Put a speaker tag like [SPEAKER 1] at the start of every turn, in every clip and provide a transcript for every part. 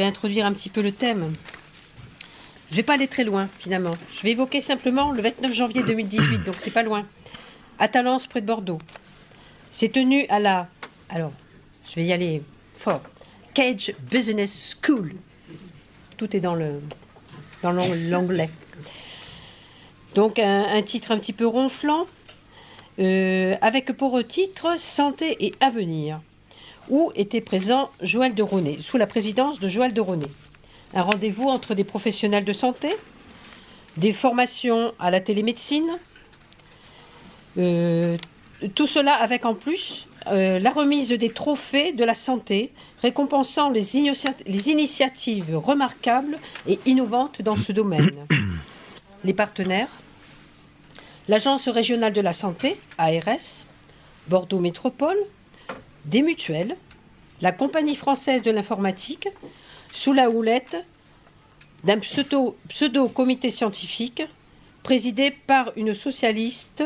[SPEAKER 1] vais introduire un petit peu le thème. Je vais pas aller très loin, finalement. Je vais évoquer simplement le 29 janvier 2018, donc c'est pas loin. À Talence, près de Bordeaux. C'est tenu à la. Alors, je vais y aller fort. Cage Business School. Tout est dans le dans l'anglais. Donc un, titre un petit peu ronflant, euh, avec pour titre Santé et Avenir, où était présent Joël de Ronet, sous la présidence de Joël de Ronet. Un rendez-vous entre des professionnels de santé, des formations à la télémédecine, euh, tout cela avec en plus euh, la remise des trophées de la santé, récompensant les, les, initiatives remarquables et innovantes dans ce domaine. Les partenaires, l'Agence régionale de la santé, ARS, Bordeaux Métropole, des mutuelles, la Compagnie française de l'informatique, sous la houlette d'un pseudo-comité scientifique présidé par une socialiste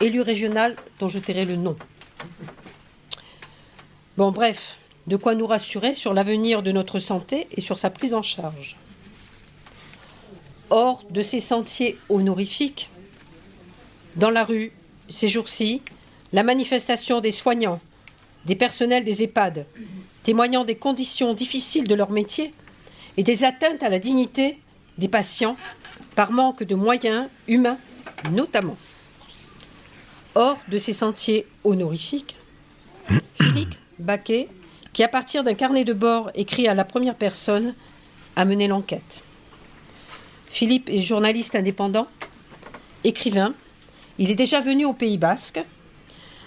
[SPEAKER 1] élue régionale dont je tairai le nom. Bon, bref, de quoi nous rassurer sur l'avenir de notre santé et sur sa prise en charge. Hors de ces sentiers honorifiques, dans la rue, ces jours-ci, la manifestation des soignants, des personnels des EHPAD, témoignant des conditions difficiles de leur métier et des atteintes à la dignité des patients par manque de moyens humains notamment. Hors de ces sentiers honorifiques, Philippe Baquet, qui à partir d'un carnet de bord écrit à la première personne, a mené l'enquête. Philippe est journaliste indépendant, écrivain. Il est déjà venu au Pays Basque,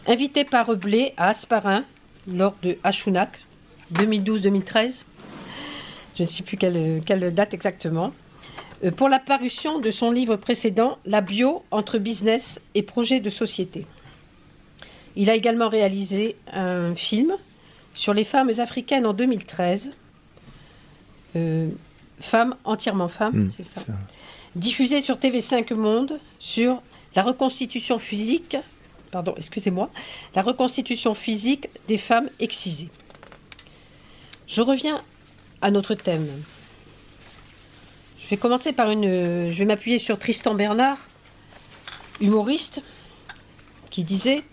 [SPEAKER 1] invité par Reblé à Asparin lors de Hachunac 2012-2013. Je ne sais plus quelle, quelle date exactement. Euh, pour la parution de son livre précédent, La bio entre business et projet de société. Il a également réalisé un film sur les femmes africaines en 2013. Euh, femmes, entièrement femmes, mmh, c'est ça. Diffusé sur TV5 Monde sur la reconstitution physique, pardon, excusez-moi, la reconstitution physique des femmes excisées. Je reviens à notre thème. Je vais commencer par une. Je vais m'appuyer sur Tristan Bernard, humoriste, qui disait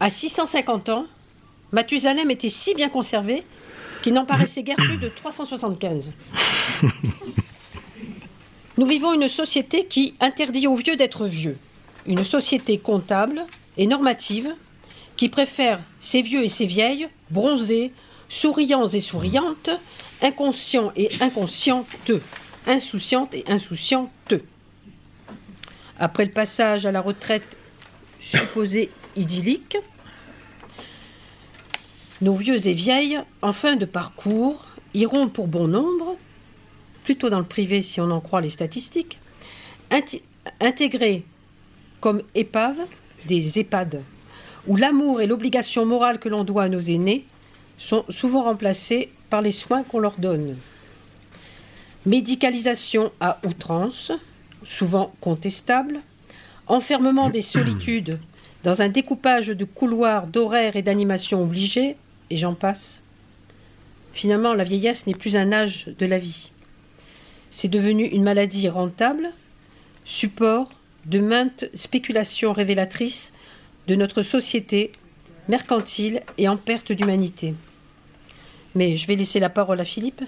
[SPEAKER 1] À 650 ans, Mathusalem était si bien conservé qu'il n'en paraissait guère plus de 375. Nous vivons une société qui interdit aux vieux d'être vieux, une société comptable et normative qui préfère ces vieux et ces vieilles, bronzés, souriants et souriantes, inconscients et inconscientes, insouciantes et insouciantes. Après le passage à la retraite supposée idyllique, nos vieux et vieilles, en fin de parcours, iront pour bon nombre, plutôt dans le privé si on en croit les statistiques, intégrer comme épave des EHPAD, où l'amour et l'obligation morale que l'on doit à nos aînés sont souvent remplacés par les soins qu'on leur donne. Médicalisation à outrance, souvent contestable, enfermement des solitudes dans un découpage de couloirs, d'horaires et d'animation obligés, et j'en passe. Finalement, la vieillesse n'est plus un âge de la vie. C'est devenu une maladie rentable, support de maintes spéculations révélatrices de notre société mercantile et en perte d'humanité. Mais je vais laisser la parole à Philippe,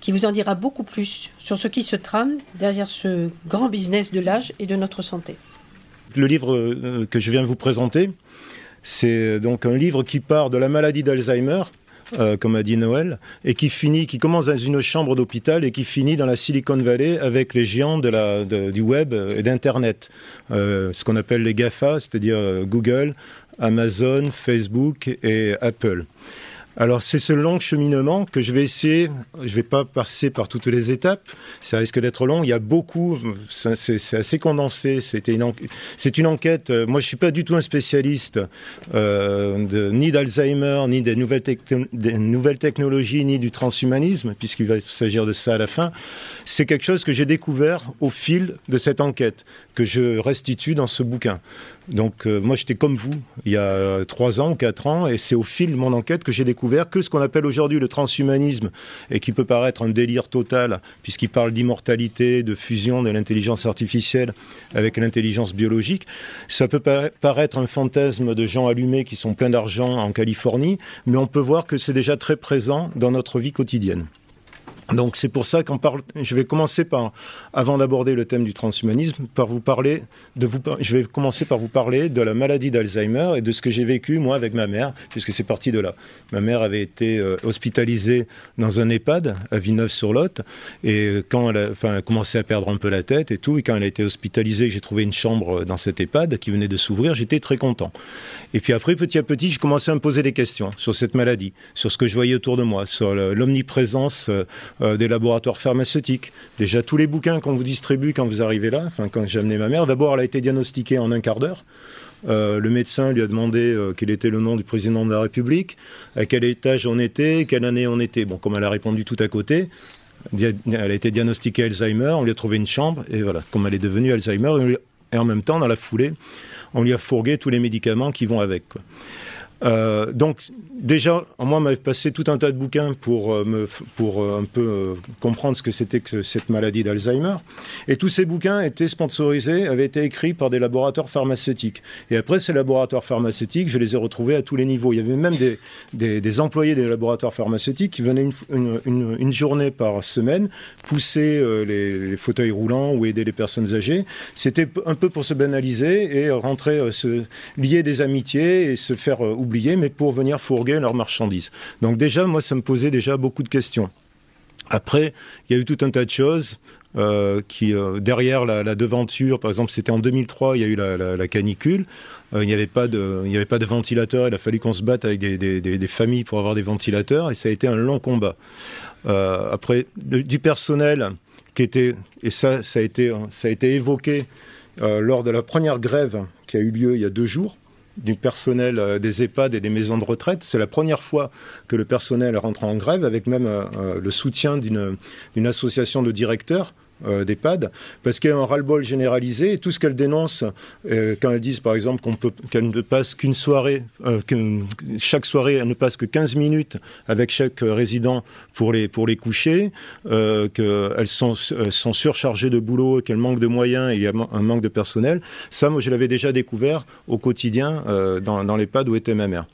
[SPEAKER 1] qui vous en dira beaucoup plus sur ce qui se trame derrière ce grand business de l'âge et de notre santé.
[SPEAKER 2] Le livre euh, que je viens de vous présenter, c'est donc un livre qui part de la maladie d'Alzheimer, euh, comme a dit Noël, et qui finit, qui commence dans une chambre d'hôpital et qui finit dans la Silicon Valley avec les géants du web et d'Internet, euh, ce qu'on appelle les GAFA, c'est-à-dire Google, Amazon, Facebook et Apple. Alors c'est ce long cheminement que je vais essayer, je ne vais pas passer par toutes les étapes, ça risque d'être long, il y a beaucoup, c'est assez condensé, c'est une, une enquête, euh, moi je ne suis pas du tout un spécialiste euh, ni d'Alzheimer, ni des nouvelles technologies, ni du transhumanisme, puisqu'il va s'agir de ça à la fin, c'est quelque chose que j'ai découvert au fil de cette enquête, que je restitue dans ce bouquin. Donc euh, moi j'étais comme vous il y a trois ans ou quatre ans et c'est au fil de mon enquête que j'ai découvert que ce qu'on appelle aujourd'hui le transhumanisme et qui peut paraître un délire total puisqu'il parle d'immortalité, de fusion de l'intelligence artificielle avec l'intelligence biologique, ça peut paraître un fantasme de gens allumés qui sont pleins d'argent en Californie, mais on peut voir que c'est déjà très présent dans notre vie quotidienne. Donc c'est pour ça qu'on parle. Je vais commencer par, avant d'aborder le thème du transhumanisme, par vous parler de vous. Je vais commencer par vous parler de la maladie d'Alzheimer et de ce que j'ai vécu moi avec ma mère, puisque c'est parti de là. Ma mère avait été euh, hospitalisée dans un EHPAD à Villeneuve-sur-Lot et quand elle a, commencé à perdre un peu la tête et tout, et quand elle a été hospitalisée, j'ai trouvé une chambre dans cet EHPAD qui venait de s'ouvrir. J'étais très content. Et puis après, petit à petit, j'ai commencé à me poser des questions sur cette maladie, sur ce que je voyais autour de moi, sur l'omniprésence euh, euh, des laboratoires pharmaceutiques. Déjà, tous les bouquins qu'on vous distribue quand vous arrivez là, enfin, quand j'ai amené ma mère, d'abord, elle a été diagnostiquée en un quart d'heure. Euh, le médecin lui a demandé quel était le nom du président de la République, à quel étage on était, quelle année on était. Bon, comme elle a répondu tout à côté, elle a été diagnostiquée Alzheimer, on lui a trouvé une chambre, et voilà, comme elle est devenue Alzheimer, et en même temps, dans la foulée, on lui a fourgué tous les médicaments qui vont avec. Euh, donc déjà, moi, m'avait passé tout un tas de bouquins pour, euh, me, pour euh, un peu comprendre ce que c'était que cette maladie d'Alzheimer. Et tous ces bouquins étaient sponsorisés, avaient été écrits par des laboratoires pharmaceutiques. Et après, ces laboratoires pharmaceutiques, je les ai retrouvés à tous les niveaux. Il y avait même des, des, employés des laboratoires pharmaceutiques qui venaient une, journée par semaine pousser les, fauteuils roulants ou aider les personnes âgées. C'était un peu pour se banaliser et rentrer, se lier des amitiés et se faire oublier, mais pour venir leurs marchandises. Donc déjà, moi, ça me posait déjà beaucoup de questions. Après, il y a eu tout un tas de choses. Euh, qui euh, derrière la, devanture, par exemple, c'était en 2003, il y a eu la, canicule. Euh, il n'y avait pas de, il n'y avait pas de ventilateur. Il a fallu qu'on se batte avec des, familles pour avoir des ventilateurs, et ça a été un long combat. après, du personnel qui était, et ça, ça a été, ça a été évoqué lors de la première grève qui a eu lieu il y a deux jours du personnel euh, des EHPAD et des maisons de retraite. C'est la première fois que le personnel rentre en grève, avec même euh, euh, le soutien d'une association de directeurs euh, d'EHPAD, parce qu'il y a un ras-le-bol généralisé, et tout ce qu'elle dénonce, quand elle dit par exemple qu'elle ne passe qu'une soirée, que chaque soirée, elle ne passe que 15 minutes avec chaque résident pour les, pour les coucher, qu'elles sont, sont surchargées de boulot, qu'elles manquent de moyens et y a un manque de personnel, ça, moi, je l'avais déjà découvert au quotidien dans, dans l'EHPAD où était ma mère.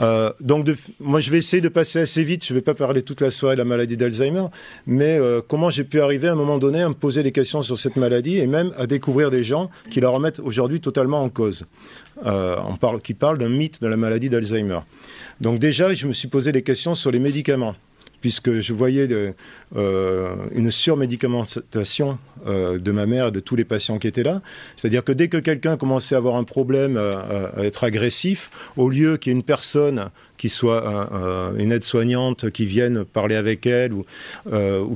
[SPEAKER 2] Euh, donc, moi, je vais essayer de passer assez vite. Je ne vais pas parler toute la soirée de la maladie d'Alzheimer, mais euh, comment j'ai pu arriver à un moment donné à me poser des questions sur cette maladie et même à découvrir des gens qui la remettent aujourd'hui totalement en cause, euh, qui parlent d'un mythe de la maladie d'Alzheimer. Donc déjà, je me suis posé des questions sur les médicaments puisque je voyais euh, une surmédicamentation euh, de ma mère et de tous les patients qui étaient là. C'est-à-dire que dès que quelqu'un commençait à avoir un problème, euh, à être agressif, au lieu qu'il y ait une personne qui soit une aide-soignante qui vienne parler avec elle ou,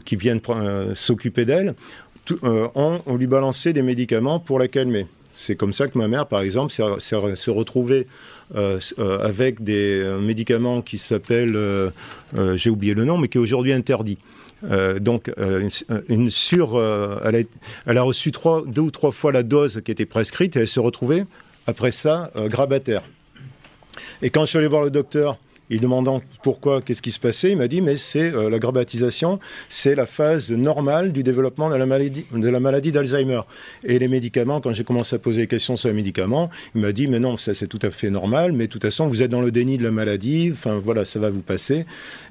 [SPEAKER 2] qui vienne s'occuper d'elle, on, lui balançait des médicaments pour la calmer. C'est comme ça que ma mère, par exemple, s'est retrouvée euh, euh, avec des euh, médicaments qui s'appellent, j'ai oublié le nom, mais qui est aujourd'hui interdit. donc, une, sur, elle a, reçu deux ou trois fois la dose qui était prescrite et elle se retrouvait, après ça, grabataire. Et quand je suis allé voir le docteur il demandant pourquoi, qu'est-ce qui se passait, il m'a dit mais c'est euh, la grabbatisation, c'est la phase normale du développement de la maladie de la maladie d'Alzheimer. Et les médicaments, quand j'ai commencé à poser des questions sur les médicaments, il m'a dit mais non, ça c'est tout à fait normal, mais de toute façon vous êtes dans le déni de la maladie, enfin voilà, ça va vous passer.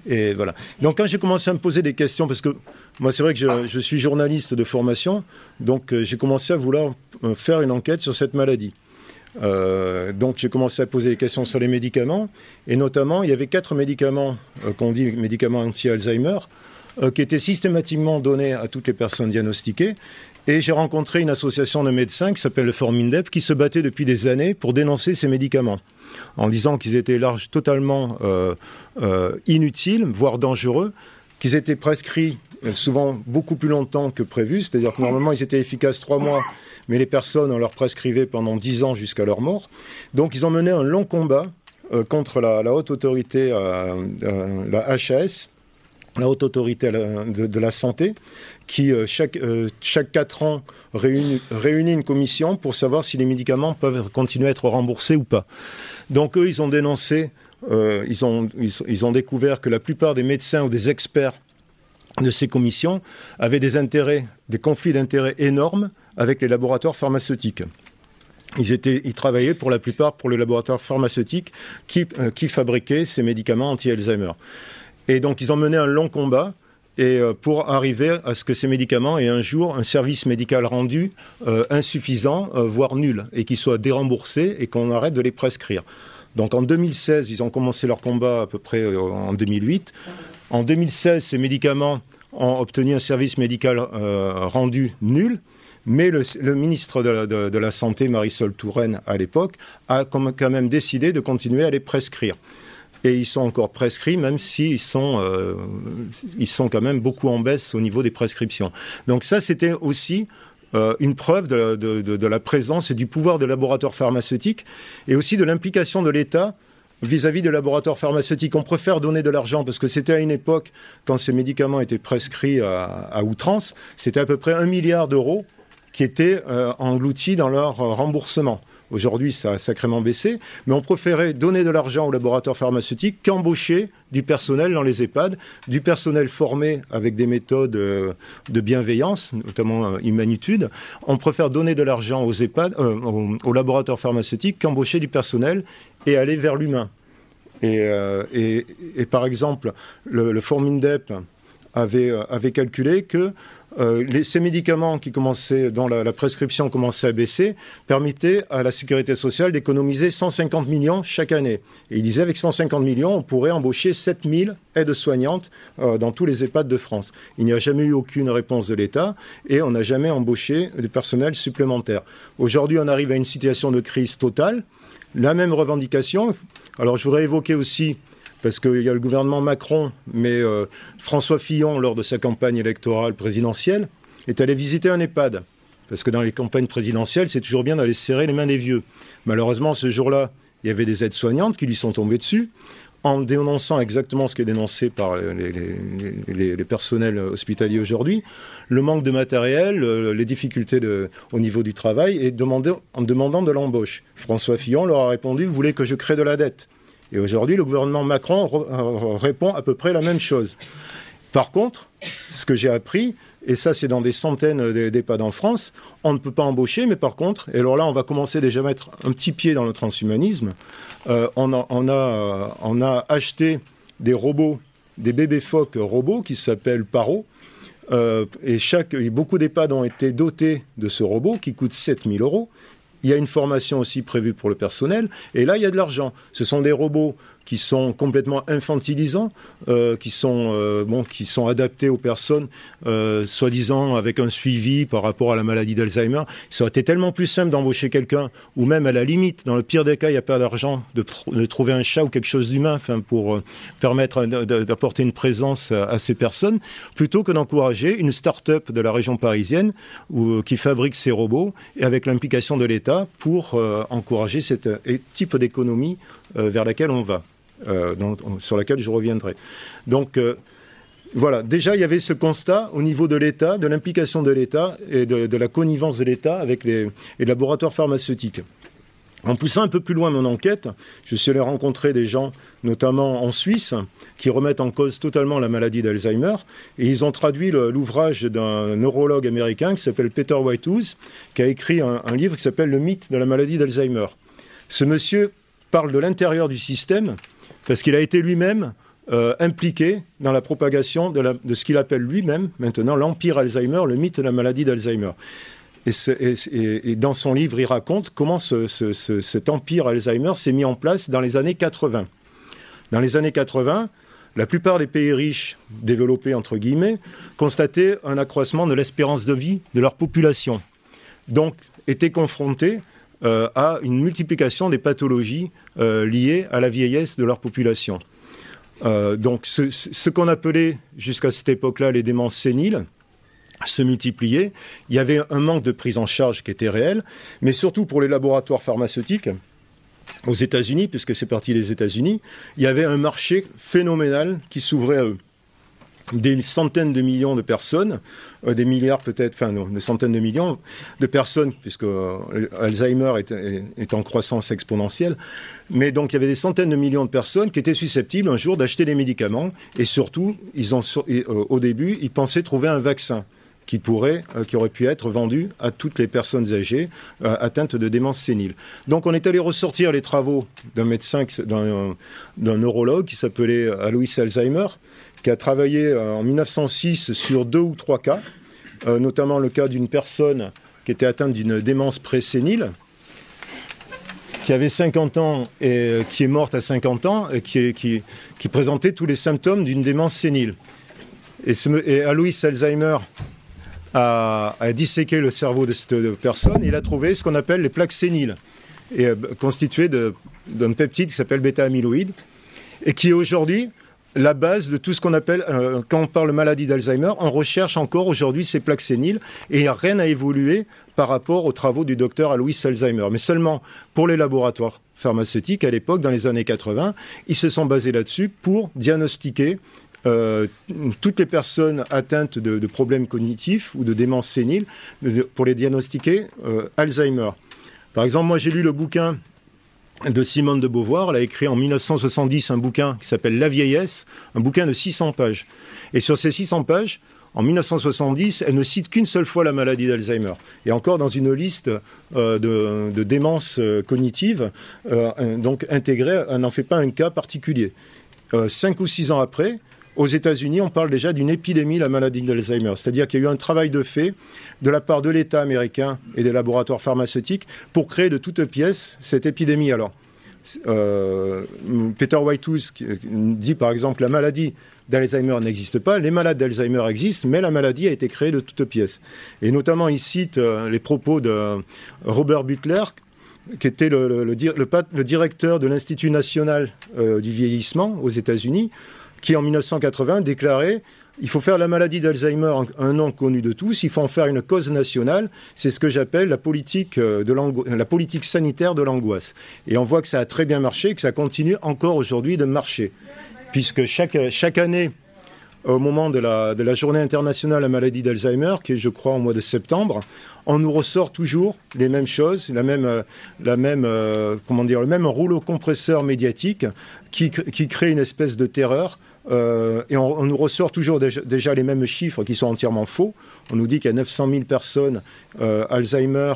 [SPEAKER 2] Et voilà. Donc quand j'ai commencé à me poser des questions, parce que moi c'est vrai que je, je, suis journaliste de formation, donc euh, j'ai commencé à vouloir euh, faire une enquête sur cette maladie. Euh, donc j'ai commencé à poser des questions sur les médicaments, et notamment il y avait quatre médicaments euh, qu'on dit médicaments anti-Alzheimer, euh, qui étaient systématiquement donnés à toutes les personnes diagnostiquées. Et j'ai rencontré une association de médecins qui s'appelle le Formindep, qui se battait depuis des années pour dénoncer ces médicaments, en disant qu'ils étaient large, totalement inutiles, voire dangereux, qu'ils étaient prescrits souvent beaucoup plus longtemps que prévu, c'est-à-dire que normalement ils étaient efficaces trois mois mais les personnes, on leur prescrivait pendant dix ans jusqu'à leur mort. Donc ils ont mené un long combat euh, contre la, haute autorité, euh, euh, la HAS, la haute autorité de, la santé, qui chaque, chaque 4 ans réunit, réunit, une commission pour savoir si les médicaments peuvent continuer à être remboursés ou pas. Donc eux, ils ont dénoncé, ils, ont, ils ont découvert que la plupart des médecins ou des experts de ces commissions avaient des intérêts, des conflits d'intérêts énormes avec les laboratoires pharmaceutiques. Ils, travaillaient pour la plupart pour les laboratoires pharmaceutiques qui, euh, fabriquaient ces médicaments anti-Alzheimer. Et donc ils ont mené un long combat et euh, pour arriver à ce que ces médicaments aient un jour un service médical rendu euh, insuffisant, voire nul, et qu'ils soient déremboursés et qu'on arrête de les prescrire. Donc en 2016, ils ont commencé leur combat à peu près en 2008. En 2016, ces médicaments ont obtenu un service médical rendu nul. Mais le, ministre de la, Santé, Marisol Touraine, à l'époque, a quand même décidé de continuer à les prescrire. Et ils sont encore prescrits, même s'ils sont, euh, sont quand même beaucoup en baisse au niveau des prescriptions. Donc ça, c'était aussi euh, une preuve de, de, la présence et du pouvoir des laboratoires pharmaceutiques et aussi de l'implication de l'État vis-à-vis des laboratoires pharmaceutiques. On préfère donner de l'argent parce que c'était à une époque, quand ces médicaments étaient prescrits à, outrance, c'était à peu près un milliard d'euros qui étaient euh, engloutis dans leur euh, remboursement. Aujourd'hui, ça a sacrément baissé, mais on préférait donner de l'argent aux laboratoires pharmaceutiques qu'embaucher du personnel dans les EHPAD, du personnel formé avec des méthodes euh, de bienveillance, notamment humanitude. On préfère donner de l'argent aux EHPAD, aux laboratoires pharmaceutiques qu'embaucher du personnel et aller vers l'humain. Et, par exemple, le, le Formindep avait calculé que euh, ces médicaments qui dont la, prescription commençait à baisser, permettaient à la sécurité sociale d'économiser 150 millions chaque année. Et il disait avec 150 millions, on pourrait embaucher 7000 aides-soignantes dans tous les EHPAD de France. Il n'y a jamais eu aucune réponse de l'État et on n'a jamais embauché de personnel supplémentaire. Aujourd'hui, on arrive à une situation de crise totale la même revendication. Alors je voudrais évoquer aussi, parce qu'il y a le gouvernement Macron, mais euh, François Fillon, lors de sa campagne électorale présidentielle, est allé visiter un EHPAD. Parce que dans les campagnes présidentielles, c'est toujours bien d'aller serrer les mains des vieux. Malheureusement, ce jour-là, il y avait des aides-soignantes qui lui sont tombées dessus en dénonçant exactement ce qui est dénoncé par les, personnels hospitaliers aujourd'hui, le manque de matériel, euh, les difficultés au niveau du travail, et en demandant de l'embauche. François Fillon leur a répondu, vous voulez que je crée de la dette? Et aujourd'hui, le gouvernement Macron euh, répond à peu près la même chose. Par contre, ce que j'ai appris, et ça c'est dans des centaines d'EHPAD en France, on ne peut pas embaucher, mais par contre, et alors là on va commencer déjà à mettre un petit pied dans le transhumanisme, euh, on, a, on, a, acheté des robots, des bébés phoques robots qui s'appellent Paro, euh, et, beaucoup d'EHPAD ont été dotés de ce robot qui coûte 7000 euros. Il y a une formation aussi prévue pour le personnel. Et là, il y a de l'argent. Ce sont des robots qui sont complètement infantilisants, euh, qui, sont, euh, bon, qui sont adaptés aux personnes, euh, soi-disant avec un suivi par rapport à la maladie d'Alzheimer. Ça aurait été tellement plus simple d'embaucher quelqu'un, ou même à la limite, dans le pire des cas, il n'y a pas d'argent, de, trouver un chat ou quelque chose d'humain pour permettre d'apporter une présence à, ces personnes, plutôt que d'encourager une start-up de la région parisienne qui fabrique ces robots et avec l'implication de l'État pour encourager ce type d'économie vers laquelle on va. Euh, sur laquelle je reviendrai. Donc euh, voilà, déjà il y avait ce constat au niveau de l'État, de l'implication de l'État et de, la connivence de l'État avec les, laboratoires pharmaceutiques. En poussant un peu plus loin mon enquête, je suis allé rencontrer des gens, notamment en Suisse, qui remettent en cause totalement la maladie d'Alzheimer. Et ils ont traduit l'ouvrage d'un neurologue américain qui s'appelle Peter Whitehouse, qui a écrit un, un livre qui s'appelle Le mythe de la maladie d'Alzheimer. Ce monsieur parle de l'intérieur du système parce qu'il a été lui-même euh, impliqué dans la propagation de, ce qu'il appelle lui-même maintenant l'empire Alzheimer, le mythe de la maladie d'Alzheimer. Et, dans son livre, il raconte comment cet empire Alzheimer s'est mis en place dans les années 80. Dans les années 80, la plupart des pays riches, développés entre guillemets, constataient un accroissement de l'espérance de vie de leur population. Donc, étaient confrontés euh, à une multiplication des pathologies euh, liées à la vieillesse de leur population. Euh, donc ce, qu'on appelait jusqu'à cette époque-là les démences séniles se multipliaient. Il y avait un manque de prise en charge qui était réel, mais surtout pour les laboratoires pharmaceutiques, aux États-Unis, puisque c'est parti des États-Unis, il y avait un marché phénoménal qui s'ouvrait à eux. Des centaines de millions de personnes, euh, des milliards peut-être, enfin non, des centaines de millions de personnes, puisque euh, Alzheimer est, en croissance exponentielle. Mais donc il y avait des centaines de millions de personnes qui étaient susceptibles un jour d'acheter des médicaments, et surtout, ils ont, euh, au début, ils pensaient trouver un vaccin qui pourrait, qui aurait pu être vendu à toutes les personnes âgées atteintes de démence sénile. Donc on est allé ressortir les travaux d'un médecin, d'un neurologue qui s'appelait Alois Alzheimer, qui a travaillé euh, en 1906 sur deux ou trois cas, euh, notamment le cas d'une personne qui était atteinte d'une démence présénile, qui avait 50 ans et euh, qui est morte à 50 ans, et qui, présentait tous les symptômes d'une démence sénile. Et, Alois Alzheimer a, disséqué le cerveau de cette personne et il a trouvé ce qu'on appelle les plaques séniles, constituées d'un peptide qui s'appelle bêta-amyloïde, et qui aujourd'hui la base de tout ce qu'on appelle, euh, quand on parle maladie d'Alzheimer, on recherche encore aujourd'hui ces plaques séniles et rien n'a évolué par rapport aux travaux du docteur Alois Alzheimer. Mais seulement pour les laboratoires pharmaceutiques, à l'époque, dans les années 80, ils se sont basés là-dessus pour diagnostiquer euh, toutes les personnes atteintes de, problèmes cognitifs ou de démence sénile, pour les diagnostiquer euh, Alzheimer. Par exemple, moi j'ai lu le bouquin de Simone de Beauvoir. Elle a écrit en 1970 un bouquin qui s'appelle La vieillesse, un bouquin de 600 pages. Et sur ces 600 pages, en 1970, elle ne cite qu'une seule fois la maladie d'Alzheimer. Et encore dans une liste euh, de, démence euh, cognitive, euh, donc intégrée, elle n'en fait pas un cas particulier. cinq ou six ans après, aux États-Unis, on parle déjà d'une épidémie, la maladie d'Alzheimer. C'est-à-dire qu'il y a eu un travail de fait de la part de l'État américain et des laboratoires pharmaceutiques pour créer de toutes pièces cette épidémie. Alors, euh, Peter Whitehouse dit par exemple que la maladie d'Alzheimer n'existe pas, les malades d'Alzheimer existent, mais la maladie a été créée de toutes pièces. Et notamment, il cite euh, les propos de Robert Butler, qui était le, directeur de l'Institut national euh, du vieillissement aux États-Unis, qui en 1980 déclarait il faut faire la maladie d'Alzheimer un nom connu de tous, il faut en faire une cause nationale, c'est ce que j'appelle la, politique euh, la politique sanitaire de l'angoisse. Et on voit que ça a très bien marché, que ça continue encore aujourd'hui de marcher, puisque chaque, chaque année, au moment de la, de la journée internationale à la maladie d'Alzheimer, qui est je crois au mois de septembre, on nous ressort toujours les mêmes choses, la même, euh, la même, euh, comment dire, le même rouleau compresseur médiatique qui, qui crée une espèce de terreur euh, et on, nous ressort toujours déjà, les mêmes chiffres qui sont entièrement faux. On nous dit qu'il y a 900 000 personnes euh, Alzheimer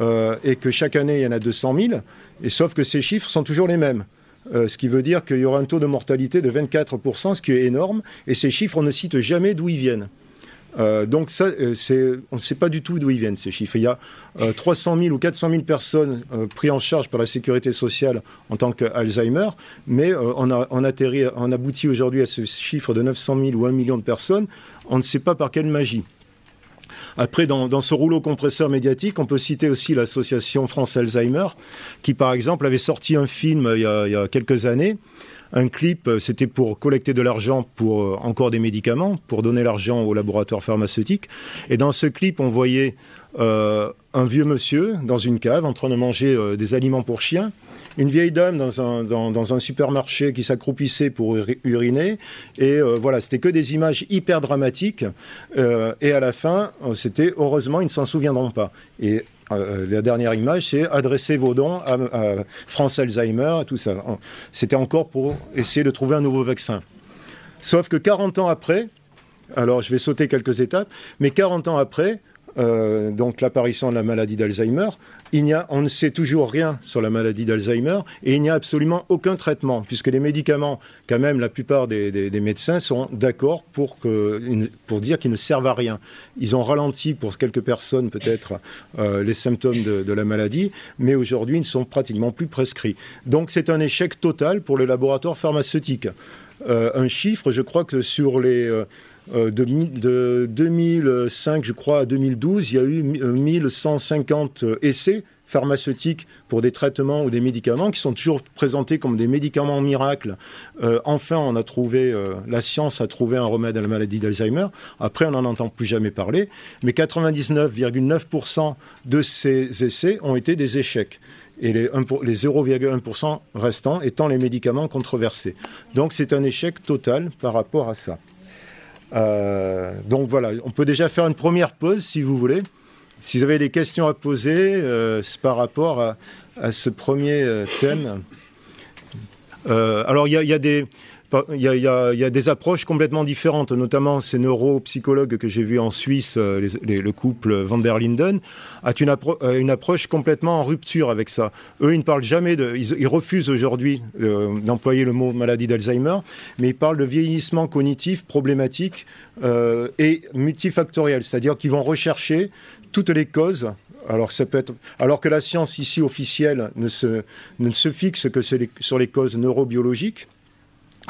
[SPEAKER 2] euh, et que chaque année, il y en a 200 000. Et sauf que ces chiffres sont toujours les mêmes. ce qui veut dire qu'il y aura un taux de mortalité de 24%, ce qui est énorme. Et ces chiffres, on ne cite jamais d'où ils viennent. Euh, donc ça, euh, on ne sait pas du tout d'où ils viennent ces chiffres. Il y a 300 euh, 000 ou 400 000 personnes prises en charge par la sécurité sociale en tant qu'Alzheimer, mais on, atterrit, on aboutit aujourd'hui à ce chiffre de 900 000 ou 1 million de personnes. On ne sait pas par quelle magie. Après, dans, ce rouleau compresseur médiatique, on peut citer aussi l'association France Alzheimer, qui par exemple avait sorti un film il y a quelques années un clip, euh, c'était pour collecter de l'argent pour euh, encore des médicaments, pour donner l'argent aux laboratoires pharmaceutiques. Et dans ce clip, on voyait euh, un vieux monsieur dans une cave en train de manger des aliments pour chiens, une vieille dame dans un, dans, un supermarché qui s'accroupissait pour uriner. Et voilà, c'était que des images hyper dramatiques. et à la fin, c'était heureusement, ils ne s'en souviendront pas. Et euh, la dernière image, c'est adresser vos dons à, France Alzheimer tout ça. C'était encore pour essayer de trouver un nouveau vaccin. Sauf que 40 ans après, alors je vais sauter quelques étapes, mais 40 ans après, euh, donc l'apparition de la maladie d'Alzheimer, on ne sait toujours rien sur la maladie d'Alzheimer et il n'y a absolument aucun traitement, puisque les médicaments, quand même, la plupart des, médecins sont d'accord pour, pour dire qu'ils ne servent à rien. Ils ont ralenti pour quelques personnes peut-être euh, les symptômes de, la maladie, mais aujourd'hui ils ne sont pratiquement plus prescrits. Donc c'est un échec total pour les laboratoires pharmaceutiques. Euh, un chiffre, je crois que sur les... Euh, de, 2005, je crois, à 2012, il y a eu 1150 euh, essais pharmaceutiques pour des traitements ou des médicaments qui sont toujours présentés comme des médicaments miracles. Euh, enfin, la science a trouvé un remède à la maladie d'Alzheimer. Après, on n'en entend plus jamais parler. Mais 99,9% de ces essais ont été des échecs et les 0,1% restants étant les médicaments controversés. Donc c'est un échec total par rapport à ça. Donc voilà, on peut déjà faire une première pause si vous voulez. Si vous avez des questions à poser, c'est par rapport à, ce premier thème. alors il y, a des il y, a, des approches complètement différentes, notamment ces neuropsychologues que j'ai vus en Suisse, euh, le couple Van der Linden, a une, euh, une, approche complètement en rupture avec ça. Eux, ils ne parlent jamais de. Ils, refusent aujourd'hui euh, d'employer le mot maladie d'Alzheimer, mais ils parlent de vieillissement cognitif problématique et multifactoriel, c'est-à-dire qu'ils vont rechercher toutes les causes alors, que la science ici officielle ne se fixe que sur les causes neurobiologiques,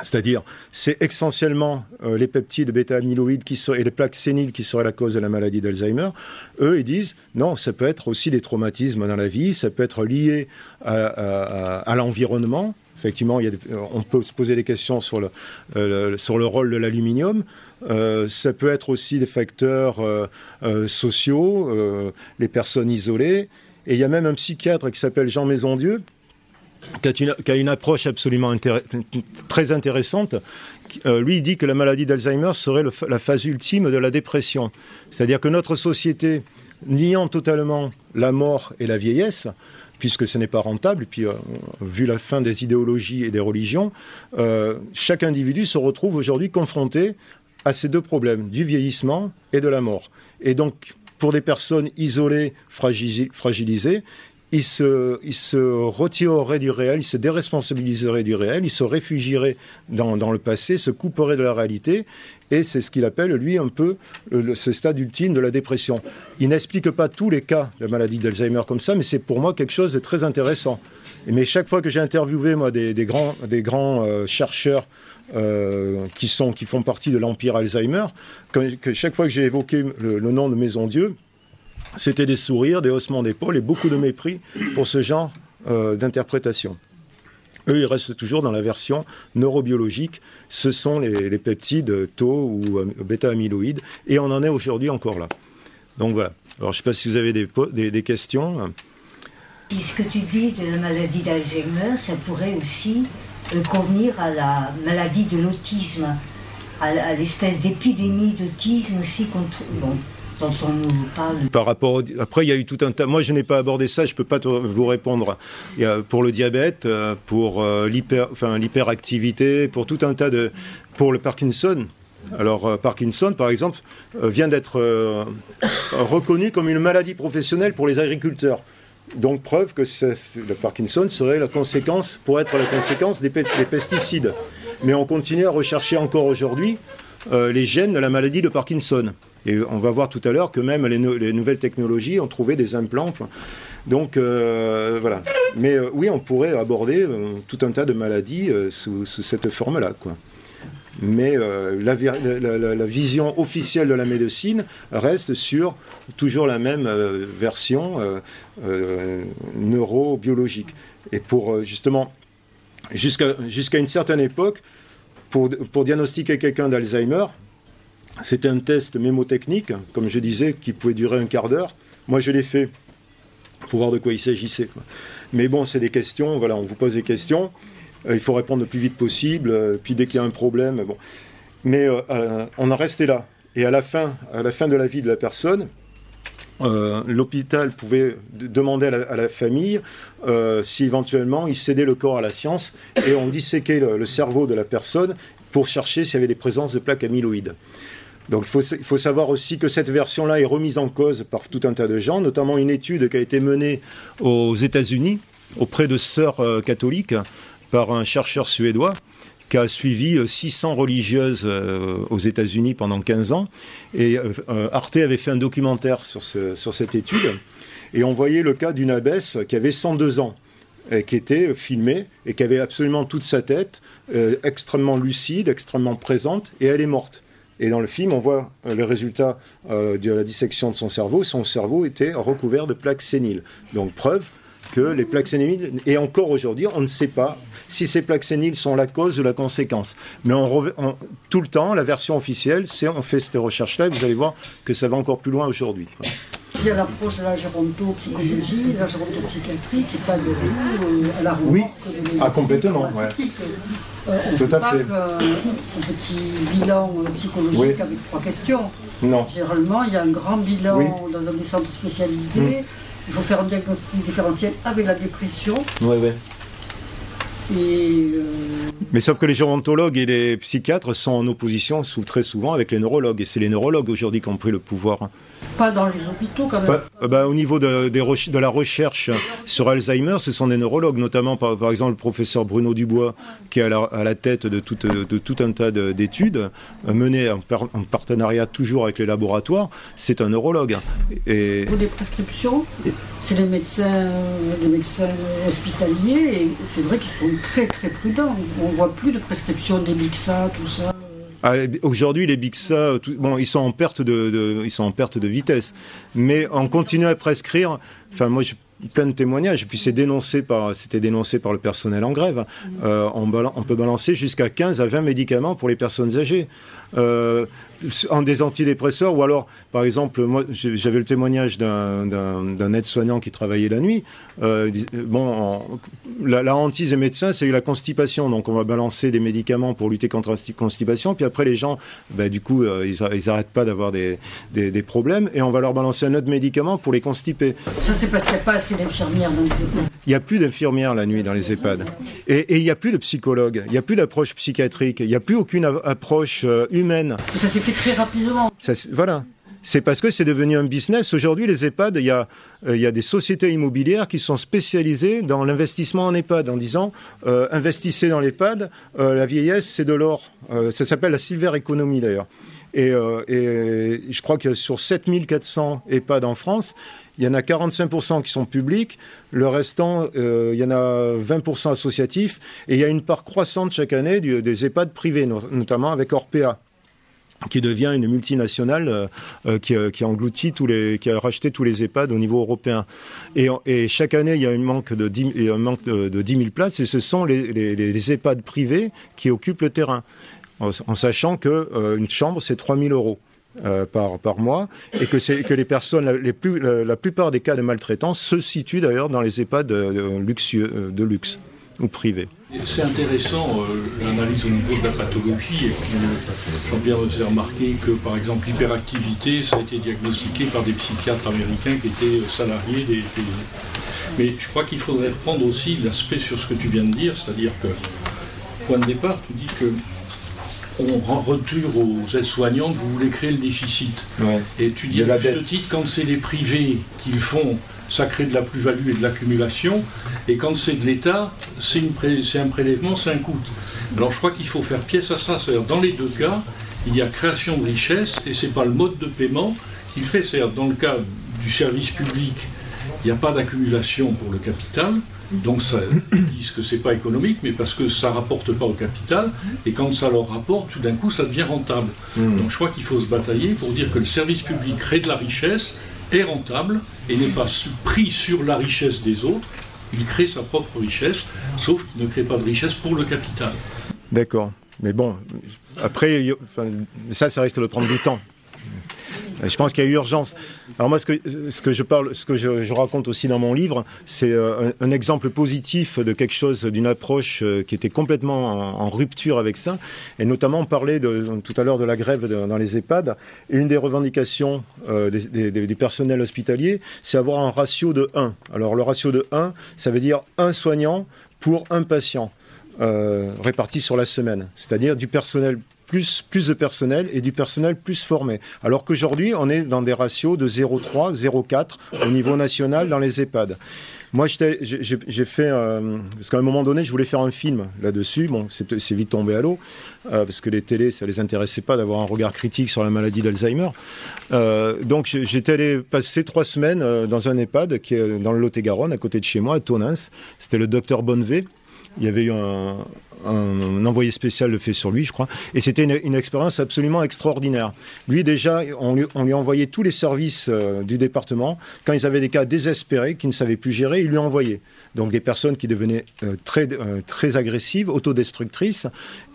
[SPEAKER 2] c'est-à-dire, c'est essentiellement euh, les peptides bêta-amyloïdes et les plaques séniles qui seraient la cause de la maladie d'Alzheimer. Eux, ils disent non, ça peut être aussi des traumatismes dans la vie, ça peut être lié à, l'environnement. Effectivement, on peut se poser des questions sur le, euh, sur le rôle de l'aluminium. Euh, ça peut être aussi des facteurs sociaux, les personnes isolées. Et il y a même un psychiatre qui s'appelle Jean Maisondieu, qui a, une, approche absolument très intéressante. Euh, lui, il dit que la maladie d'Alzheimer serait la phase ultime de la dépression. C'est-à-dire que notre société, niant totalement la mort et la vieillesse, puisque ce n'est pas rentable, puis euh, vu la fin des idéologies et des religions, euh, chaque individu se retrouve aujourd'hui confronté à ces deux problèmes, du vieillissement et de la mort. Et donc, pour des personnes isolées, fragilisées, il se, retirerait du réel, il se déresponsabiliserait du réel, il se réfugierait dans, le passé, se couperait de la réalité, et c'est ce qu'il appelle, lui, un peu ce stade ultime de la dépression. Il n'explique pas tous les cas de maladie d'Alzheimer comme ça, mais c'est pour moi quelque chose de très intéressant. Mais chaque fois que j'ai interviewé, moi, des, grands, euh, chercheurs euh, qui, font partie de l'empire Alzheimer, que, chaque fois que j'ai évoqué le nom de Maison Dieu, c'était des sourires, des haussements d'épaules et beaucoup de mépris pour ce genre euh, d'interprétation. Eux, ils restent toujours dans la version neurobiologique. Ce sont les, peptides tau ou euh, bêta-amyloïdes. Et on en est aujourd'hui encore là. Donc voilà. Alors je ne sais pas si vous avez des, questions.
[SPEAKER 3] Ce que tu dis de la maladie d'Alzheimer, ça pourrait aussi euh, convenir à la maladie de l'autisme, à, l'espèce d'épidémie d'autisme aussi
[SPEAKER 2] par rapport Après, il y a eu tout un tas. Moi, je n'ai pas abordé ça, je ne peux pas vous répondre. Pour le diabète, euh, pour euh, enfin, l'hyperactivité, pour tout un tas de. Pour le Parkinson. Alors, euh, Parkinson, par exemple, vient d'être reconnu comme une maladie professionnelle pour les agriculteurs. Donc, preuve que le Parkinson serait la conséquence, pour être la conséquence des, des pesticides. Mais on continue à rechercher encore aujourd'hui les gènes de la maladie de Parkinson. Et on va voir tout à l'heure que même les, nouvelles technologies ont trouvé des implants. Donc euh, voilà. Mais euh, oui, on pourrait aborder euh, tout un tas de maladies sous, cette forme-là. Mais la, vision officielle de la médecine reste sur toujours la même version neurobiologique. Et pour justement, jusqu'à une certaine époque, pour diagnostiquer quelqu'un d'Alzheimer, c'était un test mémotechnique, comme je disais, qui pouvait durer un quart d'heure. Moi, je l'ai fait pour voir de quoi il s'agissait. Mais bon, c'est des questions, voilà, on vous pose des questions, euh, il faut répondre le plus vite possible, euh, puis dès qu'il y a un problème, bon. Mais euh, on en restait là. Et à la fin, à la fin de la vie de la personne, l'hôpital pouvait demander à la, famille si éventuellement il cédait le corps à la science et on disséquait le, le cerveau de la personne pour chercher s'il y avait des présences de plaques amyloïdes. Donc il faut, savoir aussi que cette version-là est remise en cause par tout un tas de gens, notamment une étude qui a été menée aux États-Unis auprès de sœurs euh, catholiques par un chercheur suédois qui a suivi 600 euh, religieuses euh, aux États-Unis pendant 15 ans. Et Arte avait fait un documentaire sur, cette étude. Et on voyait le cas d'une abbesse qui avait 102 ans, qui était filmée et qui avait absolument toute sa tête, extrêmement lucide, extrêmement présente, et elle est morte. Et dans le film, on voit euh, le résultat euh, de la dissection de son cerveau. Son cerveau était recouvert de plaques séniles. Donc preuve que les plaques séniles, et encore aujourd'hui, on ne sait pas si ces plaques séniles sont la cause ou la conséquence. Mais on, tout le temps, la version officielle, c'est on fait cette recherche-là, et vous allez voir que ça va encore plus loin aujourd'hui.
[SPEAKER 4] Il y a l'approche de la gérontopsychologie, la gérontopsychiatrie qui n'est pas de tout à la roue.
[SPEAKER 2] Oui, ah, complètement. Ouais.
[SPEAKER 4] Euh, on Tout fait pas fait. ce petit bilan psychologique avec trois questions.
[SPEAKER 2] Non.
[SPEAKER 4] Généralement, il y a un grand bilan dans un centre spécialisé. Mm. Il faut faire un diagnostic différentiel avec la dépression.
[SPEAKER 2] Oui, oui.
[SPEAKER 4] Euh,
[SPEAKER 2] Mais sauf que les gérontologues et les psychiatres sont en opposition très souvent avec les neurologues. Et c'est les neurologues aujourd'hui qui ont pris le pouvoir.
[SPEAKER 4] Pas dans les hôpitaux quand même.
[SPEAKER 2] Euh, bah, au niveau de, de, la recherche sur Alzheimer, ce sont des neurologues, notamment par, par exemple le professeur Bruno Dubois, qui est à la, tête de tout, de tout, un tas d'études euh, menées en, partenariat toujours avec les laboratoires. C'est un neurologue.
[SPEAKER 4] Et... Pour des prescriptions, c'est les médecins, hospitaliers, et c'est vrai qu'ils sont très très prudents. On voit plus de prescriptions des Bixa, tout ça.
[SPEAKER 2] Ah, aujourd'hui, les Bixa, bon, ils sont en perte de, ils sont en perte de vitesse, mais on continue à prescrire. Enfin, moi, je plein de témoignages, et puis c'est dénoncé par, c'était dénoncé par le personnel en grève. Euh, on, on, peut balancer jusqu'à 15 à 20 médicaments pour les personnes âgées. Euh, en des antidépresseurs, ou alors, par exemple, moi, j'avais le témoignage d'un aide-soignant qui travaillait la nuit. Euh, bon, la, hantise des médecins, c'est la constipation. Donc, on va balancer des médicaments pour lutter contre la constipation. Puis après, les gens, ben, du coup, euh, ils n'arrêtent pas d'avoir des, des, problèmes. Et on va leur balancer un autre médicament pour les constiper.
[SPEAKER 4] Ça, c'est parce qu'il n'y a pas assez d'infirmières dans les EHPAD.
[SPEAKER 2] Il n'y a plus d'infirmières la nuit dans les EHPAD. Et, il n'y a plus de psychologues. Il n'y a plus d'approche psychiatrique. Il n'y a plus aucune approche humaine.
[SPEAKER 4] Ça s'est fait très rapidement.
[SPEAKER 2] voilà. C'est parce que c'est devenu un business. Aujourd'hui, les EHPAD, il y, a, euh, il y a des sociétés immobilières qui sont spécialisées dans l'investissement en EHPAD en disant euh, investissez dans l'EHPAD, euh, la vieillesse, c'est de l'or. ça s'appelle la silver economy d'ailleurs. Et, et, je crois que sur 7400 EHPAD en France, il y en a 45% qui sont publics, le restant, il y en a 20% associatifs, et il y a une part croissante chaque année des EHPAD privés, notamment avec Orpea qui devient une multinationale euh, euh, euh, qui, engloutit tous les, qui a racheté tous les EHPAD au niveau européen. Et, chaque année, il y a un manque de 10, un manque de, 10 000 places, et ce sont les, les, EHPAD privés qui occupent le terrain, en, sachant que une chambre c'est 3 000 euros. par, par mois et que, que les personnes, les plus, la, plupart des cas de maltraitance se situent d'ailleurs dans les EHPAD de luxe ou privés.
[SPEAKER 5] C'est intéressant euh, l'analyse au niveau de la pathologie. Et puis euh, Jean-Pierre nous a remarqué que par exemple l'hyperactivité, ça a été diagnostiqué par des psychiatres américains qui étaient euh, salariés des, Mais je crois qu'il faudrait reprendre aussi l'aspect sur ce que tu viens de dire, c'est-à-dire que, point de départ, tu dis que on retourne aux aides-soignantes, vous voulez créer le déficit. Et tu dis à juste titre, quand c'est les privés qui le font, ça crée de la plus-value et de l'accumulation. Et quand c'est de l'État, c'est un prélèvement, c'est un coût. Alors je crois qu'il faut faire pièce à ça. C'est-à-dire, dans les deux cas, il y a création de richesse et ce n'est pas le mode de paiement qu'il fait. C'est-à-dire, dans le cas du service public, il n'y a pas d'accumulation pour le capital. Donc ça, ils disent que c'est pas économique, mais parce que ça rapporte pas au capital, et quand ça leur rapporte, tout d'un coup, ça devient rentable. Mmh. Donc je crois qu'il faut se batailler pour dire que le service public crée de la richesse, rentable et n'est pas pris sur la richesse des autres. Il crée sa propre richesse, sauf qu'il ne crée pas de richesse pour le capital.
[SPEAKER 2] D'accord. Mais bon, après, ça, ça risque de prendre du temps. Je pense qu'il y a urgence. Alors moi, ce que, je parle, ce que je, raconte aussi dans mon livre, c'est euh, un, exemple positif de quelque chose, d'une approche euh, qui était complètement en, rupture avec ça. Et notamment, on parlait tout à l'heure de la grève dans les EHPAD. une des revendications euh, des, des, personnels hospitaliers, c'est avoir un ratio de 1. Alors le ratio de 1, ça veut dire un soignant pour un patient. réparti sur la semaine, c'est-à-dire du personnel plus, de personnel et du personnel plus formé. Alors qu'aujourd'hui, on est dans des ratios de 0,3, 0,4 au niveau national dans les EHPAD. Moi, j'ai fait, euh, parce qu'à un moment donné, je voulais faire un film là-dessus. Bon, c'est vite tombé à l'eau, euh, parce que les télés, ça les intéressait pas d'avoir un regard critique sur la maladie d'Alzheimer. Euh, donc, j'étais allé passer trois semaines dans un EHPAD qui est dans le Lot-et-Garonne, à côté de chez moi, à Tonins. C'était le docteur Bonnevet il y avait eu un, envoyé spécial le fait sur lui, je crois. Et c'était une, expérience absolument extraordinaire. Lui, déjà, on lui, envoyait tous les services euh, du département. Quand ils avaient des cas désespérés, qui ne savaient plus gérer, ils lui envoyaient. Donc des personnes qui devenaient euh, très, euh, très agressives, autodestructrices.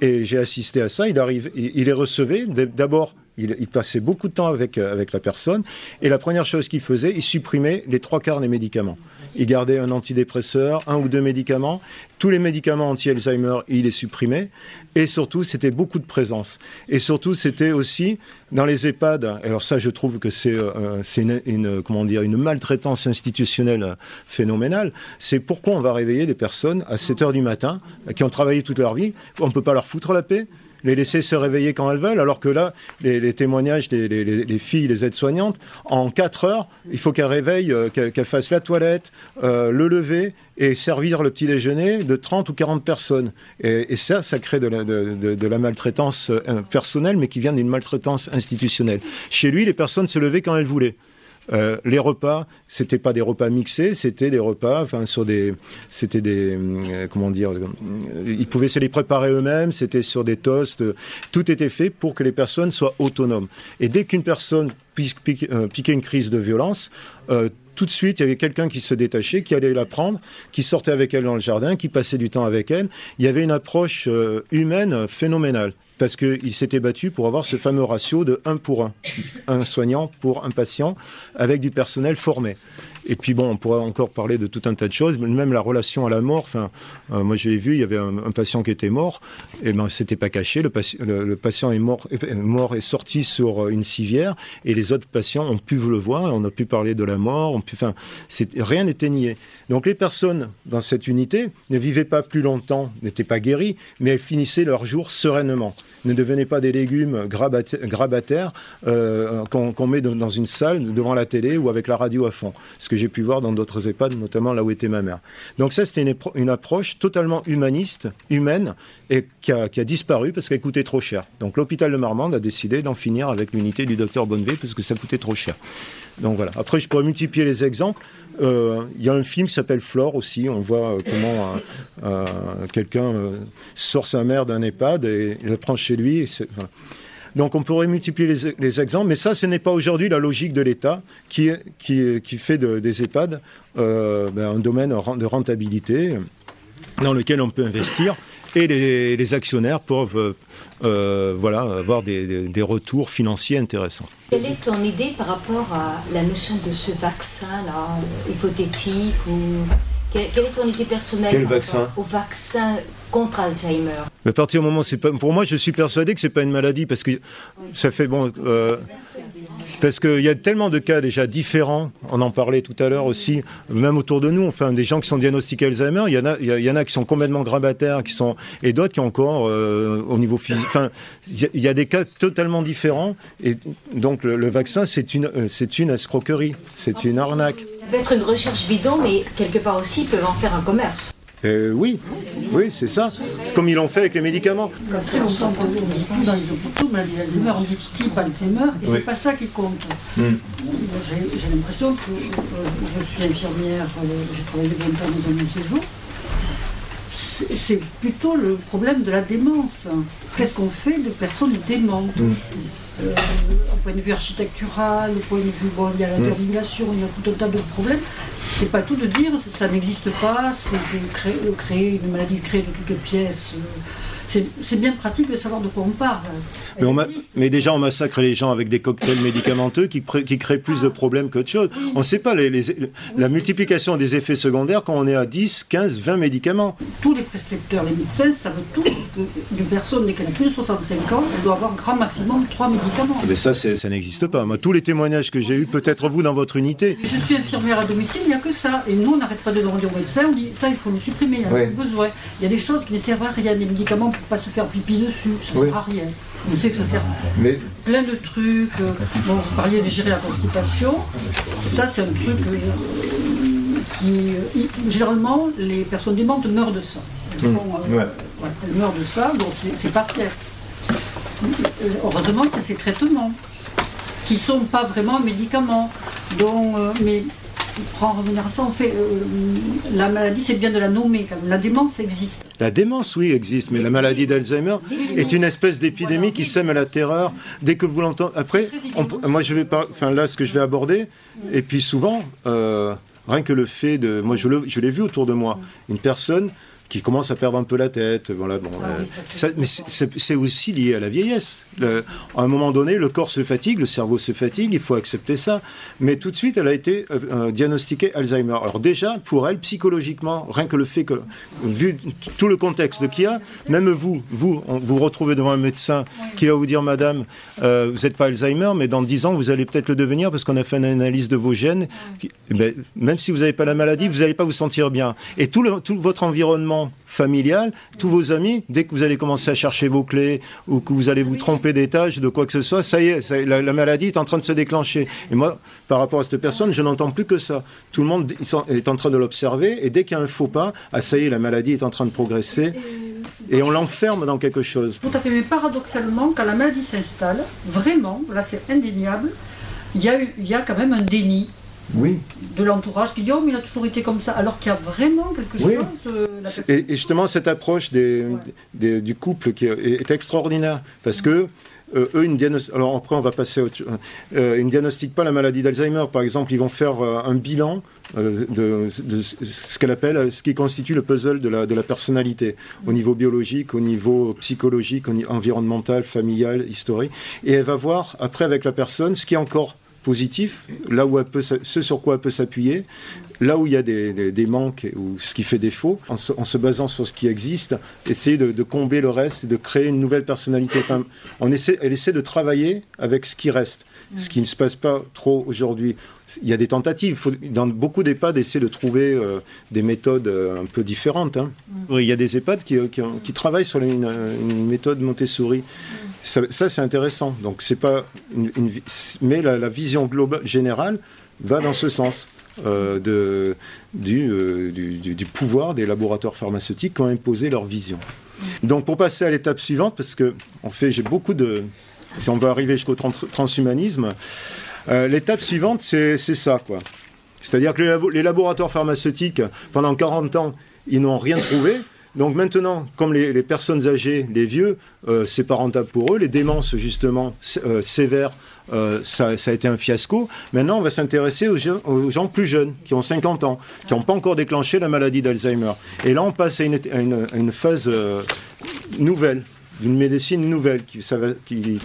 [SPEAKER 2] Et j'ai assisté à ça. Il, arrive, il, les recevait. D'abord, il, il, passait beaucoup de temps avec, avec la personne. Et la première chose qu'il faisait, il supprimait les trois quarts des médicaments. Il gardait un antidépresseur, un ou deux médicaments. Tous les médicaments anti-Alzheimer, il les supprimait. Et surtout, c'était beaucoup de présence. Et surtout, c'était aussi dans les EHPAD. Alors ça, je trouve que c'est euh, une, comment dire, une maltraitance institutionnelle phénoménale. C'est pourquoi on va réveiller des personnes à 7 heures du matin qui ont travaillé toute leur vie. On ne peut pas leur foutre la paix les laisser se réveiller quand elles veulent, alors que là, les, témoignages des filles, les aides-soignantes, en 4 heures, il faut qu'elles réveillent, euh, qu'elles fassent la toilette, euh, le lever et servir le petit déjeuner de 30 ou 40 personnes. Et, ça, ça crée de la, de la, maltraitance euh, personnelle, mais qui vient d'une maltraitance institutionnelle. Chez lui, les personnes se levaient quand elles voulaient. Euh, les repas, c'était pas des repas mixés, c'était des repas, sur des, c'était des, euh, comment dire, euh, ils pouvaient se les préparer eux-mêmes, c'était sur des toasts, tout était fait pour que les personnes soient autonomes. Et dès qu'une personne piquait une crise de violence, tout de suite, il y avait quelqu'un qui se détachait, qui allait la prendre, qui sortait avec elle dans le jardin, qui passait du temps avec elle. Il y avait une approche humaine phénoménale parce qu'il s'était battu pour avoir ce fameux ratio de 1 pour 1, un soignant pour un patient, avec du personnel formé. Et puis bon, on pourrait encore parler de tout un tas de choses, même la relation à la mort. Enfin, euh, moi je l'ai vu, il y avait un, patient qui était mort, et ben c'était pas caché. Le, patient est mort, est mort est sorti sur une civière, et les autres patients ont pu le voir, on a pu parler de la mort, on pu, enfin, rien n'était nié. Donc les personnes dans cette unité ne vivaient pas plus longtemps, n'étaient pas guéries, mais elles finissaient leur jour sereinement. Ne devenaient pas des légumes grabataires euh, qu'on met dans une salle devant la télé ou avec la radio à fond. Ce que j'ai pu voir dans d'autres EHPAD, notamment là où était ma mère. Donc ça, c'était une, approche totalement humaniste, humaine, et qui a, disparu parce qu'elle coûtait trop cher. Donc l'hôpital de Marmande a décidé d'en finir avec l'unité du docteur Bonnevé parce que ça coûtait trop cher. Donc voilà. Après, je pourrais multiplier les exemples. Euh, il y a un film qui s'appelle Flore aussi. On voit euh, comment euh, quelqu'un sort sa mère d'un EHPAD et le prend chez lui. Donc on pourrait multiplier les, exemples, mais ça, ce n'est pas aujourd'hui la logique de l'État qui, fait des EHPAD ben, un domaine de rentabilité dans lequel on peut investir et les, actionnaires peuvent voilà, avoir des, des, retours financiers intéressants.
[SPEAKER 3] Quelle est ton idée par rapport à la notion de ce vaccin-là, hypothétique ou... Quelle est ton idée personnelle
[SPEAKER 2] Quel vaccin
[SPEAKER 3] au vaccin contre Alzheimer?
[SPEAKER 2] À partir du moment, c'est pas. Pour moi, je suis persuadé que c'est pas une maladie parce que ça fait bon. Euh, parce qu'il y a tellement de cas déjà différents. On en parlait tout à l'heure aussi, même autour de nous. Enfin, des gens qui sont diagnostiqués Alzheimer, il y en a, y en a qui sont complètement grabataires, qui sont et d'autres qui encore euh, au niveau physique. Enfin, il y, a des cas totalement différents. Et donc le, vaccin, c'est une, euh, c'est une escroquerie, c'est une arnaque.
[SPEAKER 3] Ça peut être une recherche bidon, mais quelque part aussi, ils peuvent en faire un commerce.
[SPEAKER 2] Euh, oui, oui, c'est ça. C'est comme ils l'ont fait avec les médicaments.
[SPEAKER 4] Comme ça, on entend dans les hôpitaux, mais Alzheimer, on dit type Alzheimer, et c'est pas ça qui compte. Hmm. J'ai l'impression que euh, je suis infirmière, euh, j'ai travaillé 20 ans dans un séjour. C'est plutôt le problème de la démence. Qu'est-ce qu'on fait de personnes démentes? Hmm. Euh, Au point de vue architectural, au point de vue, bon, il y a la hmm. déambulation, il y a tout un tas de problèmes c'est pas tout de dire ça n'existe pas, c'est de créer, créer, une maladie créée de toutes pièces. Euh, c'est bien pratique de savoir de quoi on parle.
[SPEAKER 2] Mais, déjà, on massacre les gens avec des cocktails médicamenteux qui, qui créent plus de problèmes qu'autre chose. On ne sait pas les, la multiplication des effets secondaires quand on est à 10, 15, 20 médicaments.
[SPEAKER 4] Tous les prescripteurs, les médecins savent tous qu'une personne dès qu'elle a plus de 65 ans, elle doit avoir un grand maximum 3 médicaments.
[SPEAKER 2] Mais ça, ça n'existe pas. Moi, tous les témoignages que j'ai eus, peut-être vous dans votre unité.
[SPEAKER 4] Je suis infirmière à domicile, il n'y a que ça. Et nous, on n'arrête pas de demander aux médecins, on dit ça, il faut le supprimer, il n'y a pas besoin. Il y a des choses qui ne servent à rien, des médicaments pas se faire pipi dessus, ça ne sert à rien. On sait que ça sert Mais... plein de trucs. Euh, bon, vous parliez de gérer la constipation. Ça, c'est un truc euh, qui. Euh, généralement, les personnes démentes meurent de ça. Elles, font, elles meurent de ça, donc c'est pas clair. Heureusement qu'il y a ces traitements qui ne sont pas vraiment un médicament. Donc, mais pour en revenir à ça, on fait, la maladie, c'est bien de la nommer. La démence existe.
[SPEAKER 2] La démence, oui, existe, mais la maladie d'Alzheimer est une espèce d'épidémie qui sème la terreur. Dès que vous l'entendez, après, moi je vais pas, enfin là, ce que je vais aborder, et puis souvent, euh, rien que le fait de, moi je l'ai vu autour de moi, une personne qui commence à perdre un peu la tête. Voilà, bon, ah euh, mais c'est aussi lié à la vieillesse. à un moment donné, le corps se fatigue, le cerveau se fatigue, il faut accepter ça. Mais tout de suite, elle a été euh, euh, diagnostiquée Alzheimer. Alors déjà, pour elle, psychologiquement, rien que le fait que, vu tout le contexte qu'il y a, même vous, vous, vous retrouvez devant un médecin qui va vous dire, Madame, vous n'êtes pas Alzheimer, mais dans 10 ans, vous allez peut-être le devenir parce qu'on a fait une analyse de vos gènes. Eh ben, même si vous n'avez pas la maladie, vous n'allez pas vous sentir bien. Et tout, le, tout votre environnement familial, tous vos amis, dès que vous allez commencer à chercher vos clés ou que vous allez vous tromper d'étage, de quoi que ce soit, ça y est, la, maladie est en train de se déclencher. Et moi, par rapport à cette personne, je n'entends plus que ça. Tout le monde est en train de l'observer et dès qu'il y a un faux pas, ah, ça y est, la maladie est en train de progresser et on l'enferme dans quelque chose.
[SPEAKER 4] Tout à fait, mais paradoxalement, quand la maladie s'installe, vraiment, là c'est indéniable, il y, a il y a quand même un déni
[SPEAKER 2] oui.
[SPEAKER 4] de l'entourage qui dit oh mais il a toujours été comme ça alors qu'il y a vraiment quelque chose
[SPEAKER 2] euh, et, justement cette approche des, du couple qui est, extraordinaire parce que euh, eux, une alors après on va passer euh, ils ne diagnostiquent pas la maladie d'Alzheimer. Par exemple, ils vont faire un bilan de, ce qu'elle appelle, ce qui constitue le puzzle de la, de la personnalité, au niveau biologique, au niveau psychologique, au niveau environnemental, familial, historique. Et elle va voir après avec la personne ce qui est encore positif, là où elle peut, ce sur quoi elle peut s'appuyer, là où il y a des, manques ou ce qui fait défaut, en se, basant sur ce qui existe, essayer de, combler le reste et de créer une nouvelle personnalité. Enfin, on essaie, elle essaie de travailler avec ce qui reste, ce qui ne se passe pas trop aujourd'hui. Il y a des tentatives, faut, dans beaucoup d'EHPAD, essayer de trouver euh, des méthodes euh, un peu différentes. Hein. Il y a des EHPAD qui, qui, travaillent sur une, une méthode Montessori. Ça, c'est intéressant. Donc, c'est pas une, mais la, vision globale générale va dans ce sens euh, de, euh, du, du, pouvoir des laboratoires pharmaceutiques qui ont imposé leur vision. Donc, pour passer à l'étape suivante, parce que en fait, j'ai beaucoup de, si on veut arriver jusqu'au transhumanisme, euh, l'étape suivante, c'est ça, quoi. C'est-à-dire que les, les laboratoires pharmaceutiques, pendant 40 ans, ils n'ont rien trouvé. Donc maintenant, comme les, personnes âgées, les vieux, euh, c'est pas rentable pour eux. Les démences, justement, euh, sévères, euh, ça, a été un fiasco. Maintenant, on va s'intéresser aux, gens plus jeunes, qui ont 50 ans, qui n'ont pas encore déclenché la maladie d'Alzheimer. Et là, on passe à une, phase nouvelle, d'une médecine nouvelle, qui,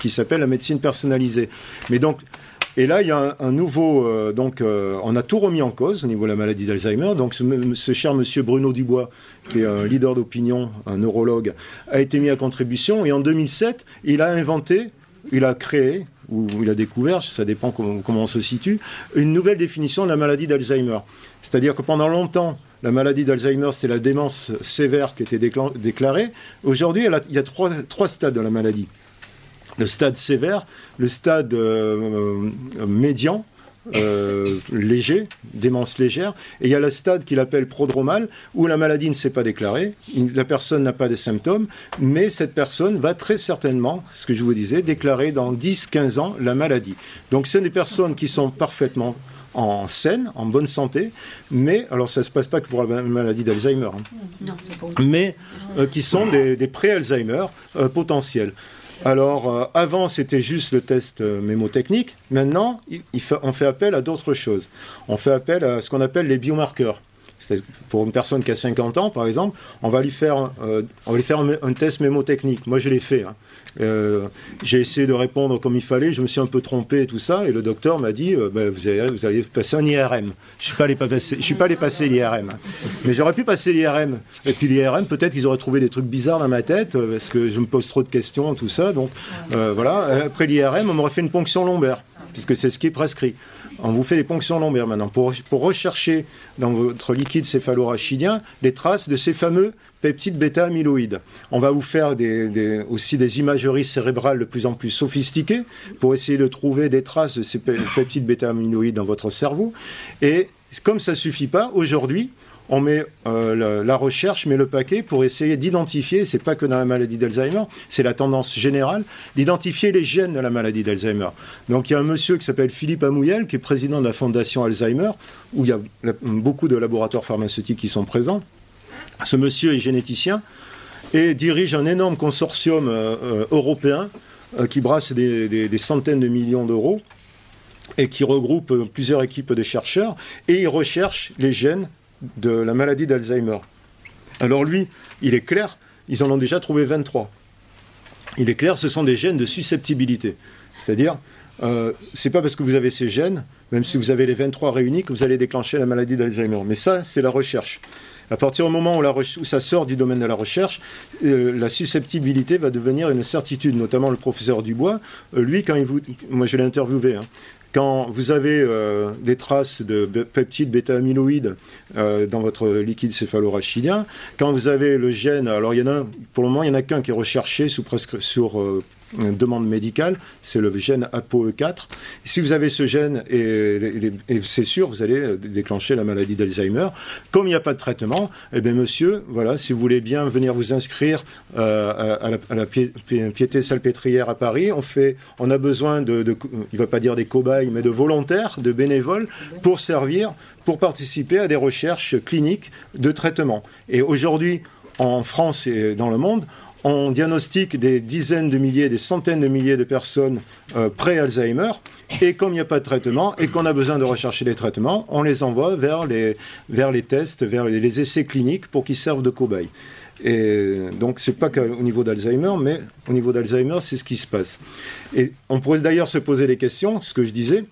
[SPEAKER 2] qui s'appelle la médecine personnalisée. Mais donc, et là, il y a un, nouveau. Euh, donc, euh, on a tout remis en cause au niveau de la maladie d'Alzheimer. Donc, ce, cher monsieur Bruno Dubois, qui est un leader d'opinion, un neurologue, a été mis à contribution. Et en 2007, il a inventé, il a créé, ou il a découvert, ça dépend comment, on se situe, une nouvelle définition de la maladie d'Alzheimer. C'est-à-dire que pendant longtemps, la maladie d'Alzheimer, c'était la démence sévère qui était déclarée. Aujourd'hui, il y a trois, trois stades de la maladie le stade sévère, le stade euh, euh, médian, euh, léger, démence légère, et il y a le stade qu'il appelle prodromal, où la maladie ne s'est pas déclarée, la personne n'a pas de symptômes, mais cette personne va très certainement, ce que je vous disais, déclarer dans 10-15 ans la maladie. Donc ce sont des personnes qui sont parfaitement en scène, en bonne santé, mais, alors ça ne se passe pas que pour la maladie d'Alzheimer, hein, mais qui sont des, pré-Alzheimer potentiels. Alors, euh, avant, c'était juste le test euh, mémotechnique. Maintenant, on fait appel à d'autres choses. On fait appel à ce qu'on appelle les biomarqueurs. Pour une personne qui a 50 ans, par exemple, on va lui faire, euh, on va lui faire un, test mémotechnique. Moi, je l'ai fait. Hein. Euh, j'ai essayé de répondre comme il fallait, je me suis un peu trompé et tout ça, et le docteur m'a dit euh, ben, vous, allez, passer un IRM. Je ne suis, pas allé passer l'IRM. Mais j'aurais pu passer l'IRM. Et puis l'IRM, peut-être qu'ils auraient trouvé des trucs bizarres dans ma tête, parce que je me pose trop de questions, tout ça. Donc voilà, après l'IRM, on m'aurait fait une ponction lombaire puisque c'est ce qui est prescrit. On vous fait des ponctions lombaires maintenant pour, pour rechercher dans votre liquide céphalorachidien les traces de ces fameux peptides bêta-amyloïdes. On va vous faire aussi des imageries cérébrales de plus en plus sophistiquées pour essayer de trouver des traces de ces peptides bêta-amyloïdes dans votre cerveau. Et comme ça ne suffit pas, aujourd'hui, on met euh, la, recherche, met le paquet pour essayer d'identifier, c'est pas que dans la maladie d'Alzheimer, c'est la tendance générale, d'identifier les gènes de la maladie d'Alzheimer. Donc il y a un monsieur qui s'appelle Philippe Amouyel, qui est président de la fondation Alzheimer, où il y a beaucoup de laboratoires pharmaceutiques qui sont présents. Ce monsieur est généticien et dirige un énorme consortium européen qui brasse des, centaines de millions d'euros et qui regroupe plusieurs équipes de chercheurs et il recherche les gènes de la maladie d'Alzheimer. Alors lui, il est clair, ils en ont déjà trouvé 23. Il est clair, ce sont des gènes de susceptibilité. C'est-à-dire, euh, c'est pas parce que vous avez ces gènes, même si vous avez les 23 réunis, que vous allez déclencher la maladie d'Alzheimer. Mais ça, c'est la recherche. À partir du moment où, ça sort du domaine de la recherche, euh, la susceptibilité va devenir une certitude, notamment le professeur Dubois. Euh, lui, quand il vous. Moi, je l'ai interviewé. Hein, quand vous avez euh, des traces de peptides bêta-amyloïdes euh, dans votre liquide céphalorachidien, quand vous avez le gène, alors il y en a, pour le moment, il n'y en a qu'un qui est recherché sous presque, sur euh, demande médicale, c'est le gène ApoE4. Si vous avez ce gène, et, c'est sûr, vous allez déclencher la maladie d'Alzheimer. Comme il n'y a pas de traitement, eh bien monsieur, voilà, si vous voulez bien venir vous inscrire euh, à, la, piété salpêtrière à Paris, on, fait, on a besoin de, il ne va pas dire des cobayes, mais de volontaires, de bénévoles, pour servir, pour participer à des recherches cliniques de traitement. Et aujourd'hui, en France et dans le monde, on diagnostique des dizaines de milliers, des centaines de milliers de personnes euh, pré-Alzheimer, et comme il n'y a pas de traitement et qu'on a besoin de rechercher des traitements, on les envoie vers les, vers les tests, vers les, essais cliniques pour qu'ils servent de cobayes. Et donc, c'est pas qu'au niveau d'Alzheimer, mais au niveau d'Alzheimer, c'est ce qui se passe. Et on pourrait d'ailleurs se poser des questions, ce que je disais,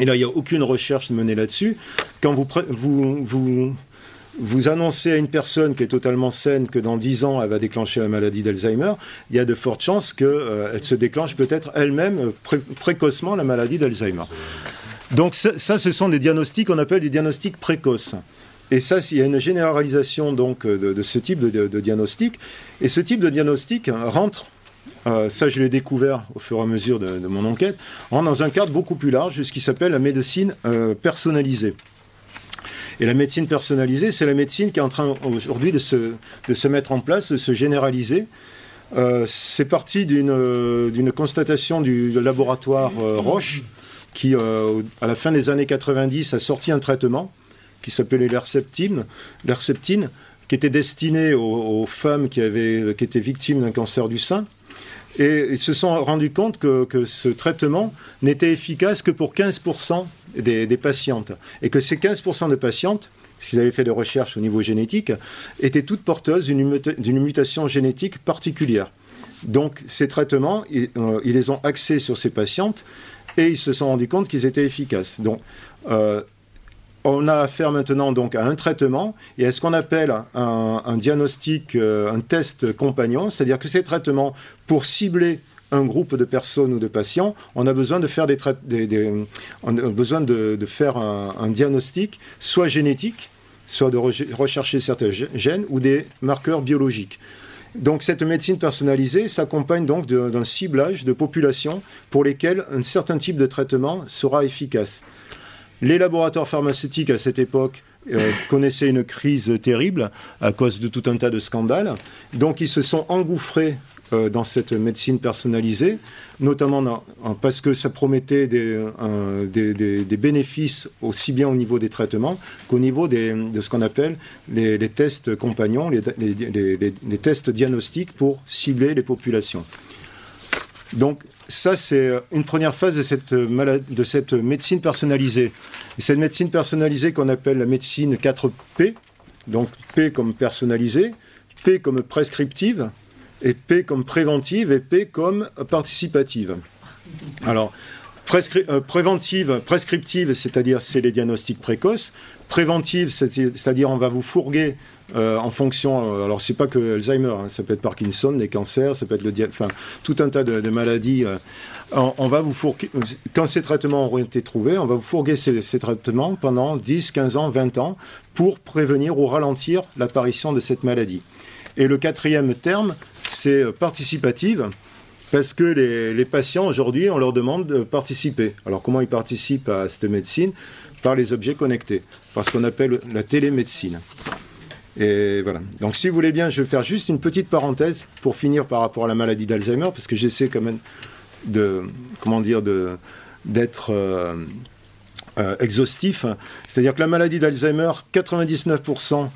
[SPEAKER 2] et là, il n'y a aucune recherche menée là-dessus. Quand vous, vous, vous vous annoncez à une personne qui est totalement saine que dans 10 ans, elle va déclencher la maladie d'Alzheimer, il y a de fortes chances qu'elle euh, se déclenche peut-être elle-même euh, précocement la maladie d'Alzheimer. Donc ça, ce sont des diagnostics qu'on appelle des diagnostics précoces. Et ça, il y a une généralisation donc euh, de, ce type de, diagnostic. Et ce type de diagnostic rentre, ça je l'ai découvert au fur et à mesure de, mon enquête, rentre dans un cadre beaucoup plus large, ce qui s'appelle la médecine personnalisée. Et la médecine personnalisée, c'est la médecine qui est en train aujourd'hui de se, de se mettre en place, de se généraliser. Euh, c'est parti d'une constatation du laboratoire euh, Roche qui, euh, à la fin des années 90, a sorti un traitement qui s'appelait l'herceptine, qui était destiné aux, femmes qui, avaient, qui étaient victimes d'un cancer du sein. Et ils se sont rendus compte que, que ce traitement n'était efficace que pour 15% des, patientes. Et que ces 15% de patientes, s'ils avaient fait des recherches au niveau génétique, étaient toutes porteuses d'une mutation génétique particulière. Donc ces traitements, euh, ils, les ont axés sur ces patientes et ils se sont rendus compte qu'ils étaient efficaces. Donc euh, on a affaire maintenant donc à un traitement et à ce qu'on appelle un, diagnostic, euh, un test compagnon, c'est-à-dire que ces traitements, pour cibler un groupe de personnes ou de patients, on a besoin de faire, des, a besoin de, faire un, diagnostic, soit génétique, soit de rechercher certains gènes ou des marqueurs biologiques. Donc cette médecine personnalisée s'accompagne donc d'un ciblage de populations pour lesquelles un certain type de traitement sera efficace. Les laboratoires pharmaceutiques à cette époque euh, connaissaient une crise terrible à cause de tout un tas de scandales. Donc ils se sont engouffrés euh, dans cette médecine personnalisée, notamment parce que ça promettait des, des, bénéfices aussi bien au niveau des traitements qu'au niveau de ce qu'on appelle les, tests compagnons, les, tests diagnostiques pour cibler les populations. Donc ça, c'est une première phase de cette, de cette médecine personnalisée. Et cette médecine personnalisée qu'on appelle la médecine 4P, donc P comme personnalisée, P comme prescriptive, et P comme préventive et P comme participative. Alors, euh, préventive, prescriptive, c'est-à-dire c'est les diagnostics précoces. Préventive, c'est-à-dire on va vous fourguer euh, en fonction. Euh, alors c'est pas que Alzheimer, hein, ça peut être Parkinson, des cancers, ça peut être le, enfin tout un tas de, maladies. On, va vous fourguer, quand ces traitements auront été trouvés, on va vous fourguer ces, ces traitements pendant 10, 15 ans, 20 ans pour prévenir ou ralentir l'apparition de cette maladie. Et le quatrième terme, c'est participative parce que les, patients, aujourd'hui, on leur demande de participer. Alors comment ils participent à cette médecine? Par les objets connectés, par ce qu'on appelle la télémédecine. Et voilà. Donc si vous voulez bien, je vais faire juste une petite parenthèse pour finir par rapport à la maladie d'Alzheimer, parce que j'essaie quand même de, comment d'être euh, euh, exhaustif. C'est-à-dire que la maladie d'Alzheimer, 99%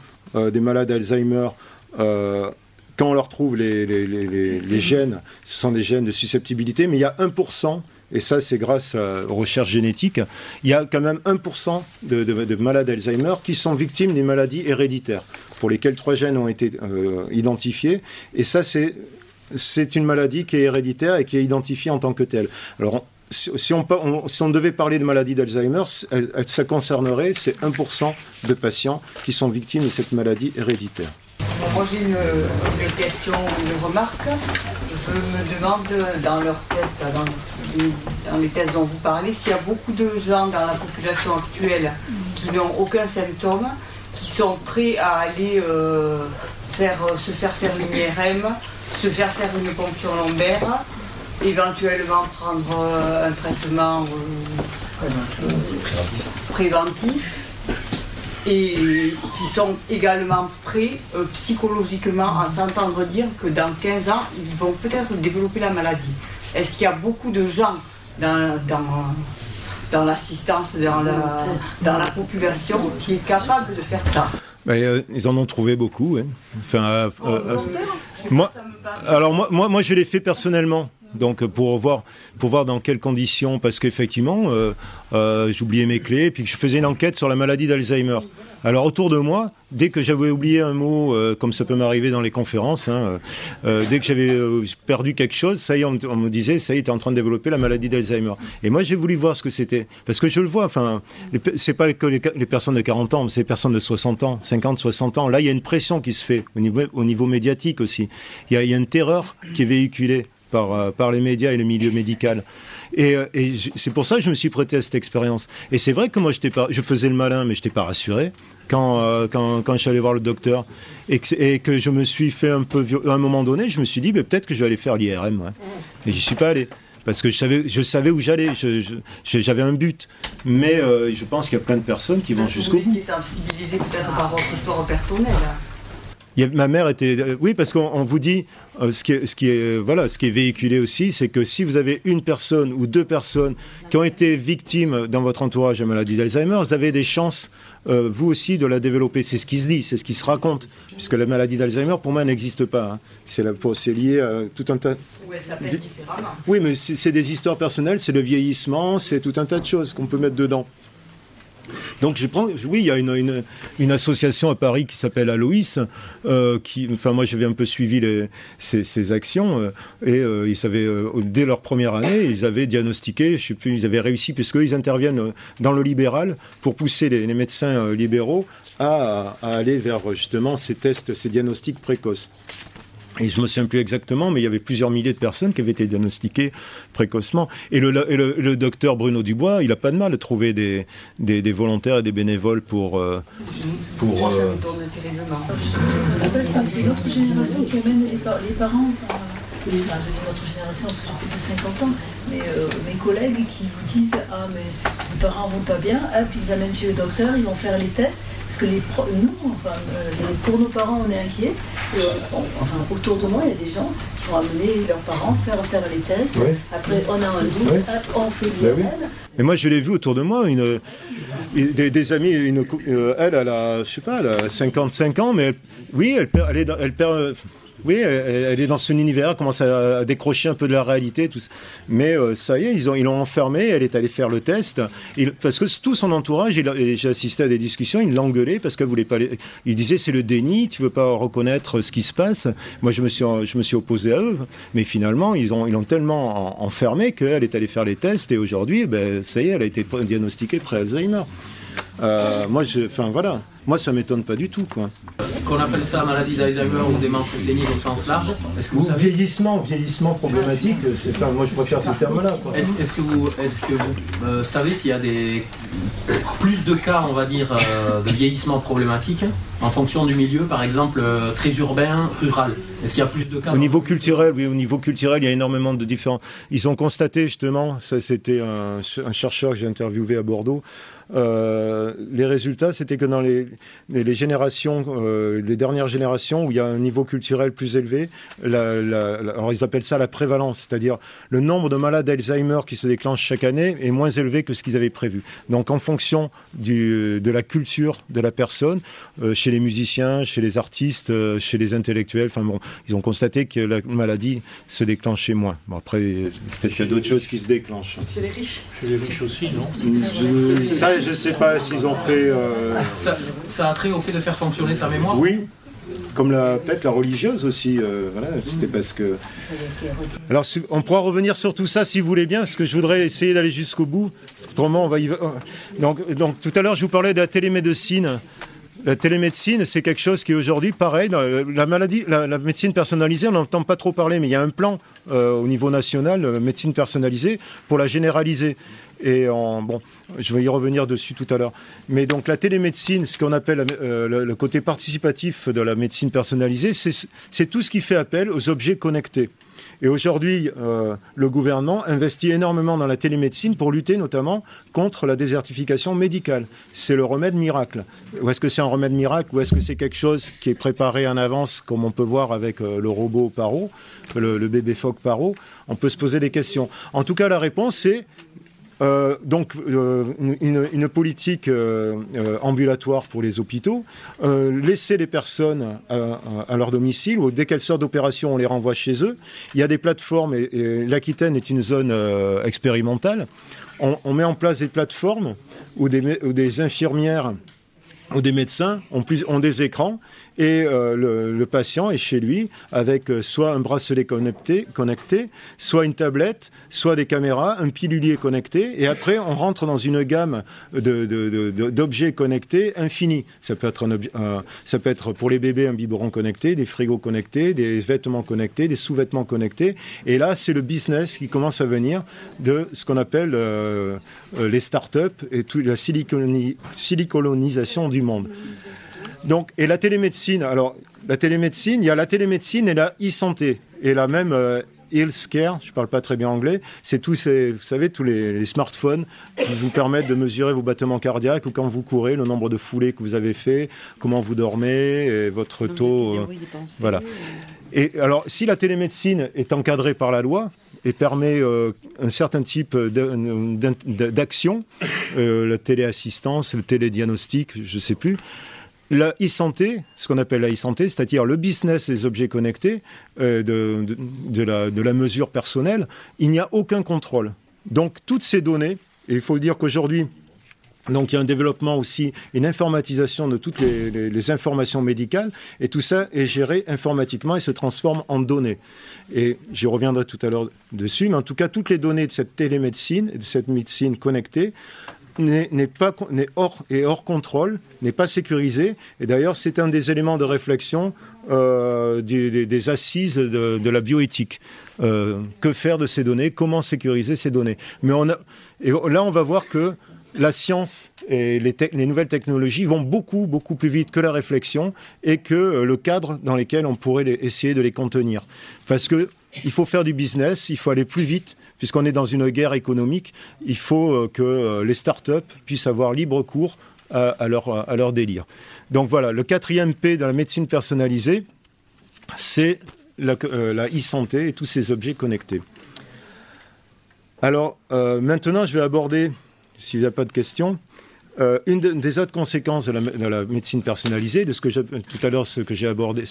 [SPEAKER 2] des malades d'Alzheimer quand on leur trouve les, gènes, ce sont des gènes de susceptibilité, mais il y a 1%, et ça c'est grâce aux recherches génétiques, il y a quand même 1% de, de, malades d'Alzheimer qui sont victimes des maladies héréditaires, pour lesquelles trois gènes ont été euh, identifiés, et ça c'est une maladie qui est héréditaire et qui est identifiée en tant que telle. Alors, si on, devait parler de maladie d'Alzheimer, ça concernerait ces 1% de patients qui sont victimes de cette maladie héréditaire
[SPEAKER 6] moi j'ai une, question, une remarque. Je me demande dans leurs tests, dans, les tests dont vous parlez, s'il y a beaucoup de gens dans la population actuelle qui n'ont aucun symptôme, qui sont prêts à aller euh, faire, se faire faire une IRM, se faire faire une ponction lombaire, éventuellement prendre euh, un traitement euh, préventif et qui sont également prêts euh, psychologiquement à s'entendre dire que dans 15 ans, ils vont peut-être développer la maladie. Est-ce qu'il y a beaucoup de gens dans, dans, l'assistance, dans la, dans la population qui est capable de faire ça?
[SPEAKER 2] Ben, euh, ils en ont trouvé beaucoup. Enfin, euh, moi, alors moi, moi, moi, je l'ai fait personnellement. Donc pour voir, pour voir dans quelles conditions, parce qu'effectivement, euh, euh, j'oubliais mes clés, puis que je faisais une enquête sur la maladie d'Alzheimer. Alors autour de moi, dès que j'avais oublié un mot, euh, comme ça peut m'arriver dans les conférences, hein, dès que j'avais perdu quelque chose, ça y est, on, me disait, ça y est, tu es en train de développer la maladie d'Alzheimer. Et moi, j'ai voulu voir ce que c'était, parce que je le vois. Enfin, c'est pas que les, personnes de 40 ans, c'est les personnes de 60 ans, 50, 60 ans. Là, il y a une pression qui se fait au niveau, au niveau médiatique aussi. Il y a une terreur qui est véhiculée par, euh, par les médias et le milieu médical. Et, euh, et c'est pour ça que je me suis prêté à cette expérience. Et c'est vrai que moi, pas, je faisais le malin, mais je n'étais pas rassuré quand, euh, quand, quand, je suis allé voir le docteur. Et que, et que, je me suis fait un peu. À un moment donné, je me suis dit, peut-être que je vais aller faire l'IRM. Ouais. Et j'y suis pas allé. Parce que je savais, je savais où j'allais, j'avais un but. Mais je pense qu'il y a plein de personnes qui vont jusqu'au bout.
[SPEAKER 6] Sensibilisé peut-être par votre histoire personnelle
[SPEAKER 2] ma mère était. Euh, oui, parce qu'on vous dit euh, ce, qui est, ce, qui est, voilà, ce qui est véhiculé aussi, c'est que si vous avez une personne ou deux personnes qui ont été victimes dans votre entourage de maladie d'Alzheimer, vous avez des chances, euh, vous aussi, de la développer. C'est ce qui se dit, c'est ce qui se raconte, puisque la maladie d'Alzheimer, pour moi, n'existe pas. Hein. C'est lié à tout un tas.
[SPEAKER 6] Oui, ça différemment.
[SPEAKER 2] Oui, mais c'est des histoires personnelles, c'est le vieillissement, c'est tout un tas de choses qu'on peut mettre dedans. Donc je prends, oui, il y a une, association à Paris qui s'appelle Aloïs, euh, qui, enfin moi j'avais un peu suivi les, ces, actions euh, et euh, ils avaient dès leur première année ils avaient diagnostiqué, je sais plus, ils avaient réussi puisqu'ils interviennent dans le libéral pour pousser les, médecins libéraux à, aller vers justement ces tests, ces diagnostics précoces. Et je me souviens plus exactement, mais il y avait plusieurs milliers de personnes qui avaient été diagnostiquées précocement. Et le, le, docteur Bruno Dubois, il n'a pas de mal à trouver des, des, volontaires et des bénévoles pour... Euh,
[SPEAKER 6] pour euh...
[SPEAKER 4] C'est une autre génération qui amène les, parents... Enfin, je dis notre génération, parce que j'ai plus de 50 ans, mais euh, mes collègues qui vous disent Ah, mais les parents vont pas bien, hop, ils amènent chez le docteur, ils vont faire les tests, parce que les nous, enfin, euh, pour nos parents, on est inquiets. Euh, enfin, autour de moi, il y a des gens qui vont amener leurs parents faire faire les tests. Après, on a un doute, on fait ben oui.
[SPEAKER 2] Mais moi, je l'ai vu autour de moi, une, des, amis, une, euh, elle, elle a, je sais pas, elle a 55 ans, mais oui, elle, elle, est, elle perd oui, elle, est dans son univers, elle commence à, décrocher un peu de la réalité, tout mais euh, ça y est, ils l'ont ils enfermée, elle est allée faire le test, parce que tout son entourage, j'ai assisté à des discussions, il l'engueulait parce qu'elle voulait pas. Il disait c'est le déni, tu veux pas reconnaître ce qui se passe. Moi, je me suis, je me suis opposé à eux, mais finalement, ils ont, ils l'ont tellement enfermée qu'elle est allée faire les tests et aujourd'hui, ben, ça y est, elle a été diagnostiquée pré-Alzheimer. Euh, moi, je, enfin voilà, moi ça m'étonne pas du tout quoi.
[SPEAKER 7] Qu'on appelle ça maladie d'Alzheimer ou démence sénile au sens large.
[SPEAKER 2] Est-ce que vous savez... vieillissement, vieillissement problématique, c'est moi je préfère ce terme-là.
[SPEAKER 7] Est-ce, que vous, est-ce que vous euh, savez s'il y a des plus de cas, on va dire, euh, de vieillissement problématique en fonction du milieu, par exemple très urbain, rural? Est-ce qu'il y a plus de cas
[SPEAKER 2] Au niveau culturel, oui, au niveau culturel, il y a énormément de différents. Ils ont constaté justement, ça c'était un, un chercheur que j'ai interviewé à Bordeaux. Euh, les résultats, c'était que dans les, les, générations, euh, les dernières générations où il y a un niveau culturel plus élevé, alors ils appellent ça la prévalence, c'est-à-dire le nombre de malades d'Alzheimer qui se déclenchent chaque année est moins élevé que ce qu'ils avaient prévu. Donc en fonction du, de la culture de la personne, euh, chez les musiciens, chez les artistes, euh, chez les intellectuels. Enfin bon, ils ont constaté que la maladie se déclenchait moins. Bon, après, peut-être qu'il y a d'autres choses qui se déclenchent?
[SPEAKER 4] Chez les riches
[SPEAKER 5] Chez les riches aussi, non?
[SPEAKER 2] Je, Ça, je ne sais pas s'ils ont fait. Euh,
[SPEAKER 7] ça, ça, a trait au fait de faire fonctionner sa mémoire
[SPEAKER 2] Oui, comme peut-être la religieuse aussi. Euh, voilà, c'était parce que. Alors, on pourra revenir sur tout ça si vous voulez bien, parce que je voudrais essayer d'aller jusqu'au bout. autrement, on va y. Donc, donc, tout à l'heure, je vous parlais de la télémédecine. La télémédecine, c'est quelque chose qui est aujourd'hui pareil. La maladie, la, médecine personnalisée, on n'entend pas trop parler, mais il y a un plan euh, au niveau national, euh, médecine personnalisée, pour la généraliser. Et je vais y revenir dessus tout à l'heure. Mais donc la télémédecine, ce qu'on appelle euh, le, côté participatif de la médecine personnalisée, c'est tout ce qui fait appel aux objets connectés. Et aujourd'hui, euh, le gouvernement investit énormément dans la télémédecine pour lutter notamment contre la désertification médicale. C'est le remède miracle. Ou est-ce que c'est un remède miracle ou est-ce que c'est quelque chose qui est préparé en avance, comme on peut voir avec euh, le robot Paro, le, le bébé phoque Paro? On peut se poser des questions. En tout cas, la réponse c'est euh, donc euh, une, politique euh, ambulatoire pour les hôpitaux, laisser les personnes à, leur domicile ou dès qu'elles sortent d'opération, on les renvoie chez eux. Il y a des plateformes et, l'Aquitaine est une zone expérimentale. On, met en place des plateformes où des, infirmières ou des médecins ont des écrans et euh, le, patient est chez lui avec euh, soit un bracelet connecté, connecté, soit une tablette, soit des caméras, un pilulier connecté, et après on rentre dans une gamme d'objets connectés infinis. Ça peut, être un, ça peut être pour les bébés un biberon connecté, des frigos connectés, des vêtements connectés, des sous-vêtements connectés, et là c'est le business qui commence à venir de ce qu'on appelle euh, les start-up et toute la silicolonisation du monde. Donc, et la télémédecine, alors la télémédecine, il y a la télémédecine et la e-santé. Et la même euh, healthcare, je ne parle pas très bien anglais, c'est tous ces, vous savez, tous les, smartphones qui vous permettent de mesurer vos battements cardiaques ou quand vous courez, le nombre de foulées que vous avez fait, comment vous dormez, et votre taux. Euh, voilà. Et alors, si la télémédecine est encadrée par la loi, et permet euh, un certain type d'action, la téléassistance, le télédiagnostic, je ne sais plus, la e-santé, ce qu'on appelle la e-santé, c'est-à-dire le business des objets connectés, euh, de, la, mesure personnelle, il n'y a aucun contrôle. Donc toutes ces données, et il faut dire qu'aujourd'hui, donc il y a un développement aussi, une informatisation de toutes les, informations médicales, et tout ça est géré informatiquement et se transforme en données. Et j'y reviendrai tout à l'heure dessus, mais en tout cas, toutes les données de cette télémédecine, de cette médecine connectée, n'est pas hors hors contrôle, n'est pas sécurisé. Et d'ailleurs, c'est un des éléments de réflexion euh, des, assises de, la bioéthique. Euh, que faire de ces données? Comment sécuriser ces données? Mais on et là, on va voir que la science et les, les, nouvelles technologies vont beaucoup, beaucoup plus vite que la réflexion et que euh, le cadre dans lequel on pourrait essayer de les contenir. Parce que il faut faire du business, il faut aller plus vite, puisqu'on est dans une guerre économique. Il faut euh, que euh, les start-up puissent avoir libre cours à, leur, à leur délire. Donc voilà, le quatrième P de la médecine personnalisée, c'est la euh, e-santé et tous ces objets connectés. Alors maintenant, je vais aborder, s'il n'y a pas de questions, euh, une des autres conséquences de la, médecine personnalisée, de ce que tout à l'heure ce que j'ai abordé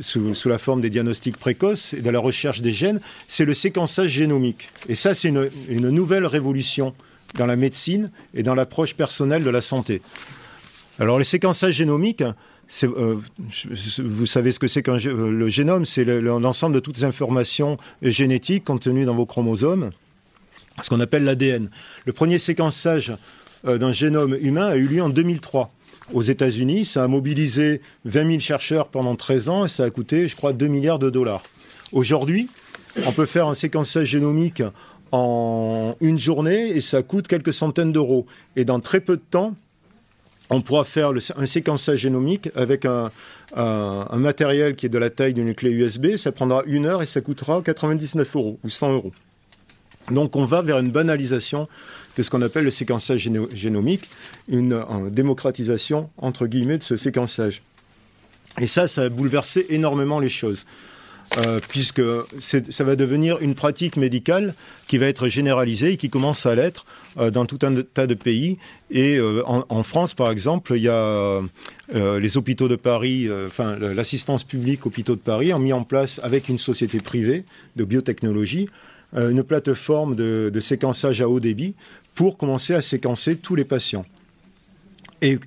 [SPEAKER 2] sous, la forme des diagnostics précoces et de la recherche des gènes, c'est le séquençage génomique. Et ça, c'est une, nouvelle révolution dans la médecine et dans l'approche personnelle de la santé. Alors, le séquençage génomique, euh, vous savez ce que c'est qu'un le génome, c'est l'ensemble de toutes les informations génétiques contenues dans vos chromosomes, ce qu'on appelle l'ADN. Le premier séquençage euh, d'un génome humain a eu lieu en 2003 aux États-Unis. Ça a mobilisé 20 000 chercheurs pendant 13 ans et ça a coûté, je crois, 2 milliards de dollars. Aujourd'hui, on peut faire un séquençage génomique en une journée et ça coûte quelques centaines d'euros. Et dans très peu de temps, on pourra faire un séquençage génomique avec un, un, matériel qui est de la taille d'une clé USB. Ça prendra une heure et ça coûtera 99 euros ou 100 euros. Donc on va vers une banalisation de ce qu'on appelle le séquençage génomique, une, démocratisation entre guillemets de ce séquençage. Et ça, ça a bouleversé énormément les choses. euh, puisque ça va devenir une pratique médicale qui va être généralisée et qui commence à l'être euh, dans tout un tas de pays. Et euh, en, France, par exemple, il y a les hôpitaux de Paris, enfin l'assistance publique hôpitaux de Paris ont mis en place avec une société privée de biotechnologie une plateforme de, séquençage à haut débit pour commencer à séquencer tous les patients et,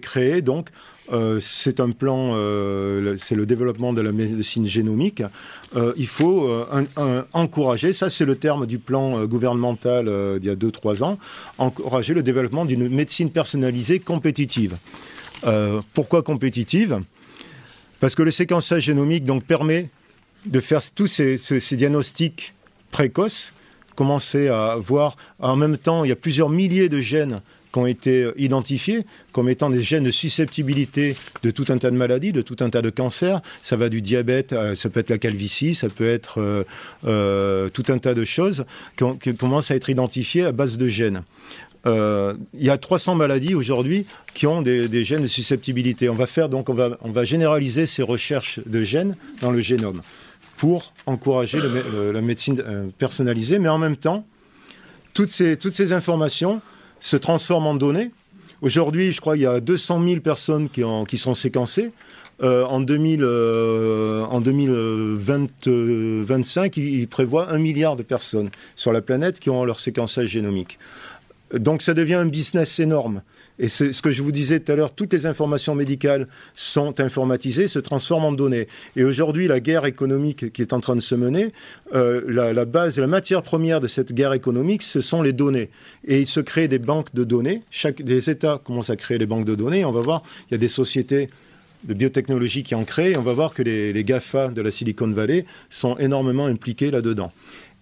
[SPEAKER 2] créer donc euh, c'est un plan, euh, c'est le développement de la médecine génomique. Euh, il faut encourager, ça c'est le terme du plan gouvernemental d'il y a 2-3 ans, encourager le développement d'une médecine personnalisée compétitive. pourquoi compétitive? Parce que le séquençage génomique permet de faire tous ces diagnostics précoces, commencer à voir en même temps, il y a plusieurs milliers de gènes ont été identifiés comme étant des gènes de susceptibilité de tout un tas de maladies, de tout un tas de cancers. Ça va du diabète, ça peut être la calvitie, ça peut être euh, euh, tout un tas de choses qui, commencent à être identifiées à base de gènes. Euh, il y a 300 maladies aujourd'hui qui ont des, gènes de susceptibilité. On va généraliser ces recherches de gènes dans le génome pour encourager la médecine personnalisée, mais en même temps, toutes ces, informations se transforme en données. Aujourd'hui, je crois qu'il y a 200 000 personnes qui, sont séquencées. Euh, en, 2000, euh, en 2025, il, prévoit un milliard de personnes sur la planète qui ont leur séquençage génomique. Donc ça devient un business énorme. Et c'est ce que je vous disais tout à l'heure, toutes les informations médicales sont informatisées, se transforment en données. Et aujourd'hui, la guerre économique qui est en train de se mener, euh, la, base, la matière première de cette guerre économique, ce sont les données. Et il se crée des banques de données. Chaque, des États commencent à créer des banques de données. On va voir, il y a des sociétés de biotechnologie qui en créent. on va voir que les, les GAFA de la Silicon Valley sont énormément impliqués là-dedans.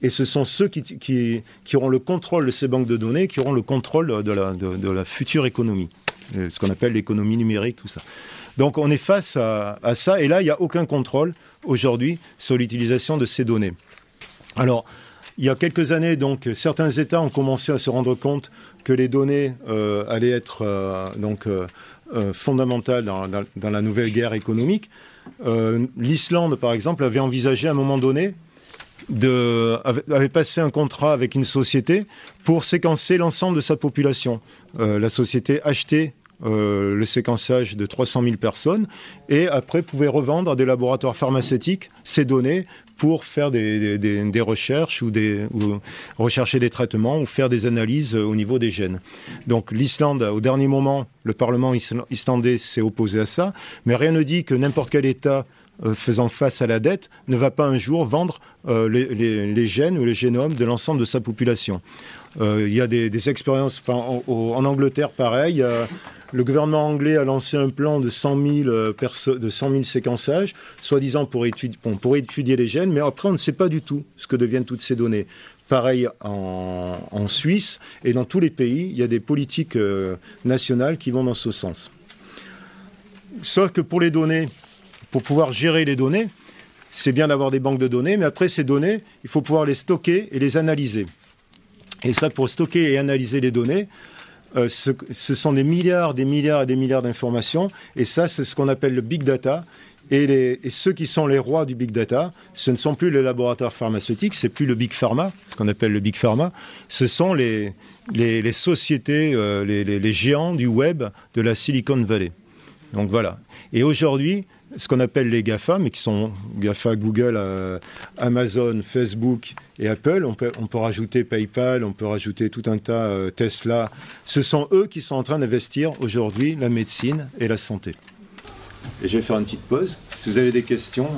[SPEAKER 2] Et ce sont ceux qui, auront le contrôle de ces banques de données, qui auront le contrôle de la, future économie, euh, ce qu'on appelle l'économie numérique, tout ça. Donc on est face à, ça, et là, il n'y a aucun contrôle aujourd'hui sur l'utilisation de ces données. Alors, il y a quelques années, certains États ont commencé à se rendre compte que les données euh, allaient être euh, fondamentales dans, dans, la nouvelle guerre économique. L'Islande, par exemple, avait envisagé à un moment donné avait, passé un contrat avec une société pour séquencer l'ensemble de sa population. Euh, la société achetait euh, le séquençage de 300 000 personnes et après pouvait revendre à des laboratoires pharmaceutiques ces données pour faire des, recherches ou, ou rechercher des traitements ou faire des analyses au niveau des gènes. Donc l'Islande, au dernier moment, le Parlement islandais s'est opposé à ça, mais rien ne dit que n'importe quel État euh, faisant face à la dette ne va pas un jour vendre euh, les, gènes ou les génomes de l'ensemble de sa population. Euh, il y a des, expériences, en, Angleterre pareil, le gouvernement anglais a lancé un plan de 100 000, de 100 000 séquençages, soi-disant pour, étudier, pour étudier les gènes, mais après on ne sait pas du tout ce que deviennent toutes ces données. Pareil en Suisse et dans tous les pays, il y a des politiques nationales qui vont dans ce sens. Sauf que pour les données, pour pouvoir gérer les données, c'est bien d'avoir des banques de données, mais après ces données, il faut pouvoir les stocker et les analyser. Et ça, pour stocker et analyser les données, euh, ce, sont des milliards, des milliards et des milliards d'informations. Et ça, c'est ce qu'on appelle le big data. Et, ceux qui sont les rois du big data, ce ne sont plus les laboratoires pharmaceutiques, c'est plus le big pharma, ce qu'on appelle le big pharma. Ce sont les, les, sociétés, euh, les, les géants du web de la Silicon Valley. Donc voilà. Et aujourd'hui, ce qu'on appelle les GAFA, mais qui sont GAFA, Google, euh, Amazon, Facebook et Apple. On peut, on peut rajouter PayPal, on peut rajouter tout un tas, euh, Tesla. Ce sont eux qui sont en train d'investir aujourd'hui la médecine et la santé. Et je vais faire une petite pause. Si vous avez des questions,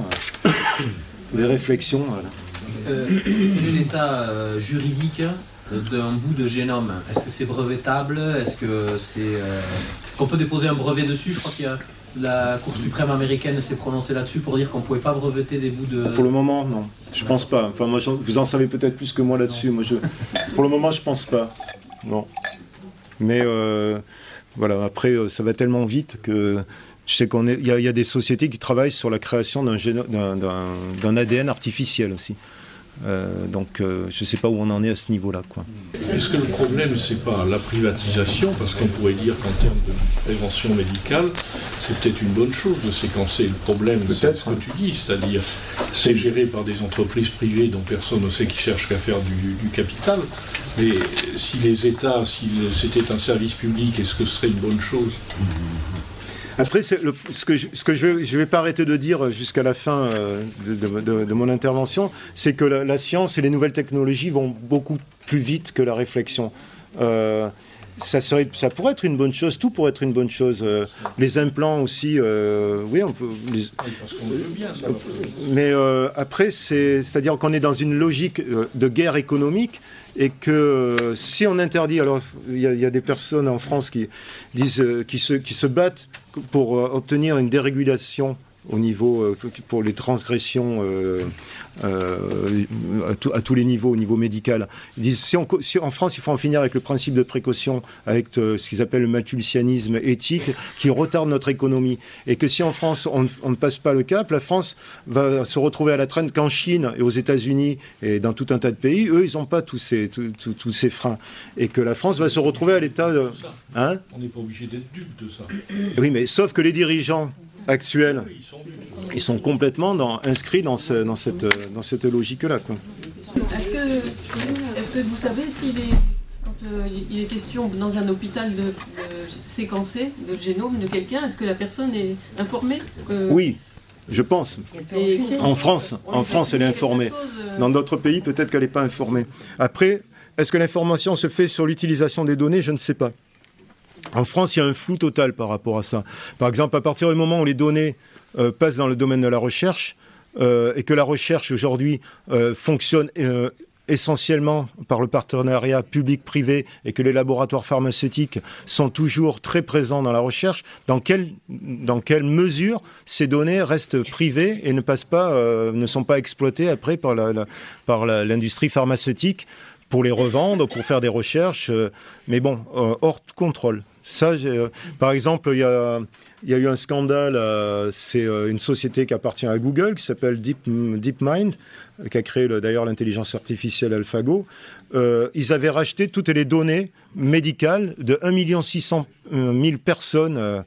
[SPEAKER 2] euh, des réflexions.
[SPEAKER 7] quel est l'état juridique d'un bout de génome? Est-ce que c'est brevetable? Est-ce que c'est est-ce qu'on peut déposer un brevet dessus? Je crois qu'il y a la Cour suprême américaine s'est prononcée là-dessus pour dire qu'on ne pouvait pas breveter des bouts de.
[SPEAKER 2] Pour le moment, non. Je pense pas. Enfin, moi, vous en savez peut-être plus que moi là-dessus. Moi, je... Pour le moment, je pense pas. Non. Mais euh, voilà, après, euh, ça va tellement vite que je sais qu'on est. Il y, a des sociétés qui travaillent sur la création d'un, d'un, ADN artificiel aussi. Euh, donc euh, je ne sais pas où on en est à ce niveau-là.
[SPEAKER 5] Est-ce que le problème, c'est pas la privatisation Parce qu'on pourrait dire qu'en termes de prévention médicale, c'est peut-être une bonne chose de séquencer. Le problème, c'est ce que tu dis, c'est-à-dire c'est géré par des entreprises privées dont personne ne sait qui cherche qu'à faire du, capital. Mais si les États, si c'était un service public, est-ce que ce serait une bonne chose?
[SPEAKER 2] Après, ce que, je, ce que je vais, vais pas arrêter de dire jusqu'à la fin euh, de, mon intervention, c'est que la, science et les nouvelles technologies vont beaucoup plus vite que la réflexion. Euh, ça, serait, ça pourrait être une bonne chose, tout pourrait être une bonne chose. Euh, les implants aussi, oui, on peut. mais après, c'est-à-dire qu'on est dans une logique de guerre économique et que si on interdit, alors il y, a des personnes en France qui disent, se, qui se battent pour euh, obtenir une dérégulation au niveau euh, pour les transgressions euh, à, tous les niveaux, au niveau médical. Ils disent si, en France il faut en finir avec le principe de précaution, avec ce qu'ils appellent le malthusianisme éthique, qui retarde notre économie, et que si en France on, ne passe pas le cap, la France va se retrouver à la traîne qu'en Chine et aux États-Unis et dans tout un tas de pays, eux ils n'ont pas tous ces, tous ces freins, et que la France va se retrouver à l'état de...
[SPEAKER 5] Hein? On n'est pas obligé d'être dupe de ça.
[SPEAKER 2] Oui, mais sauf que les dirigeants actuels, ils sont complètement dans, inscrits dans, dans cette, dans cette logique-là.
[SPEAKER 4] Est-ce que, vous savez s'il est, quand euh, il est question dans un hôpital de, séquencer le génome de quelqu'un, est-ce que la personne est informée
[SPEAKER 2] Oui. Je pense. en France, en France, elle est informée. Euh, dans d'autres pays, peut-être qu'elle n'est pas informée. Après, est-ce que l'information se fait sur l'utilisation des données? Je ne sais pas. En France, il y a un flou total par rapport à ça. Par exemple, à partir du moment où les données euh, passent dans le domaine de la recherche, euh, et que la recherche aujourd'hui euh, fonctionne essentiellement par le partenariat public-privé et que les laboratoires pharmaceutiques sont toujours très présents dans la recherche, dans quelle, dans quelle mesure ces données restent privées et ne, passent pas, ne sont pas exploitées après par l'industrie pharmaceutique pour les revendre, pour faire des recherches, mais bon, hors contrôle. Ça, euh, par exemple, il y a, eu un scandale. Euh, c'est euh, une société qui appartient à Google qui s'appelle Deep, DeepMind, qui a créé d'ailleurs l'intelligence artificielle AlphaGo. ils avaient racheté toutes les données médicales de 1 600 000 personnes,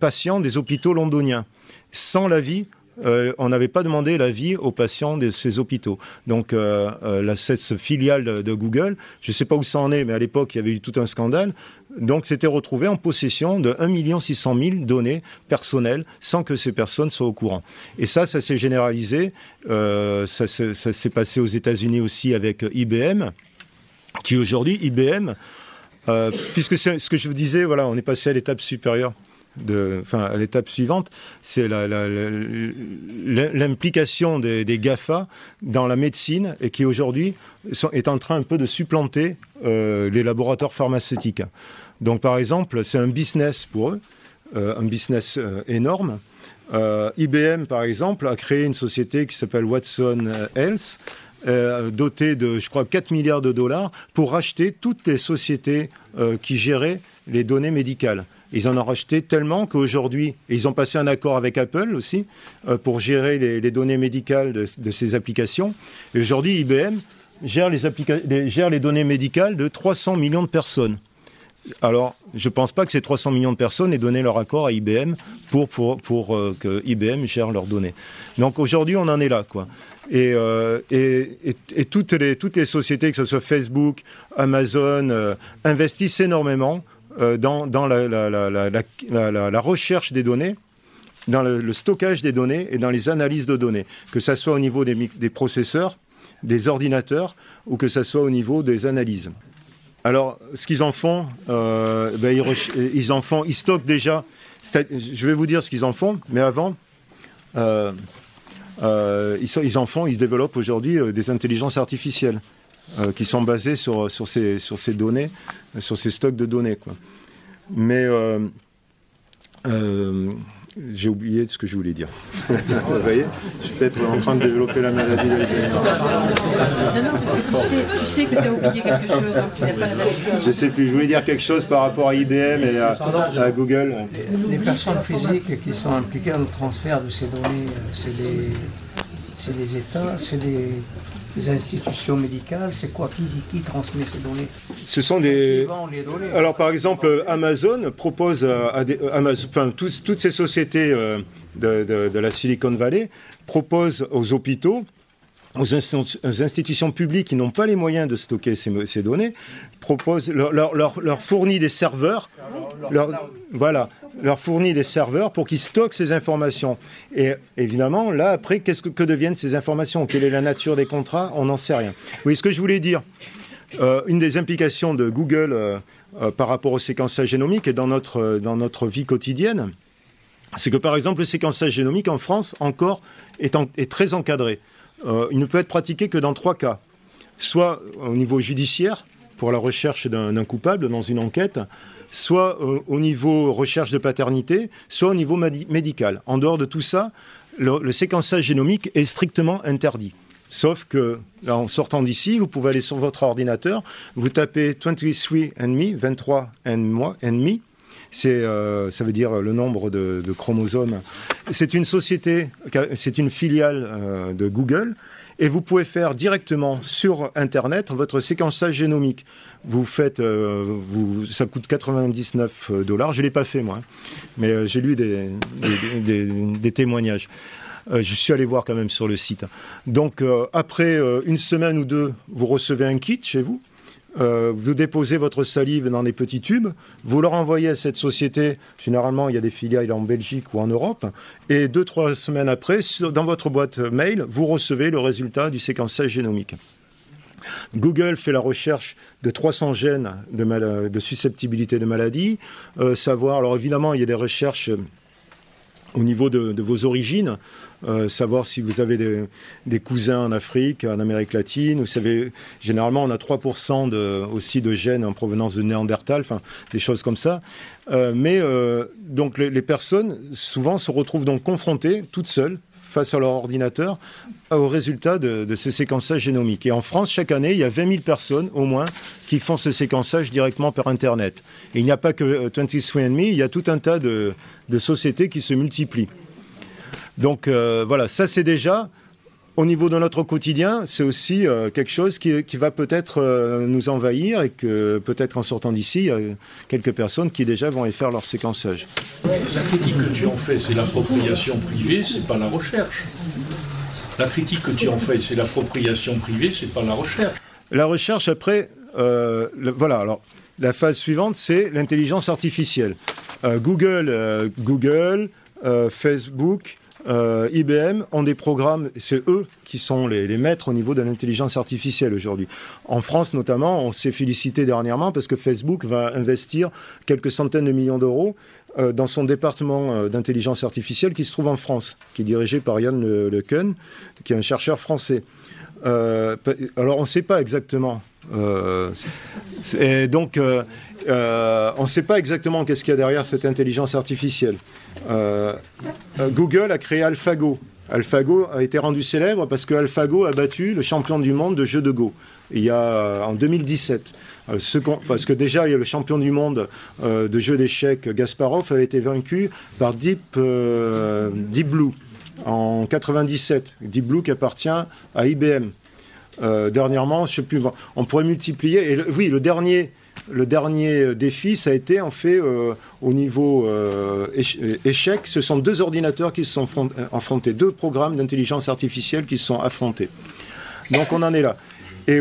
[SPEAKER 2] patients des hôpitaux londoniens, sans l'avis on n'avait pas demandé l'avis aux patients de ces hôpitaux. Donc, la, cette filiale de, Google, je ne sais pas où ça en est, mais à l'époque, il y avait eu tout un scandale donc s'était retrouvé en possession de 1 600 000 données personnelles sans que ces personnes soient au courant. Et ça, ça s'est généralisé. Euh, ça, s'est passé aux États-Unis aussi avec IBM, qui aujourd'hui, IBM, euh, puisque c'est ce que je vous disais, voilà, on est passé à l'étape supérieure. Enfin, à l'étape suivante, c'est l'implication des, GAFA dans la médecine et qui aujourd'hui est en train un peu de supplanter euh, les laboratoires pharmaceutiques. Donc par exemple, c'est un business pour eux, euh, un business euh, énorme. IBM, par exemple, a créé une société qui s'appelle Watson Health, dotée de, je crois, 4 milliards de dollars pour racheter toutes les sociétés qui géraient les données médicales. Ils en ont racheté tellement qu'aujourd'hui, ils ont passé un accord avec Apple aussi pour gérer les, données médicales de, ces applications. Et aujourd'hui, IBM gère les, données médicales de 300 millions de personnes. Alors, je ne pense pas que ces 300 millions de personnes aient donné leur accord à IBM pour, euh, que IBM gère leurs données. Donc aujourd'hui, on en est là. Quoi. Et, euh, toutes, les, sociétés, que ce soit Facebook, Amazon, euh, investissent énormément dans, dans la, recherche des données dans le, stockage des données et dans les analyses de données, que ce soit au niveau des, processeurs, des ordinateurs, ou que ce soit au niveau des analyses. Alors, ce qu'ils en font, euh, ben, ils, en font, ils stockent déjà. Je vais vous dire ce qu'ils en font, mais avant, euh, euh, ils, en font, ils développent aujourd'hui des intelligences artificielles qui sont basées sur, sur, ces, sur ces données, sur ces stocks de données. Quoi. Mais j'ai oublié ce que je voulais dire. Vous voyez Je suis peut-être en train de développer la maladie d'Alzheimer. Non,
[SPEAKER 4] non, parce que tu sais, tu sais que tu as oublié quelque chose, donc tu n'as pas la
[SPEAKER 2] Je sais plus, je voulais dire quelque chose par rapport à IBM et à, Google.
[SPEAKER 8] Les personnes physiques qui sont impliquées dans le transfert de ces données, euh, c'est des, États, c'est des les institutions médicales C'est quoi qui, qui, transmet ces données
[SPEAKER 2] Ce sont des. Alors par exemple, Amazon propose à, des, Amazon, enfin toutes ces sociétés de, de, la Silicon Valley proposent aux hôpitaux aux, institutions publiques qui n'ont pas les moyens de stocker ces, données, leur, leur, leur, fournit des serveurs, voilà, leur fournit des serveurs pour qu'ils stockent ces informations. Et évidemment, là, après, qu'est-ce que, que, deviennent ces informations? Quelle est la nature des contrats? On n'en sait rien. Oui, ce que je voulais dire, euh, une des implications de Google euh, euh, par rapport au séquençage génomique et dans notre, dans notre vie quotidienne, c'est que par exemple le séquençage génomique en France encore est, est très encadré. Euh, il ne peut être pratiqué que dans trois cas. Soit au niveau judiciaire, pour la recherche d'un coupable dans une enquête, soit euh, au niveau recherche de paternité, soit au niveau médical. En dehors de tout ça, le, séquençage génomique est strictement interdit. Sauf que, en sortant d'ici, vous pouvez aller sur votre ordinateur, vous tapez 23andMe, 23 me, euh, ça veut dire le nombre de, chromosomes. C'est une société, c'est une filiale euh, de Google, et vous pouvez faire directement sur Internet votre séquençage génomique. Vous faites, euh, ça coûte 99 dollars. Je l'ai pas fait moi, hein. mais j'ai lu des, témoignages. je suis allé voir quand même sur le site. Donc après une semaine ou deux, vous recevez un kit chez vous euh, vous déposez votre salive dans des petits tubes, vous leur envoyez à cette société, généralement il y a des filiales en Belgique ou en Europe, et deux, trois semaines après, dans votre boîte mail, vous recevez le résultat du séquençage génomique. Google fait la recherche de 300 gènes de, susceptibilité de maladie, euh, savoir, alors évidemment il y a des recherches au niveau de, vos origines, euh, savoir si vous avez des, cousins en Afrique, en Amérique latine. Vous savez, généralement, on a 3% de, aussi de gènes en provenance de Néandertal, des choses comme ça. Euh, mais euh, donc les, personnes, souvent, se retrouvent donc confrontées, toutes seules, face à leur ordinateur, au résultat de, ce séquençage génomique. Et en France, chaque année, il y a 20 000 personnes, au moins, qui font ce séquençage directement par Internet. Et il n'y a pas que 23andMe, il y a tout un tas de, de sociétés qui se multiplient. Donc euh, voilà, ça c'est déjà au niveau de notre quotidien, c'est aussi euh, quelque chose qui, va peut-être euh, nous envahir et que peut-être en sortant d'ici, il y a quelques personnes qui déjà vont y faire leur séquençage.
[SPEAKER 5] La critique que tu en fais, c'est l'appropriation privée, c'est pas la recherche. La critique que tu en fais, c'est l'appropriation privée, c'est pas la recherche.
[SPEAKER 2] La recherche, après, voilà, alors la phase suivante, c'est l'intelligence artificielle. Google, Google Facebook, euh, IBM ont des programmes, c'est eux qui sont les, maîtres au niveau de l'intelligence artificielle aujourd'hui. En France notamment, on s'est félicité dernièrement parce que Facebook va investir quelques centaines de millions d'euros euh, dans son département euh, d'intelligence artificielle qui se trouve en France, qui est dirigé par Yann Le, Le qui est un chercheur français. alors on ne sait pas exactement. Et donc on ne sait pas exactement qu'est-ce qu'il y a derrière cette intelligence artificielle. Euh, euh, Google a créé AlphaGo. AlphaGo a été rendu célèbre parce que AlphaGo a battu le champion du monde de jeu de Go il y a euh, en 2017. parce que déjà, le champion du monde de jeu d'échecs, Gasparov, a été vaincu par Deep, Deep Blue en 97. Deep Blue qui appartient à IBM. Dernièrement, je sais plus, on pourrait multiplier. Et oui, le dernier le dernier euh, défi, ça a été en fait euh, au niveau euh, échec. Ce sont deux ordinateurs qui se sont affrontés, deux programmes d'intelligence artificielle qui se sont affrontés. Donc on en est là. Et,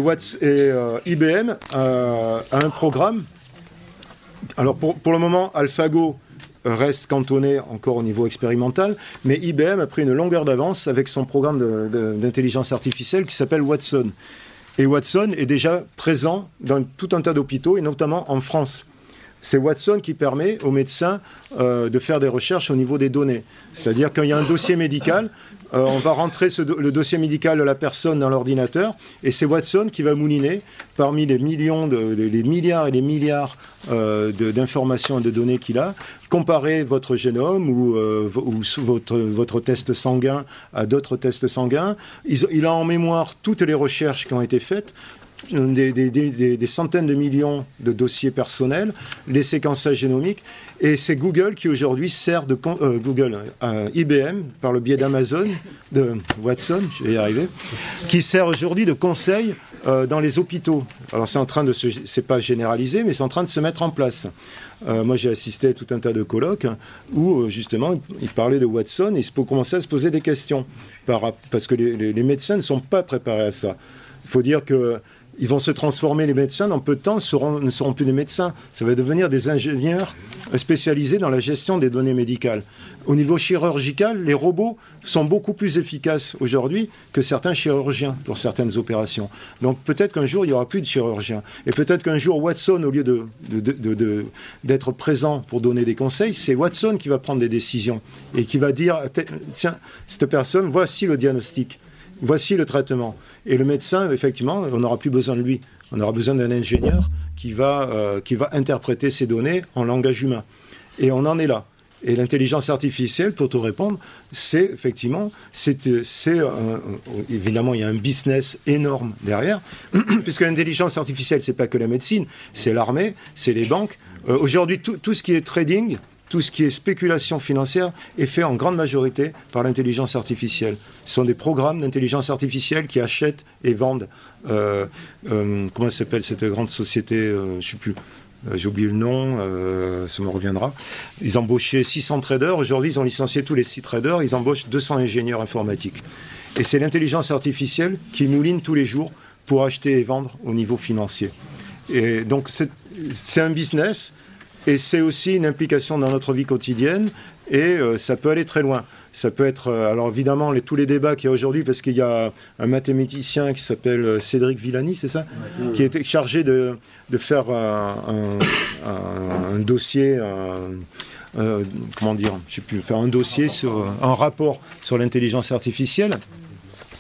[SPEAKER 2] IBM a un programme. Alors pour, pour le moment, AlphaGo reste cantonné encore au niveau expérimental, mais IBM a pris une longueur d'avance avec son programme d'intelligence artificielle qui s'appelle Watson. Et Watson est déjà présent dans tout un tas d'hôpitaux, et notamment en France. C'est Watson qui permet aux médecins euh, de faire des recherches au niveau des données. C'est-à-dire qu'il y a un dossier médical, euh, on va rentrer le dossier médical de la personne dans l'ordinateur, et c'est Watson qui va mouliner parmi les millions, les, milliards et les milliards euh, d'informations et de données qu'il a, comparer votre génome ou, votre, votre, test sanguin à d'autres tests sanguins. il a en mémoire toutes les recherches qui ont été faites des, centaines de millions de dossiers personnels, les séquençages génomiques, et c'est Google qui aujourd'hui sert de euh, Google, euh, IBM par le biais d'Amazon, de Watson, je vais y arriver, qui sert aujourd'hui de conseil euh, dans les hôpitaux. Alors c'est en train de se, c'est pas généralisé, mais c'est en train de se mettre en place. moi, j'ai assisté à tout un tas de colloques où, justement, ils parlaient de Watson et ils commençaient à se poser des questions. parce que les médecins ne sont pas préparés à ça. Il faut dire que ils vont se transformer, les médecins, dans peu de temps, ne seront plus des médecins. Ça va devenir des ingénieurs spécialisés dans la gestion des données médicales. Au niveau chirurgical, les robots sont beaucoup plus efficaces aujourd'hui que certains chirurgiens pour certaines opérations. Donc peut-être qu'un jour, il n'y aura plus de chirurgiens. Et peut-être qu'un jour, Watson, au lieu d'être présent pour donner des conseils, c'est Watson qui va prendre des décisions et qui va dire, tiens, cette personne, voici le diagnostic voici le traitement. Et le médecin, effectivement, on n'aura plus besoin de lui. On aura besoin d'un ingénieur qui va, euh, qui va interpréter ces données en langage humain. Et on en est là. Et l'intelligence artificielle, pour te répondre, c'est effectivement, c'est, évidemment, il y a un business énorme derrière, puisque l'intelligence artificielle, c'est pas que la médecine, c'est l'armée, c'est les banques. Euh, aujourd'hui, tout, tout, ce qui est trading, tout ce qui est spéculation financière est fait en grande majorité par l'intelligence artificielle. Ce sont des programmes d'intelligence artificielle qui achètent et vendent. Euh, euh, comment s'appelle cette grande société euh, Je sais plus. J'ai oublié le nom, ça me reviendra. Ils embauchaient 600 traders. Aujourd'hui, ils ont licencié tous les 6 traders. Ils embauchent 200 ingénieurs informatiques. Et c'est l'intelligence artificielle qui mouline tous les jours pour acheter et vendre au niveau financier. Et donc, c'est un business et c'est aussi une implication dans notre vie quotidienne et euh, ça peut aller très loin. Ça peut être, euh, alors évidemment, les, tous les débats qu'il y a aujourd'hui, parce qu'il y a un mathématicien qui s'appelle euh, Cédric Villani, c'est ça? Qui était chargé de, de faire un, un, dossier, comment dire, je sais plus, faire un dossier, sur, un rapport sur l'intelligence artificielle.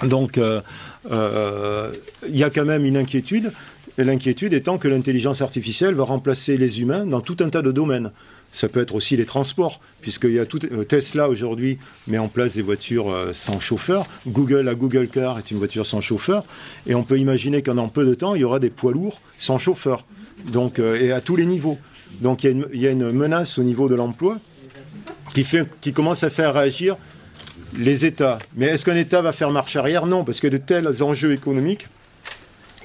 [SPEAKER 2] Donc, il y a quand même une inquiétude et l'inquiétude étant que l'intelligence artificielle va remplacer les humains dans tout un tas de domaines. Ça peut être aussi les transports, puisqu'il y a euh, Tesla aujourd'hui met en place des voitures euh, sans chauffeur. Google, la Google Car est une voiture sans chauffeur. Et on peut imaginer qu'en peu de temps, il y aura des poids lourds sans chauffeur. Donc, euh, et à tous les niveaux. Donc il y, a une, menace au niveau de l'emploi qui, qui commence à faire réagir les États. Mais est-ce qu'un État va faire marche arrière? Non, parce que de tels enjeux économiques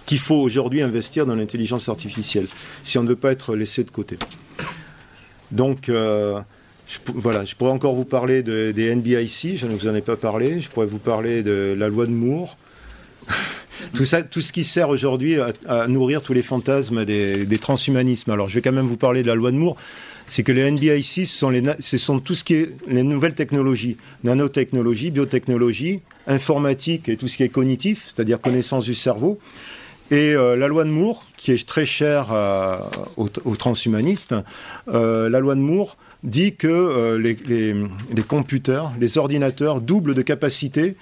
[SPEAKER 2] qu'il faut aujourd'hui investir dans l'intelligence artificielle, si on ne veut pas être laissé de côté. Donc, euh, je, voilà, je pourrais encore vous parler des NBIC, je ne vous en ai pas parlé, je pourrais vous parler de la loi de Moore. tout, ce qui sert aujourd'hui à, nourrir tous les fantasmes des, transhumanismes. Alors, je vais quand même vous parler de la loi de Moore. C'est que les NBIC, ce sont, les, ce sont tout ce qui est les nouvelles technologies, nanotechnologie, biotechnologie, informatique et tout ce qui est cognitif, c'est-à-dire connaissance du cerveau. Et euh, la loi de Moore, qui est très chère euh, aux, transhumanistes, euh, la loi de Moore dit que les, les, computers, les ordinateurs doublent de capacité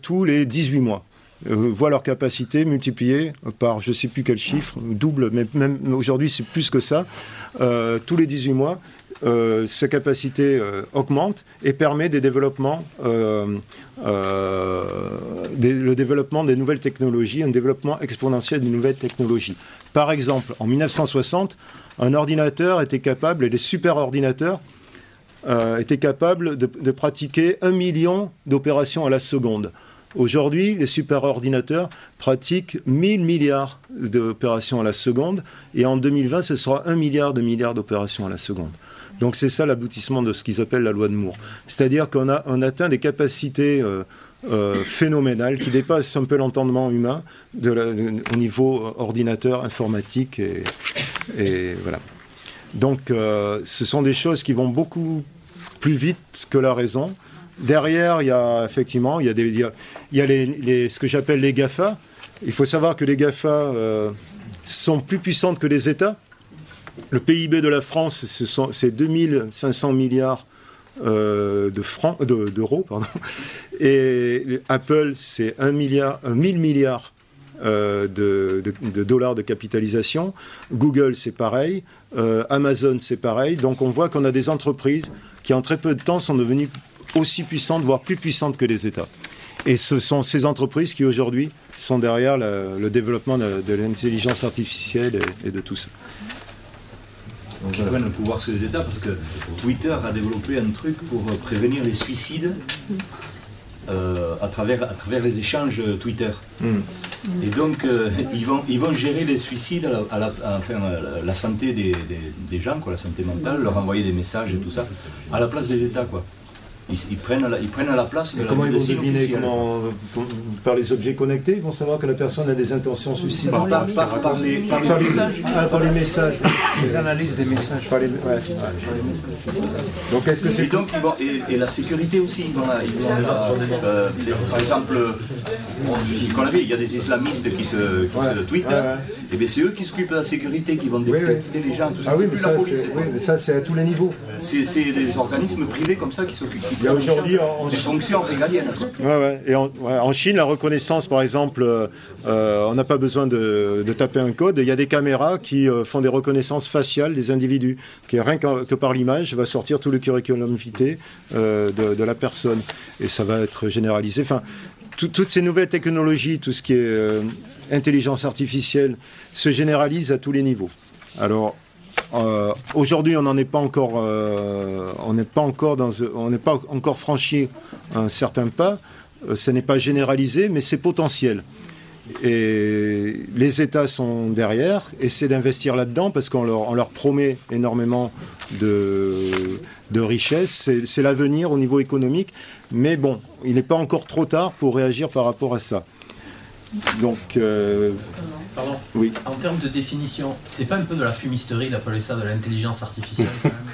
[SPEAKER 2] tous les 18 mois. voient leur capacité multipliée par je ne sais plus quel chiffre, double, mais même aujourd'hui c'est plus que ça, tous les 18 mois. Euh, sa capacité euh, augmente et permet des développements, euh, le développement des nouvelles technologies, un développement exponentiel des nouvelles technologies. Par exemple, en 1960, un ordinateur était capable, et les superordinateurs étaient capables de, pratiquer un million d'opérations à la seconde. Aujourd'hui, les superordinateurs pratiquent 1000 milliards d'opérations à la seconde, et en 2020, ce sera un milliard de milliards d'opérations à la seconde. Donc c'est ça l'aboutissement de ce qu'ils appellent la loi de Moore. C'est-à-dire qu'on a, on atteint des capacités euh, euh, phénoménales qui dépassent un peu l'entendement humain au niveau ordinateur, informatique et, voilà. Donc euh, ce sont des choses qui vont beaucoup plus vite que la raison. Derrière, il y a effectivement, il y a, des, il y a, les, ce que j'appelle les GAFA. Il faut savoir que les GAFA sont plus puissantes que les États. Le PIB de la France, c'est 2500 milliards euh, de francs, d'euros. Et Apple, c'est 1 milliard, 1000 milliards euh, de, dollars de capitalisation. Google, c'est pareil. Euh, Amazon, c'est pareil. Donc on voit qu'on a des entreprises qui, en très peu de temps, sont devenues aussi puissantes, voire plus puissantes que les États. Et ce sont ces entreprises qui aujourd'hui sont derrière le développement de, l'intelligence artificielle et, de tout ça.
[SPEAKER 9] Ils prennent le pouvoir sur les États parce que Twitter a développé un truc pour prévenir les suicides euh, à, travers, à travers les échanges Twitter. Hmm. Et donc, euh, ils, vont, ils vont gérer les suicides, à la, enfin, la, santé des, des, gens, quoi, la santé mentale, leur envoyer des messages et tout ça, à la place des États. Quoi. Ils, prennent la, ils prennent à la place
[SPEAKER 2] de la Comment ils vont deviner comment, Par les objets connectés, ils vont savoir que la personne a des intentions suicidaires
[SPEAKER 9] par, par, par, les,
[SPEAKER 2] par, les, par les messages.
[SPEAKER 8] Les analyses des messages.
[SPEAKER 2] Par les,
[SPEAKER 9] Donc est-ce que c'est. Et, donc, ils vont, et, la sécurité aussi. Ils vont, ils vont, euh, par exemple, il y a des islamistes qui se, qui se tweetent. Et bien c'est eux qui s'occupent de la sécurité, qui vont détecter les gens. Tout ça.
[SPEAKER 2] Ah oui, mais ça, mais ça c'est à tous les niveaux.
[SPEAKER 9] C'est des organismes privés comme ça qui s'occupent.
[SPEAKER 2] Il y a aujourd'hui
[SPEAKER 9] en, des fonctions régaliennes.
[SPEAKER 2] Ouais, ouais. Et en, Chine, la reconnaissance, par exemple, euh, euh, on n'a pas besoin de, taper un code. Il y a des caméras qui euh, font des reconnaissances faciales des individus, qui rien que, par l'image va sortir tout le curriculum vitae de, de, la personne, et ça va être généralisé. Enfin, toutes ces nouvelles technologies, tout ce qui est intelligence artificielle, se généralise à tous les niveaux. Alors, euh, aujourd'hui, on n'en est pas encore, euh, on n'est pas encore dans, on n'est pas encore franchi un certain pas. Euh, ce n'est pas généralisé, mais c'est potentiel. Et les États sont derrière, essaient d'investir là-dedans parce qu'on leur, promet énormément de, de richesses. C'est l'avenir au niveau économique. Mais bon, il n'est pas encore trop tard pour réagir par rapport à ça. Donc,
[SPEAKER 7] Pardon Oui. En termes de définition, c'est pas un peu de la fumisterie d'appeler ça de l'intelligence artificielle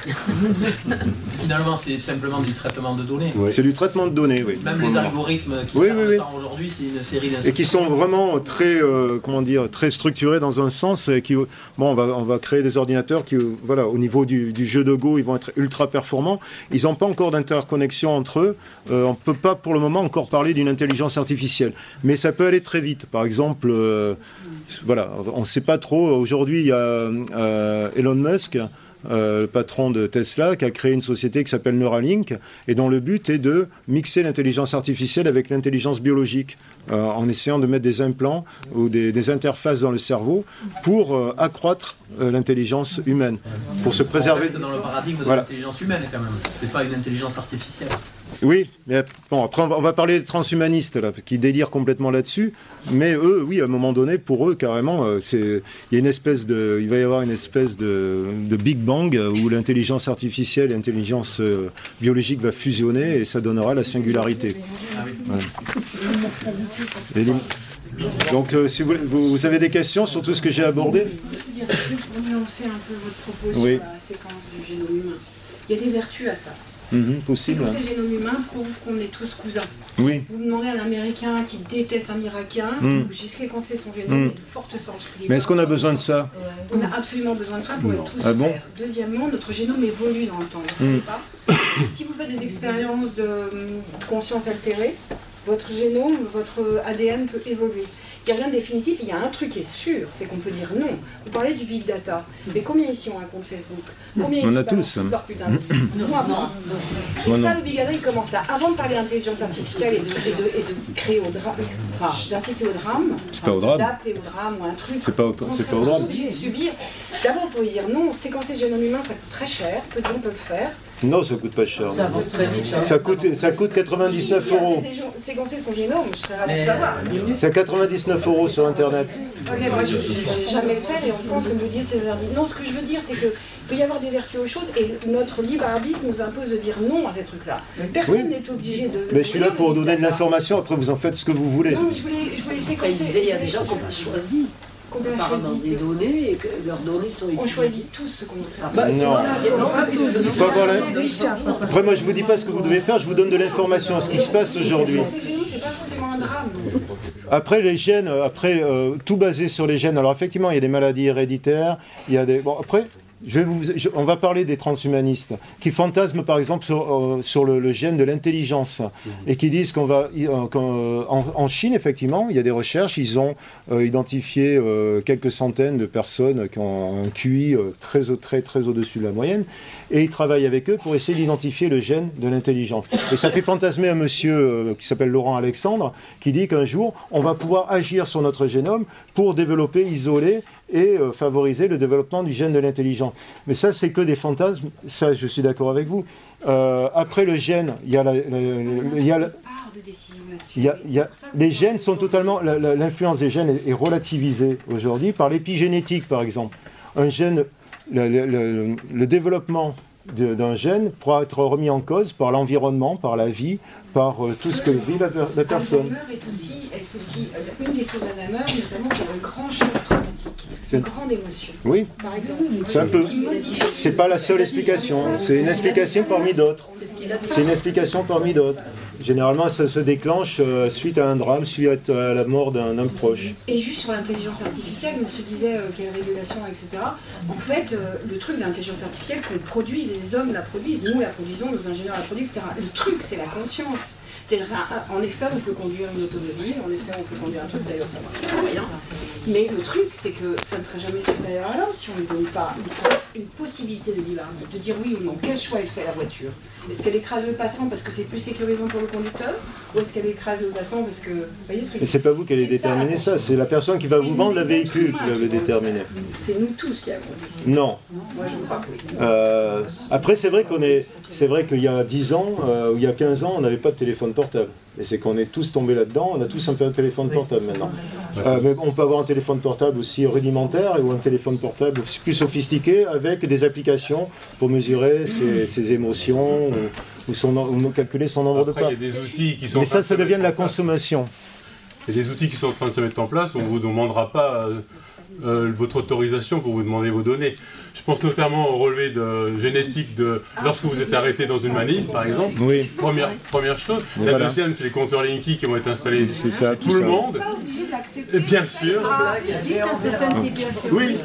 [SPEAKER 7] Finalement, c'est simplement du traitement de données.
[SPEAKER 2] C'est du traitement de données, oui.
[SPEAKER 7] Même les algorithmes qui oui, aujourd'hui, c'est une série
[SPEAKER 2] Et qui sont vraiment très, euh, comment dire, très structurés dans un sens. Qui, bon, on va, on va créer des ordinateurs qui, voilà, au niveau du, jeu de Go, ils vont être ultra performants. Ils n'ont pas encore d'interconnexion entre eux. Euh, on ne peut pas pour le moment encore parler d'une intelligence artificielle. Mais ça peut aller très vite. Par exemple, euh, voilà, on ne sait pas trop. Aujourd'hui, il y a euh, Elon Musk. Euh, le patron de Tesla, qui a créé une société qui s'appelle Neuralink, et dont le but est de mixer l'intelligence artificielle avec l'intelligence biologique, euh, en essayant de mettre des implants ou des, interfaces dans le cerveau pour accroître l'intelligence humaine, pour se préserver.
[SPEAKER 7] On reste dans le paradigme de l'intelligence humaine quand même. C'est pas une intelligence artificielle.
[SPEAKER 2] Oui, mais bon, après, on va parler des transhumanistes, là, qui délirent complètement là-dessus. Mais eux, oui, à un moment donné, pour eux, carrément, euh, c'est, il, y a une espèce de, il va y avoir une espèce de, Big Bang où l'intelligence artificielle et l'intelligence euh, biologique va fusionner et ça donnera la singularité. Donc, euh, si vous, vous, avez des questions sur tout ce que j'ai abordé?
[SPEAKER 10] Je Pour nuancer un peu votre propos sur la séquence du génome humain, il y a des vertus à ça.
[SPEAKER 2] Mhm, possible.
[SPEAKER 10] Le génome humain prouve qu'on est tous cousins.
[SPEAKER 2] Oui.
[SPEAKER 10] Vous demandez à un Américain qui déteste un Irakien, mm. vous séquencer son génome, mm. de fortes chances.
[SPEAKER 2] Mais est-ce qu'on a besoin de ça
[SPEAKER 10] On a absolument besoin de ça pour être tous ah bon Deuxièmement, notre génome évolue dans le temps. Pas si vous faites des expériences de conscience altérée, votre génome, votre ADN peut évoluer. Il n'y a rien de définitif, il y a un truc qui est sûr, c'est qu'on peut dire non. Vous parlez du big data. Mais combien ici ont un compte Facebook Combien
[SPEAKER 2] On a tous.
[SPEAKER 10] Leur putain de... Moi, Et ça, le big data, il commence là. Avant de parler d'intelligence artificielle et de, et, de, créer au drame, enfin, d'inciter au drame,
[SPEAKER 2] c'est pas au drame.
[SPEAKER 10] d'appeler au drame ou un truc.
[SPEAKER 2] C'est pas, c'est pas au drame.
[SPEAKER 10] obligé de subir. D'abord, vous pouvez dire non, séquencer le génome humain, ça coûte très cher, peu de gens peuvent le faire.
[SPEAKER 2] Non, ça coûte pas cher.
[SPEAKER 10] Ça avance très vite.
[SPEAKER 2] Ça coûte, ça coûte 99 euros.
[SPEAKER 10] Séquencer son génome, je serais ravi de savoir.
[SPEAKER 2] C'est 99 euros sur Internet.
[SPEAKER 10] Ok, moi, je n'ai jamais le faire et on pense que vous dites c'est Non, ce que je veux dire, c'est qu'il peut y avoir des vertus aux choses et notre libre arbitre nous impose de dire non à ces trucs-là. Personne n'est obligé de.
[SPEAKER 2] Mais je suis là pour donner de l'information, après vous en faites ce que vous voulez.
[SPEAKER 10] Non, mais je voulais, je voulais séquencer.
[SPEAKER 11] Il y a des gens qu'on a choisi dans des données et que leurs données sont utilisées.
[SPEAKER 10] On choisit tous ce qu'on veut faire.
[SPEAKER 2] Bah, non. Pas Après, moi, je vous dis pas ce que vous devez faire, je vous donne de l'information, ce qui se passe aujourd'hui.
[SPEAKER 10] C'est pas forcément un drame.
[SPEAKER 2] Après, les gènes, après, euh, tout basé sur les gènes. Alors, effectivement, il y a des maladies héréditaires, il y a des. Bon, après, on va parler des transhumanistes qui fantasment par exemple sur, euh, le, gène de l'intelligence et qui disent qu'on euh, en, Chine effectivement il y a des recherches ils ont euh, identifié quelques centaines de personnes qui ont un QI très très très au-dessus de la moyenne et ils travaillent avec eux pour essayer d'identifier le gène de l'intelligence. Et ça fait fantasmer un monsieur qui s'appelle Laurent Alexandre qui dit qu'un jour on va pouvoir agir sur notre génome pour développer isoler et euh, favoriser le développement du gène de l'intelligence. Mais ça, c'est que des fantasmes. Ça, je suis d'accord avec vous. Euh, après le gène, il y a, les gènes sont totalement. L'influence des gènes est, relativisée aujourd'hui par l'épigénétique, par exemple. Un gène, le développement d'un gène pourra être remis en cause par l'environnement, par la vie, par euh, tout ce que vit la, personne.
[SPEAKER 10] Alzheimer est aussi, est aussi euh, une des choses d'Alzheimer, notamment c'est un grand choc traumatique, une grande émotion.
[SPEAKER 2] Oui.
[SPEAKER 10] Par exemple,
[SPEAKER 2] c'est un peu. C'est pas la seule explication. C'est une explication parmi d'autres. C'est une explication parmi d'autres. Généralement, ça se déclenche euh, suite à un drame, suite à la mort d'un homme proche.
[SPEAKER 10] Et juste sur l'intelligence artificielle, on se disait quelle régulation, etc. En fait, euh, le truc d'intelligence artificielle qu'on produit, les hommes la produisent, nous la produisons, nos ingénieurs la produisent, etc. Le truc, c'est la conscience. En effet, on peut conduire une automobile, en effet, on peut conduire un truc, d'ailleurs, ça marche pas rien. Mais le truc, c'est que ça ne serait jamais supérieur à l'homme si on ne donne pas une, possibilité de de dire oui ou non. Quel choix elle fait la voiture? Est-ce qu'elle écrase le passant parce que c'est plus sécurisant pour le conducteur Ou est-ce qu'elle écrase le passant parce que. Vous
[SPEAKER 2] voyez ce que c'est pas vous qui allez déterminer ça, c'est la personne qui va vous vendre le véhicule qui va le déterminer.
[SPEAKER 10] C'est nous tous qui avons
[SPEAKER 2] décidé. Non.
[SPEAKER 10] Moi, je crois que oui.
[SPEAKER 2] Euh, après, c'est vrai qu'on est. C'est vrai qu'il y a 10 ans euh, ou il y a 15 ans, on n'avait pas de téléphone portable. Et c'est qu'on est tous tombés là-dedans, on a tous un peu un téléphone portable maintenant. Euh, mais on peut avoir un téléphone portable aussi rudimentaire ou un téléphone portable plus sophistiqué avec des applications pour mesurer ses, émotions ou, son, calculer son nombre de pas.
[SPEAKER 12] Il y a des outils qui sont
[SPEAKER 2] mais ça, ça devient de la consommation.
[SPEAKER 12] Il y a des outils qui sont en train de se mettre en place, on ne vous demandera pas euh, votre autorisation pour vous demander vos données. Je pense notamment au relevé de génétique de lorsque vous êtes arrêté dans une manif, par exemple.
[SPEAKER 2] Oui.
[SPEAKER 12] Première, première chose. la deuxième, c'est les compteurs Linky qui vont être installés
[SPEAKER 2] c'est ça,
[SPEAKER 12] tout, le monde. bien sûr. Oui.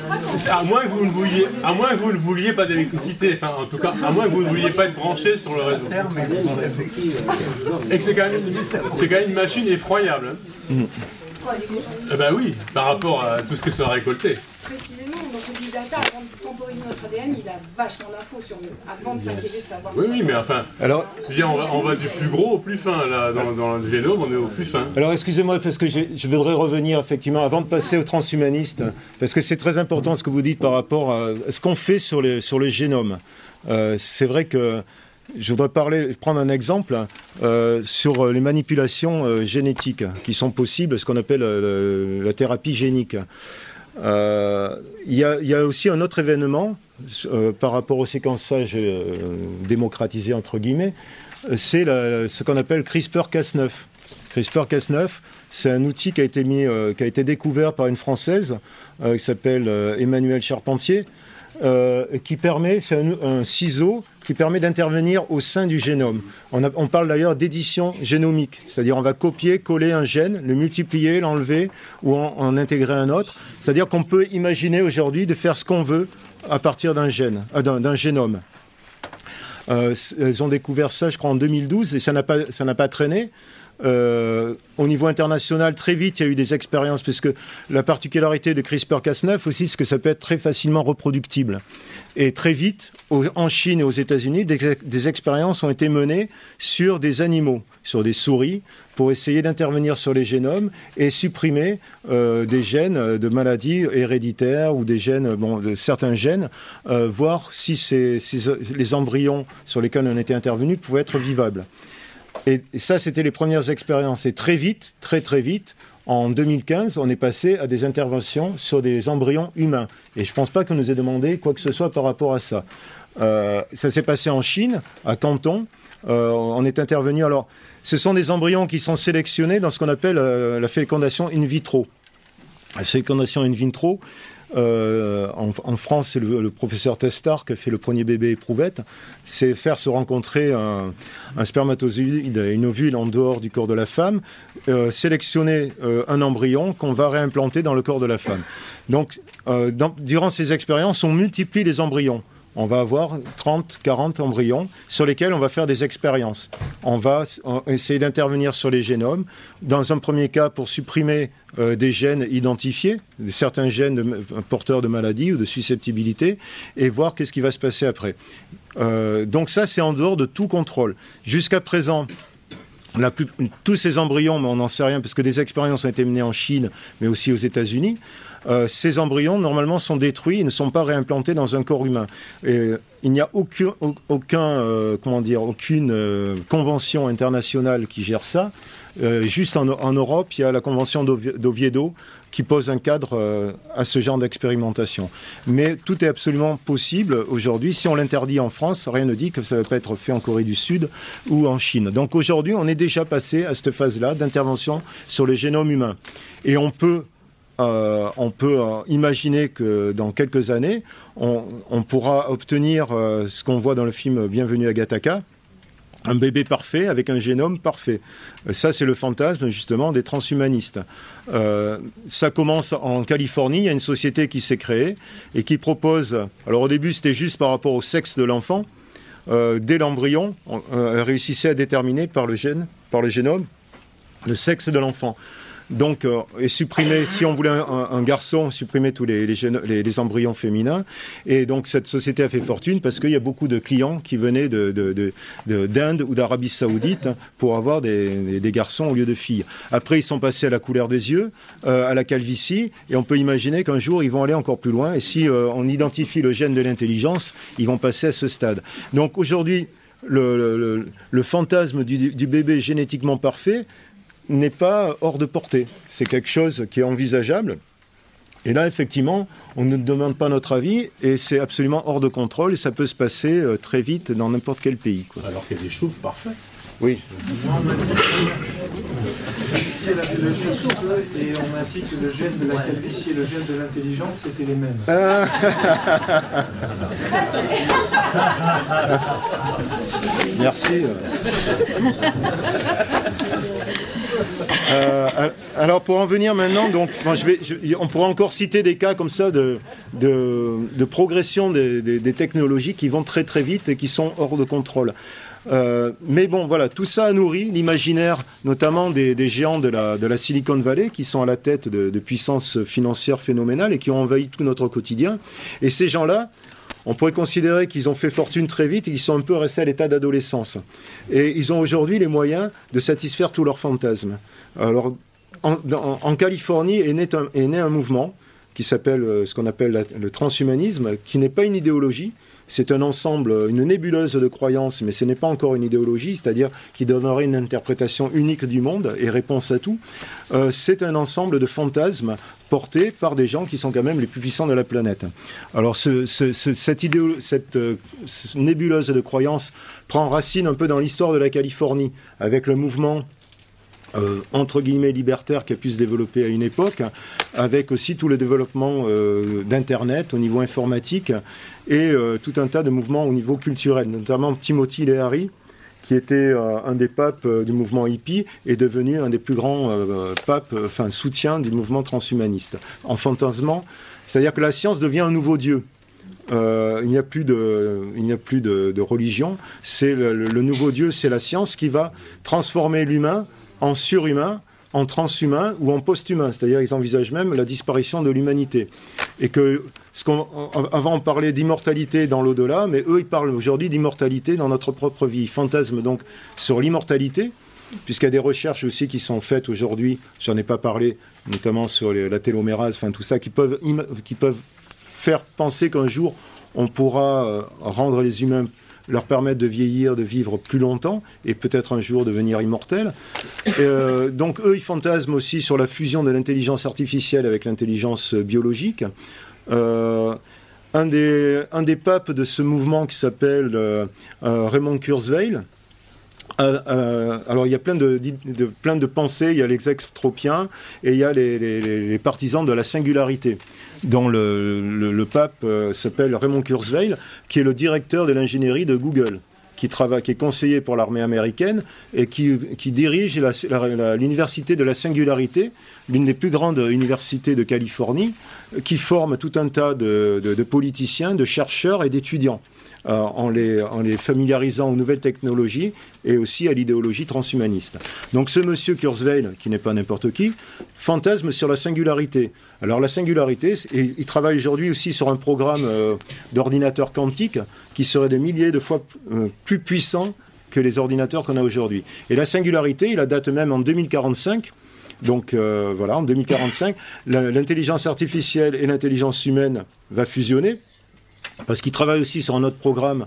[SPEAKER 12] À moins que vous ne vouliez, à moins que vous ne vouliez pas d'électricité. Enfin, en tout cas, à moins que vous ne vouliez pas être branché sur le réseau. Et que c'est quand, quand, même une machine effroyable. Hein. Eh ben oui, par rapport à tout ce que ça a récolté.
[SPEAKER 10] Précisément, donc le big data, avant de temporiser notre ADN, il a vachement d'infos sur nous, avant de s'inquiéter de savoir.
[SPEAKER 12] Oui, oui, mais enfin, alors, on, va, du plus gros au plus fin. Là, dans, le génome, on est au plus fin.
[SPEAKER 2] Alors, excusez-moi, parce que je voudrais revenir effectivement, avant de passer aux transhumanistes, parce que c'est très important ce que vous dites par rapport à ce qu'on fait sur, les, sur le génome. Euh, c'est vrai que je voudrais prendre un exemple euh, sur les manipulations euh, génétiques qui sont possibles, ce qu'on appelle euh, la thérapie génique. Il y, a aussi un autre événement par rapport au séquençage démocratisé, entre guillemets, c'est ce qu'on appelle CRISPR-Cas9. CRISPR-Cas9, c'est un outil qui a été, qui a été découvert par une Française qui s'appelle Emmanuelle Charpentier, qui permet, c'est un ciseau qui permet d'intervenir au sein du génome. On, parle d'ailleurs d'édition génomique, c'est-à-dire on va copier, coller un gène, le multiplier, l'enlever ou en, intégrer un autre. C'est-à-dire qu'on peut imaginer aujourd'hui de faire ce qu'on veut à partir d'un gène, euh, d'un génome. Euh, elles ont découvert ça, je crois, en 2012 et ça n'a pas, ça n'a pas traîné. Euh, au niveau international, très vite, il y a eu des expériences, puisque la particularité de CRISPR-Cas9 aussi, c'est que ça peut être très facilement reproductible. Et très vite, en Chine et aux États-Unis, des, expériences ont été menées sur des animaux, sur des souris, pour essayer d'intervenir sur les génomes et supprimer euh, des gènes de maladies héréditaires ou des gènes, bon, de certains gènes, euh, voir si les embryons sur lesquels on était intervenu pouvaient être vivables. Et, ça, c'était les premières expériences. Et très vite, très très vite, en 2015, on est passé à des interventions sur des embryons humains. Et je ne pense pas qu'on nous ait demandé quoi que ce soit par rapport à ça. Euh, ça s'est passé en Chine, à Canton. Euh, on est intervenu. Alors, ce sont des embryons qui sont sélectionnés dans ce qu'on appelle euh, la fécondation in vitro. La fécondation in vitro, euh, en, France, c'est le, professeur Testard qui a fait le premier bébé éprouvette, c'est faire se rencontrer un, spermatozoïde et une ovule en dehors du corps de la femme, euh, sélectionner euh, un embryon qu'on va réimplanter dans le corps de la femme. Donc, durant ces expériences, on multiplie les embryons on va avoir 30, 40 embryons sur lesquels on va faire des expériences. On va essayer d'intervenir sur les génomes, dans un premier cas pour supprimer euh, des gènes identifiés, certains gènes porteurs de maladies ou de susceptibilité, et voir qu'est-ce qui va se passer après. Euh, donc ça, c'est en dehors de tout contrôle. Jusqu'à présent, tous ces embryons, mais on n'en sait rien, parce que des expériences ont été menées en Chine, mais aussi aux États-Unis, euh, ces embryons, normalement, sont détruits et ne sont pas réimplantés dans un corps humain. Il n'y a aucun, euh, comment dire, aucune euh, convention internationale qui gère ça. juste en, en, Europe, il y a la convention d'Oviedo qui pose un cadre à ce genre d'expérimentation. Mais tout est absolument possible aujourd'hui. Si on l'interdit en France, rien ne dit que ça ne va pas être fait en Corée du Sud ou en Chine. Donc aujourd'hui, on est déjà passé à cette phase-là d'intervention sur le génome humain. Et on peut euh, on peut euh, imaginer que dans quelques années, on, pourra obtenir euh, ce qu'on voit dans le film Bienvenue à Gataka, un bébé parfait avec un génome parfait. Ça, c'est le fantasme justement des transhumanistes. ça commence en Californie, il y a une société qui s'est créée et qui propose, alors au début c'était juste par rapport au sexe de l'enfant, dès l'embryon, elle réussissait à déterminer par le génome, le sexe de l'enfant. Donc, euh, et supprimer, si on voulait un, garçon, supprimer tous les, les, embryons féminins. Et donc, cette société a fait fortune parce qu'il y a beaucoup de clients qui venaient d'Inde de, ou d'Arabie Saoudite pour avoir des, garçons au lieu de filles. Après, ils sont passés à la couleur des yeux, euh, à la calvitie, et on peut imaginer qu'un jour, ils vont aller encore plus loin. Et si euh, on identifie le gène de l'intelligence, ils vont passer à ce stade. Donc, aujourd'hui, le, fantasme du, bébé génétiquement parfait, n'est pas hors de portée. C'est quelque chose qui est envisageable. Et là, effectivement, on ne demande pas notre avis et c'est absolument hors de contrôle et ça peut se passer euh, très vite dans n'importe quel pays.
[SPEAKER 5] Alors qu'il y a des.
[SPEAKER 2] Oui.
[SPEAKER 13] Et on a dit que le gène de la calvitie et le gène de l'intelligence, c'était les mêmes. Ah.
[SPEAKER 2] Merci. Euh, alors pour en venir maintenant, donc, on pourra encore citer des cas comme ça de, de, progression des, technologies qui vont très très vite et qui sont hors de contrôle. Euh, mais bon, voilà, tout ça a nourri l'imaginaire, notamment des, géants de la, Silicon Valley, qui sont à la tête de puissances financières phénoménales et qui ont envahi tout notre quotidien. Et ces gens-là, on pourrait considérer qu'ils ont fait fortune très vite et qu'ils sont un peu restés à l'état d'adolescence. Et ils ont aujourd'hui les moyens de satisfaire tous leurs fantasmes. Alors, en, Californie est né, un, mouvement qui s'appelle euh, ce qu'on appelle le transhumanisme, qui n'est pas une idéologie, c'est un ensemble, une nébuleuse de croyances, mais ce n'est pas encore une idéologie, c'est-à-dire qui donnerait une interprétation unique du monde et réponse à tout. Euh, c'est un ensemble de fantasmes portés par des gens qui sont quand même les plus puissants de la planète. Alors cette, cette euh, nébuleuse de croyances prend racine un peu dans l'histoire de la Californie, avec le mouvement euh, entre guillemets libertaire qui a pu se développer à une époque, avec aussi tout le développement d'Internet au niveau informatique et euh, tout un tas de mouvements au niveau culturel, notamment Timothy Leary, qui était un des papes du mouvement hippie, est devenu un des plus grands papes, enfin soutien du mouvement transhumaniste. En fantasmant, c'est-à-dire que la science devient un nouveau Dieu. il n'y a plus de, il n'y a plus de, religion. C'est le, nouveau Dieu, c'est la science qui va transformer l'humain en surhumain, en transhumain ou en posthumain. C'est-à-dire qu'ils envisagent même la disparition de l'humanité. Et que, avant on parlait d'immortalité dans l'au-delà, mais eux ils parlent aujourd'hui d'immortalité dans notre propre vie. Ils fantasment donc sur l'immortalité, puisqu'il y a des recherches aussi qui sont faites aujourd'hui, j'en ai pas parlé, notamment sur la télomérase, enfin tout ça, qui peuvent, qui peuvent faire penser qu'un jour on pourra euh, rendre les humains leur permettre de vieillir, de vivre plus longtemps et peut-être un jour devenir immortel. Euh, donc eux, ils fantasment aussi sur la fusion de l'intelligence artificielle avec l'intelligence biologique. Euh, un, des, un des papes de ce mouvement qui s'appelle euh, Raymond Kurzweil, alors il y a plein de, pensées, il y a les extropiens et il y a les, partisans de la singularité dont le, pape s'appelle Raymond Kurzweil, qui est le directeur de l'ingénierie de Google qui, travaille, qui est conseiller pour l'armée américaine et qui, dirige l'université de la singularité, l'une des plus grandes universités de Californie, qui forme tout un tas de politiciens, de chercheurs et d'étudiants. Euh, en, les, familiarisant aux nouvelles technologies et aussi à l'idéologie transhumaniste. Donc ce monsieur Kurzweil, qui n'est pas n'importe qui, fantasme sur la singularité. Alors la singularité, il travaille aujourd'hui aussi sur un programme euh, d'ordinateur quantique qui serait des milliers de fois euh, plus puissant que les ordinateurs qu'on a aujourd'hui. Et la singularité, il la date même en 2045. Donc voilà, en 2045, l'intelligence artificielle et l'intelligence humaine va fusionner parce qu'il travaille aussi sur un autre programme.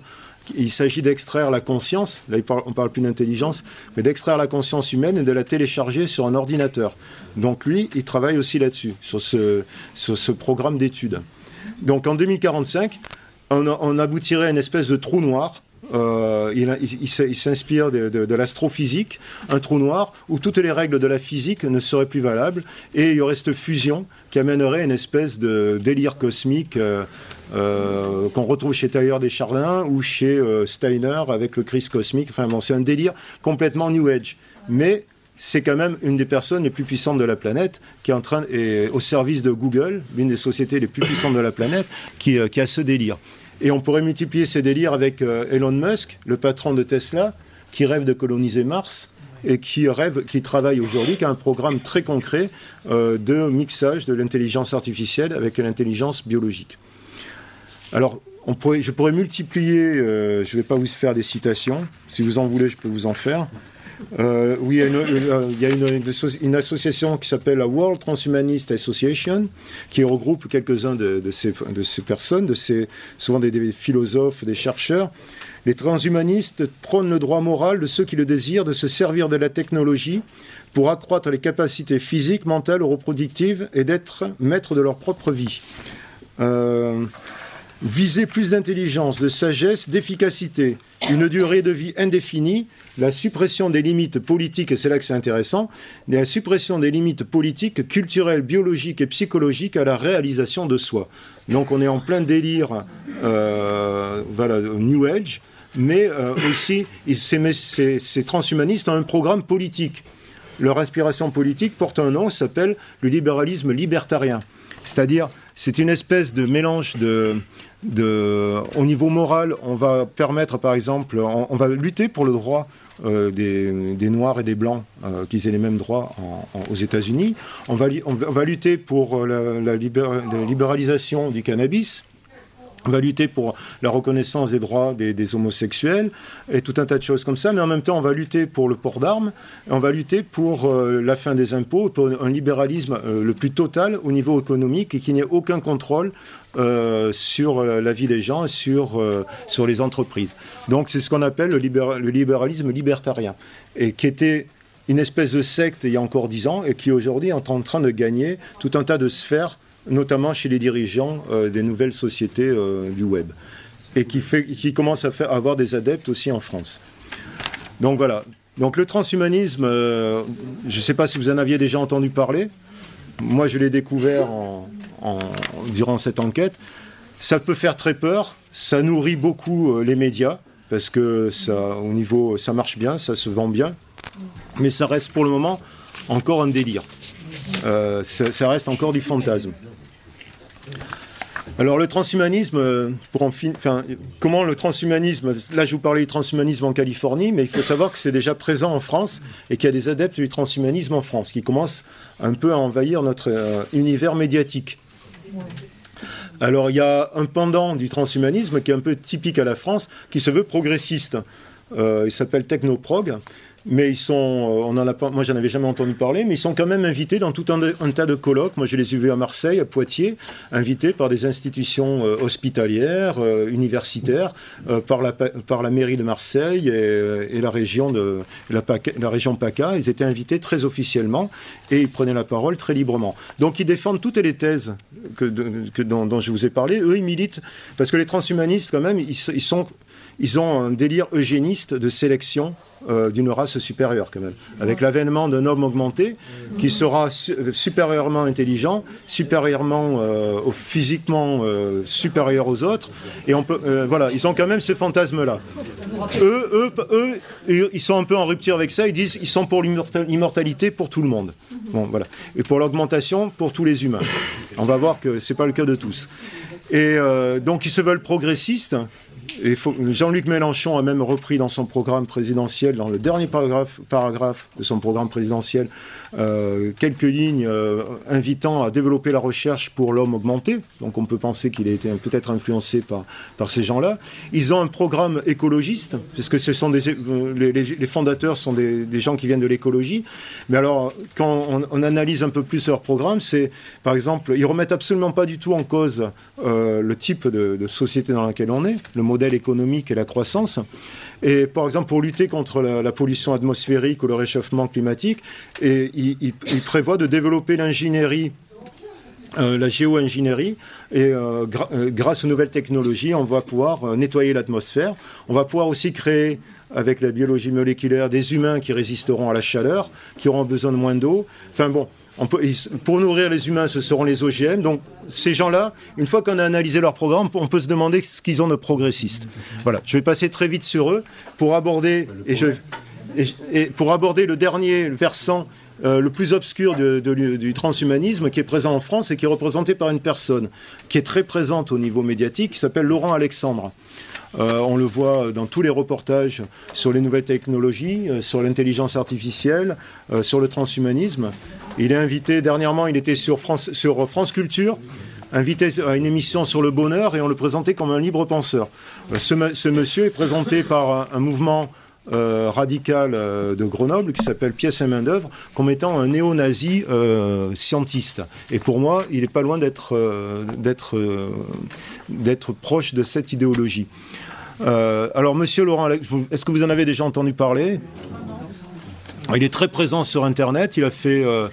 [SPEAKER 2] Il s'agit d'extraire la conscience, là on parle plus d'intelligence, mais d'extraire la conscience humaine et de la télécharger sur un ordinateur. Donc lui, il travaille aussi là-dessus, sur ce, programme d'études. Donc en 2045, on, on aboutirait à une espèce de trou noir euh, il, s'inspire de, l'astrophysique, un trou noir où toutes les règles de la physique ne seraient plus valables et il y aurait cette fusion qui amènerait une espèce de délire cosmique euh, euh, qu'on retrouve chez Taylor Deschardins ou chez Steiner avec le Christ cosmique. Enfin c'est un délire complètement New Age. Mais c'est quand même une des personnes les plus puissantes de la planète qui est en train, au service de Google, l'une des sociétés les plus puissantes de la planète, qui, qui a ce délire. Et on pourrait multiplier ces délires avec euh, Elon Musk, le patron de Tesla, qui rêve de coloniser Mars et qui rêve, qui travaille aujourd'hui, qui a un programme très concret euh, de mixage de l'intelligence artificielle avec l'intelligence biologique. Alors, je pourrais multiplier, euh, je ne vais pas vous faire des citations, si vous en voulez, je peux vous en faire. Euh, oui, il y a une, association qui s'appelle la World Transhumanist Association, qui regroupe quelques-uns de, ces, personnes, de ces, souvent des, philosophes, des chercheurs. Les transhumanistes prônent le droit moral de ceux qui le désirent de se servir de la technologie pour accroître les capacités physiques, mentales ou reproductives et d'être maîtres de leur propre vie. Euh, viser plus d'intelligence, de sagesse, d'efficacité, une durée de vie indéfinie, la suppression des limites politiques, et c'est là que c'est intéressant, la suppression des limites politiques, culturelles, biologiques et psychologiques à la réalisation de soi. Donc on est en plein délire, euh, voilà, New Age, mais euh, aussi ces, ces transhumanistes ont un programme politique. Leur inspiration politique porte un nom, s'appelle le libéralisme libertarien. C'est-à-dire, c'est une espèce de mélange de, de, au niveau moral, on va permettre, par exemple, on, va lutter pour le droit euh, des, Noirs et des Blancs euh, qu'ils aient les mêmes droits aux États-Unis. On va, lutter pour la, la libéralisation du cannabis. On va lutter pour la reconnaissance des droits des, homosexuels et tout un tas de choses comme ça, mais en même temps, on va lutter pour le port d'armes, on va lutter pour euh, la fin des impôts, pour un libéralisme euh, le plus total au niveau économique et qu'il n'y ait aucun contrôle euh, sur la vie des gens sur, sur les entreprises. Donc c'est ce qu'on appelle le, libéralisme libertarien, et qui était une espèce de secte il y a encore dix ans et qui aujourd'hui est en train de gagner tout un tas de sphères notamment chez les dirigeants euh, des nouvelles sociétés euh, du web, et qui, fait, qui commence à, faire, avoir des adeptes aussi en France. Donc voilà. Donc le transhumanisme, euh, je ne sais pas si vous en aviez déjà entendu parler. Moi, je l'ai découvert en, durant cette enquête. Ça peut faire très peur. Ça nourrit beaucoup les médias parce que ça, au niveau, ça marche bien, ça se vend bien. Mais ça reste pour le moment encore un délire. ça, reste encore du fantasme. Alors le transhumanisme, euh, comment le transhumanisme, là je vous parlais du transhumanisme en Californie, mais il faut savoir que c'est déjà présent en France et qu'il y a des adeptes du transhumanisme en France qui commencent un peu à envahir notre euh, univers médiatique. Alors il y a un pendant du transhumanisme qui est un peu typique à la France, qui se veut progressiste. Euh, il s'appelle Technoprog mais ils sont, euh, moi j'en avais jamais entendu parler, mais ils sont quand même invités dans tout un, tas de colloques. Moi je les ai vus à Marseille, à Poitiers, invités par des institutions euh, hospitalières, euh, universitaires, par, la, mairie de Marseille et, la région de la, la, région PACA. Ils étaient invités très officiellement et ils prenaient la parole très librement. Donc ils défendent toutes les thèses dont, je vous ai parlé. Eux ils militent parce que les transhumanistes quand même ils sont ils ont un délire eugéniste de sélection euh, d'une race supérieure quand même, avec l'avènement d'un homme augmenté qui sera supérieurement intelligent, supérieurement euh, physiquement euh, supérieur aux autres, et on peut, voilà, ils ont quand même ce fantasme-là. Eux, eux, eux, ils sont un peu en rupture avec ça. Ils disent, ils sont pour l'immortalité pour tout le monde. Bon, voilà, et pour l'augmentation pour tous les humains. On va voir que c'est pas le cas de tous. Et donc ils se veulent progressistes, Jean-Luc Mélenchon a même repris dans son programme présidentiel, dans le dernier paragraphe, de son programme présidentiel, euh, quelques lignes euh, invitant à développer la recherche pour l'homme augmenté. Donc on peut penser qu'il a été peut-être influencé par, par ces gens-là. Ils ont un programme écologiste, puisque ce sont euh, les, fondateurs sont des, gens qui viennent de l'écologie. Mais alors, quand on, analyse un peu plus leur programme, c'est, par exemple, ils remettent absolument pas du tout en cause le type de société dans laquelle on est, le modèle économique et la croissance. Et par exemple, pour lutter contre la, pollution atmosphérique ou le réchauffement climatique, et il, prévoit de développer l'ingénierie euh, la géo-ingénierie et euh, euh, grâce aux nouvelles technologies, on va pouvoir nettoyer l'atmosphère. On va pouvoir aussi créer avec la biologie moléculaire des humains qui résisteront à la chaleur, qui auront besoin de moins d'eau. Enfin bon, pour nourrir les humains, ce seront les OGM. Donc ces gens-là, une fois qu'on a analysé leur programme, on peut se demander ce qu'ils ont de progressiste. Voilà, je vais passer très vite sur eux pour aborder, et, pour aborder le dernier versant euh, le plus obscur du transhumanisme qui est présent en France et qui est représenté par une personne qui est très présente au niveau médiatique, qui s'appelle Laurent Alexandre. Euh, on le voit dans tous les reportages sur les nouvelles technologies, euh, sur l'intelligence artificielle, sur le transhumanisme. Il est invité, dernièrement, il était sur France, Culture, invité à une émission sur le bonheur et on le présentait comme un libre penseur. Euh, ce, monsieur est présenté par un, mouvement euh, radical euh, de Grenoble qui s'appelle Pièce et main-d'œuvre comme étant un néo-nazi scientiste. Et pour moi, il n'est pas loin d'être proche de cette idéologie. alors, monsieur Laurent, est-ce que vous en avez déjà entendu parler? Il est très présent sur Internet. Il a fait, euh,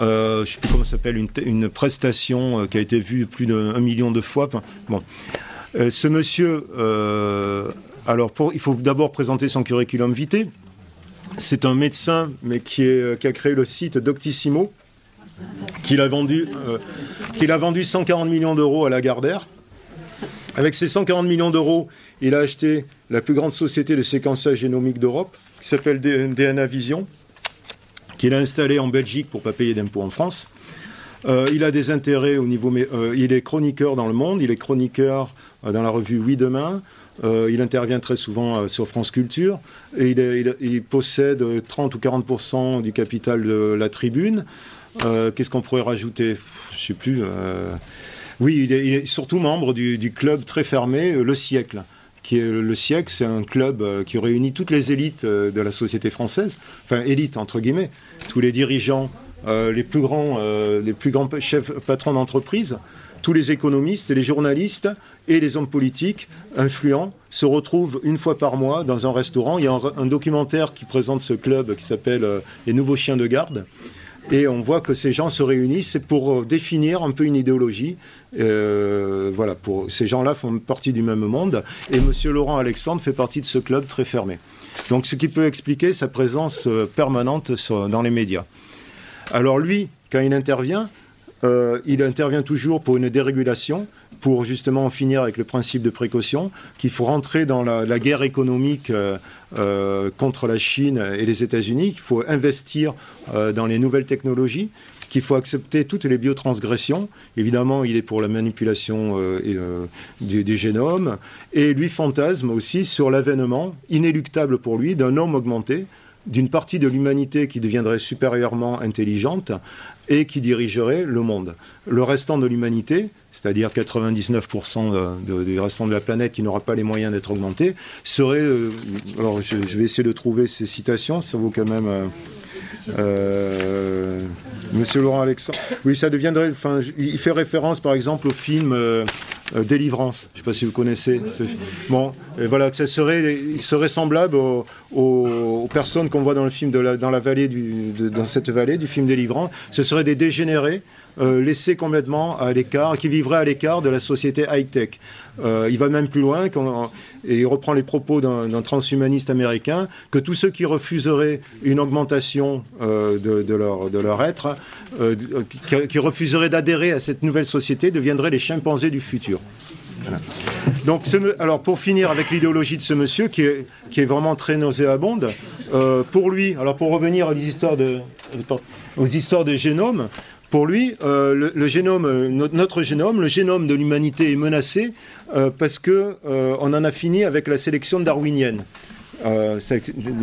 [SPEAKER 2] euh, je ne sais plus comment ça s'appelle, une, prestation euh, qui a été vue plus d'un million de fois. bon. ce monsieur, alors il faut d'abord présenter son curriculum vitae. C'est un médecin, mais qui, a créé le site Doctissimo, qu'il a vendu, qu'il a vendu 140 millions d'euros à Lagardère. Avec ces 140 millions d'euros, il a acheté la plus grande société de séquençage génomique d'Europe qui s'appelle DNA Vision, qu'il a installé en Belgique pour ne pas payer d'impôts en France. Euh, il a des intérêts au niveau. Euh, il est chroniqueur dans le monde, il est chroniqueur euh, dans la revue Oui Demain. il intervient très souvent sur France Culture. Et il, possède 30 ou 40% du capital de la tribune. Qu'est-ce qu'on pourrait rajouter? Je ne sais plus. Oui, il est, surtout membre du, club très fermé, Le Siècle qui est le siècle, c'est un club euh, qui réunit toutes les élites euh, de la société française, enfin élites entre guillemets, tous les dirigeants, euh, les plus grands, chefs patrons d'entreprise, tous les économistes, les journalistes et les hommes politiques influents se retrouvent une fois par mois dans un restaurant. Il y a un documentaire qui présente ce club qui s'appelle Les Nouveaux Chiens de Garde. Et on voit que ces gens se réunissent pour définir un peu une idéologie. Euh, voilà, pour, ces gens-là font partie du même monde. Et M. Laurent Alexandre fait partie de ce club très fermé. Donc ce qui peut expliquer sa présence euh, permanente dans les médias. Alors lui, quand il intervient, euh, il intervient toujours pour une dérégulation, pour justement en finir avec le principe de précaution, qu'il faut rentrer dans la, guerre économique euh, euh, contre la Chine et les États-Unis, qu'il faut investir dans les nouvelles technologies, qu'il faut accepter toutes les biotransgressions. Évidemment, il est pour la manipulation des, des, génomes. Et lui fantasme aussi sur l'avènement, inéluctable pour lui, d'un homme augmenté d'une partie de l'humanité qui deviendrait supérieurement intelligente et qui dirigerait le monde. Le restant de l'humanité, c'est-à-dire 99% du restant de la planète qui n'aura pas les moyens d'être augmenté, serait... Euh, alors je, vais essayer de trouver ces citations, ça vaut quand même... Euh, euh, Monsieur Laurent Alexandre. Oui, ça deviendrait. Enfin, il fait référence, par exemple, au film euh, euh, Délivrance. Je ne sais pas si vous connaissez. Ce... Bon, et voilà, ça serait, il serait semblable aux, personnes qu'on voit dans le film de la, dans la vallée du, dans cette vallée du film Délivrance. Ce seraient des dégénérés laissé complètement à l'écart, qui vivrait à l'écart de la société high-tech. il va même plus loin et il reprend les propos d'un transhumaniste américain que tous ceux qui refuseraient une augmentation de, leur, de, leur, être, qui, refuseraient d'adhérer à cette nouvelle société, deviendraient les chimpanzés du futur. Donc, alors pour finir avec l'idéologie de ce monsieur qui est, vraiment très nauséabonde, euh, pour lui, alors pour revenir aux histoires de, aux histoires de génome, pour lui, euh, génome, notre, génome, le génome de l'humanité est menacé euh, parce que on en a fini avec la sélection darwinienne.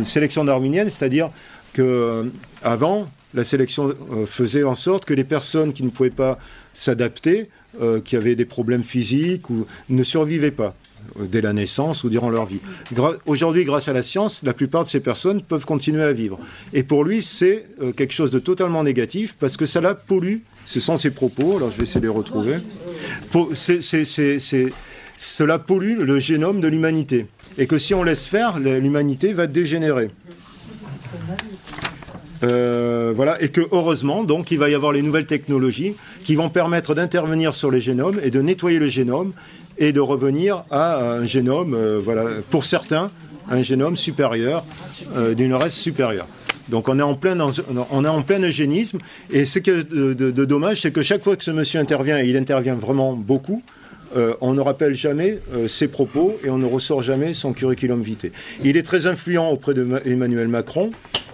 [SPEAKER 2] sélection darwinienne, c'est-à-dire que avant, la sélection faisait en sorte que les personnes qui ne pouvaient pas s'adapter euh, qui avaient des problèmes physiques ne survivaient pas euh, dès la naissance ou durant leur vie. Aujourd'hui, grâce à la science, la plupart de ces personnes peuvent continuer à vivre. Et pour lui, c'est euh, quelque chose de totalement négatif parce que ça la pollue. Ce sont ses propos, alors je vais essayer de les retrouver. cela pollue le génome de l'humanité. Et que si on laisse faire, l'humanité va dégénérer. Euh, voilà, et que heureusement, donc, il va y avoir les nouvelles technologies qui vont permettre d'intervenir sur les génomes et de nettoyer le génome et de revenir à un génome, euh, voilà, pour certains, un génome supérieur, euh, d'une race supérieure. Donc on est en plein, on est en plein eugénisme. Et ce qui est de, dommage, c'est que chaque fois que ce monsieur intervient, et il intervient vraiment beaucoup, on ne rappelle jamais ses propos et on ne ressort jamais son curriculum vitae. Il est très influent auprès d'Emmanuel Macron.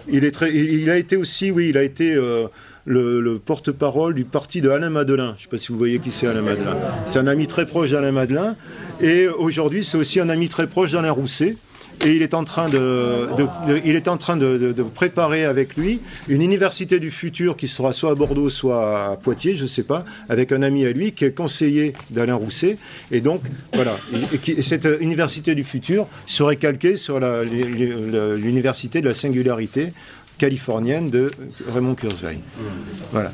[SPEAKER 2] Il, est très, il a été aussi, oui, il a été euh, le, porte-parole du parti de Alain Madelin. Je ne sais pas si vous voyez qui c'est Alain Madelin. C'est un ami très proche d'Alain Madelin. Et aujourd'hui, c'est aussi un ami très proche d'Alain Rousset et il est en train de, il est en train de, préparer avec lui une université du futur qui sera soit à Bordeaux, soit à Poitiers, je ne sais pas, avec un ami à lui qui est conseiller d'Alain Rousset. Et donc, voilà, cette université du futur serait calquée sur l'université de la singularité californienne de Raymond Kurzweil. Voilà.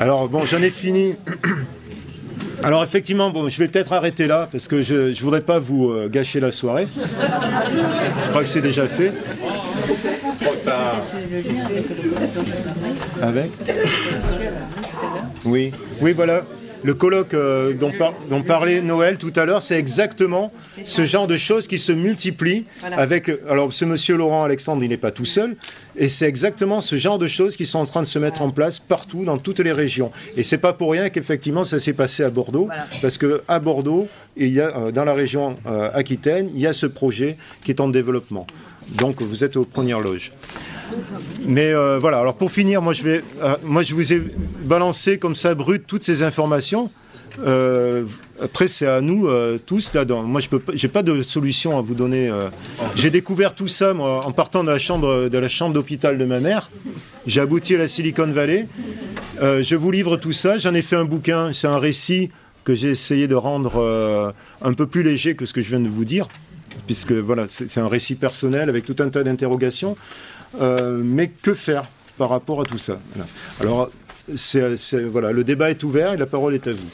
[SPEAKER 2] Alors, bon, j'en ai fini. Alors effectivement, bon, je vais peut-être arrêter là parce que je ne voudrais pas vous euh, gâcher la soirée. je crois que c'est déjà fait. Avec? Oui, oui, voilà le colloque euh, dont, parlait Noël tout à l'heure, c'est exactement ce genre de choses qui se multiplient avec. Alors, ce monsieur Laurent Alexandre, il n'est pas tout seul, et c'est exactement ce genre de choses qui sont en train de se mettre en place partout, dans toutes les régions. Et c'est pas pour rien qu'effectivement ça s'est passé à Bordeaux, parce que à Bordeaux, il y a, euh, dans la région euh, Aquitaine, il y a ce projet qui est en développement. Donc, vous êtes aux premières loges. Mais euh, voilà, alors pour finir, moi je, vais, euh, moi je vous ai balancé comme ça brut toutes ces informations. Euh, après, c'est à nous tous là. dedans Moi, je peux, j'ai pas de solution à vous donner. J'ai découvert tout ça en partant de la chambre de la chambre d'hôpital de ma mère. J'ai abouti à la Silicon Valley. je vous livre tout ça. J'en ai fait un bouquin. C'est un récit que j'ai essayé de rendre un peu plus léger que ce que je viens de vous dire, puisque voilà, c'est un récit personnel avec tout un tas d'interrogations. Euh, mais que faire par rapport à tout ça Alors, voilà, le débat est ouvert et la parole est à vous.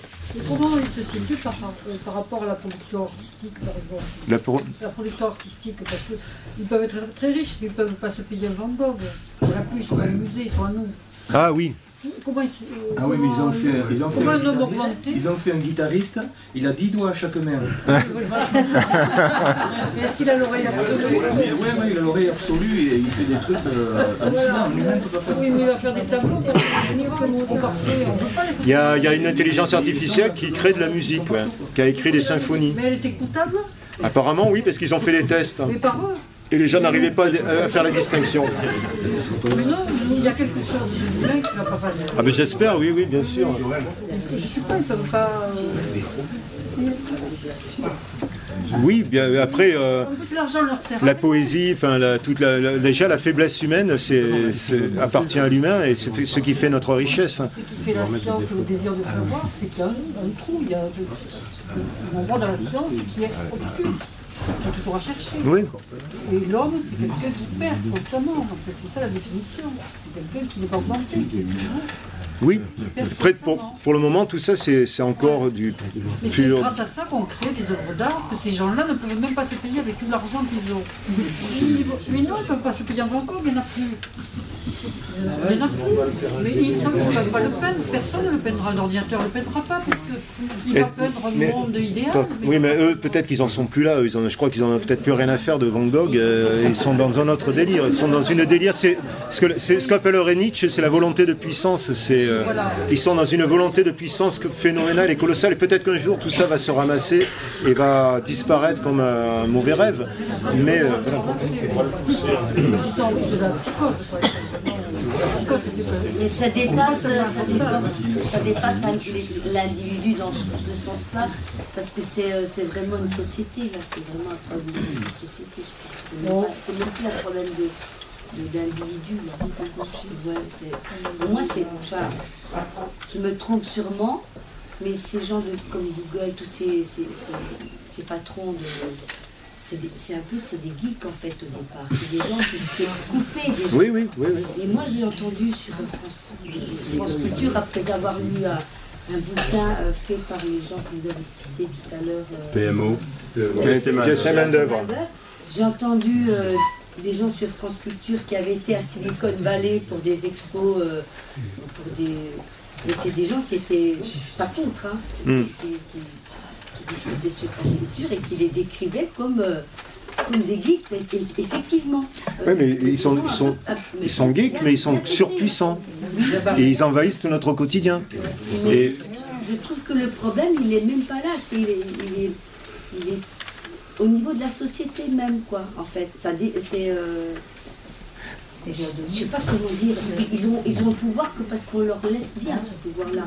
[SPEAKER 4] comment il se situe par, rapport à la production artistique, par exemple? La, production artistique, parce qu'ils peuvent être très riches, mais ils ne peuvent pas se payer un Van Gogh. N'a plus, ils sont les musées, ils sont à nous.
[SPEAKER 2] Ah oui,
[SPEAKER 13] Comment ils, ah oui, mais ils ont fait, ils ont fait, un, ils ont fait un guitariste, il a 10 doigts à chaque main.
[SPEAKER 4] Est-ce qu'il a l'oreille absolue
[SPEAKER 13] Oui, ouais, il a l'oreille absolue et il fait des trucs euh, hallucinants. Lui-même peut pas faire
[SPEAKER 4] oui, mais il va faire des tableaux
[SPEAKER 2] Il y, a, il y a une intelligence artificielle qui crée de la musique, ouais, qui a écrit des symphonies.
[SPEAKER 4] Mais elle est écoutable?
[SPEAKER 2] Apparemment, oui, parce qu'ils ont fait des tests.
[SPEAKER 4] Mais par eux?
[SPEAKER 2] Et les gens n'arrivaient pas à faire la distinction.
[SPEAKER 4] Mais non, il y a quelque chose de qui va pas passer.
[SPEAKER 2] Ah mais j'espère, oui, oui, bien sûr.
[SPEAKER 4] Je ne sais pas, ils ne peuvent pas... Euh,
[SPEAKER 2] oui, bien après, euh, la poésie, enfin, la, toute la, déjà la faiblesse humaine, c'est, appartient à l'humain et c'est ce qui fait notre richesse.
[SPEAKER 4] Ce qui fait la science et le désir de savoir, c'est qu'il y a un, trou, il y a un endroit dans la science qui est obscur qui est toujours à chercher.
[SPEAKER 2] Oui.
[SPEAKER 4] Et l'homme, c'est quelqu'un qui perd constamment. c'est ça la définition. C'est quelqu'un qui n'est pas augmenté, qui est
[SPEAKER 2] Oui, Après, pour, pour, le moment, tout ça, c'est encore du
[SPEAKER 4] Mais c'est grâce à ça qu'on crée des œuvres d'art, que ces gens-là ne peuvent même pas se payer avec tout l'argent qu'ils ont. Mais non, ils ne peuvent pas se payer en Van il n'y en a plus. Il y en a plus. Mais ils ne peuvent pas le peindre, personne ne le peindra, l'ordinateur ne le peindra pas, parce qu'il va peindre un monde idéal.
[SPEAKER 2] Oui, mais eux, peut-être qu'ils en sont plus là, ils je crois qu'ils en ont peut-être plus rien à faire de Van Gogh, euh, ils sont dans un autre délire, ils sont dans une délire, c'est ce qu'appellerait Nietzsche, c'est la volonté de puissance, c'est euh, ils sont dans une volonté de puissance phénoménale et colossale. Et peut-être qu'un jour tout ça va se ramasser et va disparaître comme un mauvais rêve. Mais euh,
[SPEAKER 14] ça dépasse, dépasse l'individu dans ce sens-là, parce que c'est vraiment une société, c'est vraiment un problème de société. C'est même plus un problème de d'individus. pour moi, c'est. Enfin, je me trompe sûrement, mais ces gens de, comme Google, tous ces, ces, patrons de. C'est un peu c'est des geeks en fait au départ. C'est des gens qui étaient coupés des
[SPEAKER 2] Oui, oui, oui. oui.
[SPEAKER 14] Et moi j'ai entendu sur France, Culture, après avoir lu un, un bouquin euh, fait par les gens que vous avez cités tout à l'heure.
[SPEAKER 12] Euh, PMO,
[SPEAKER 14] J'ai entendu euh, des gens sur France Culture qui avaient été à Silicon Valley pour des expos, euh, pour des... Mais c'est des gens qui étaient pas contre, hein, hmm. qui, discutaient sur France Culture et qui les décrivaient comme, euh, comme des geeks, effectivement.
[SPEAKER 2] Oui, mais ils sont, ils sont, ils sont geeks, mais ils sont surpuissants. Et ils envahissent notre quotidien.
[SPEAKER 14] Et... Je trouve que le problème, il n'est même pas là. il est, il est au niveau de la société même, quoi, en fait. Ça, c'est. Euh, je sais pas comment dire. Ils ont, ils ont le pouvoir que parce qu'on leur laisse bien ce pouvoir-là.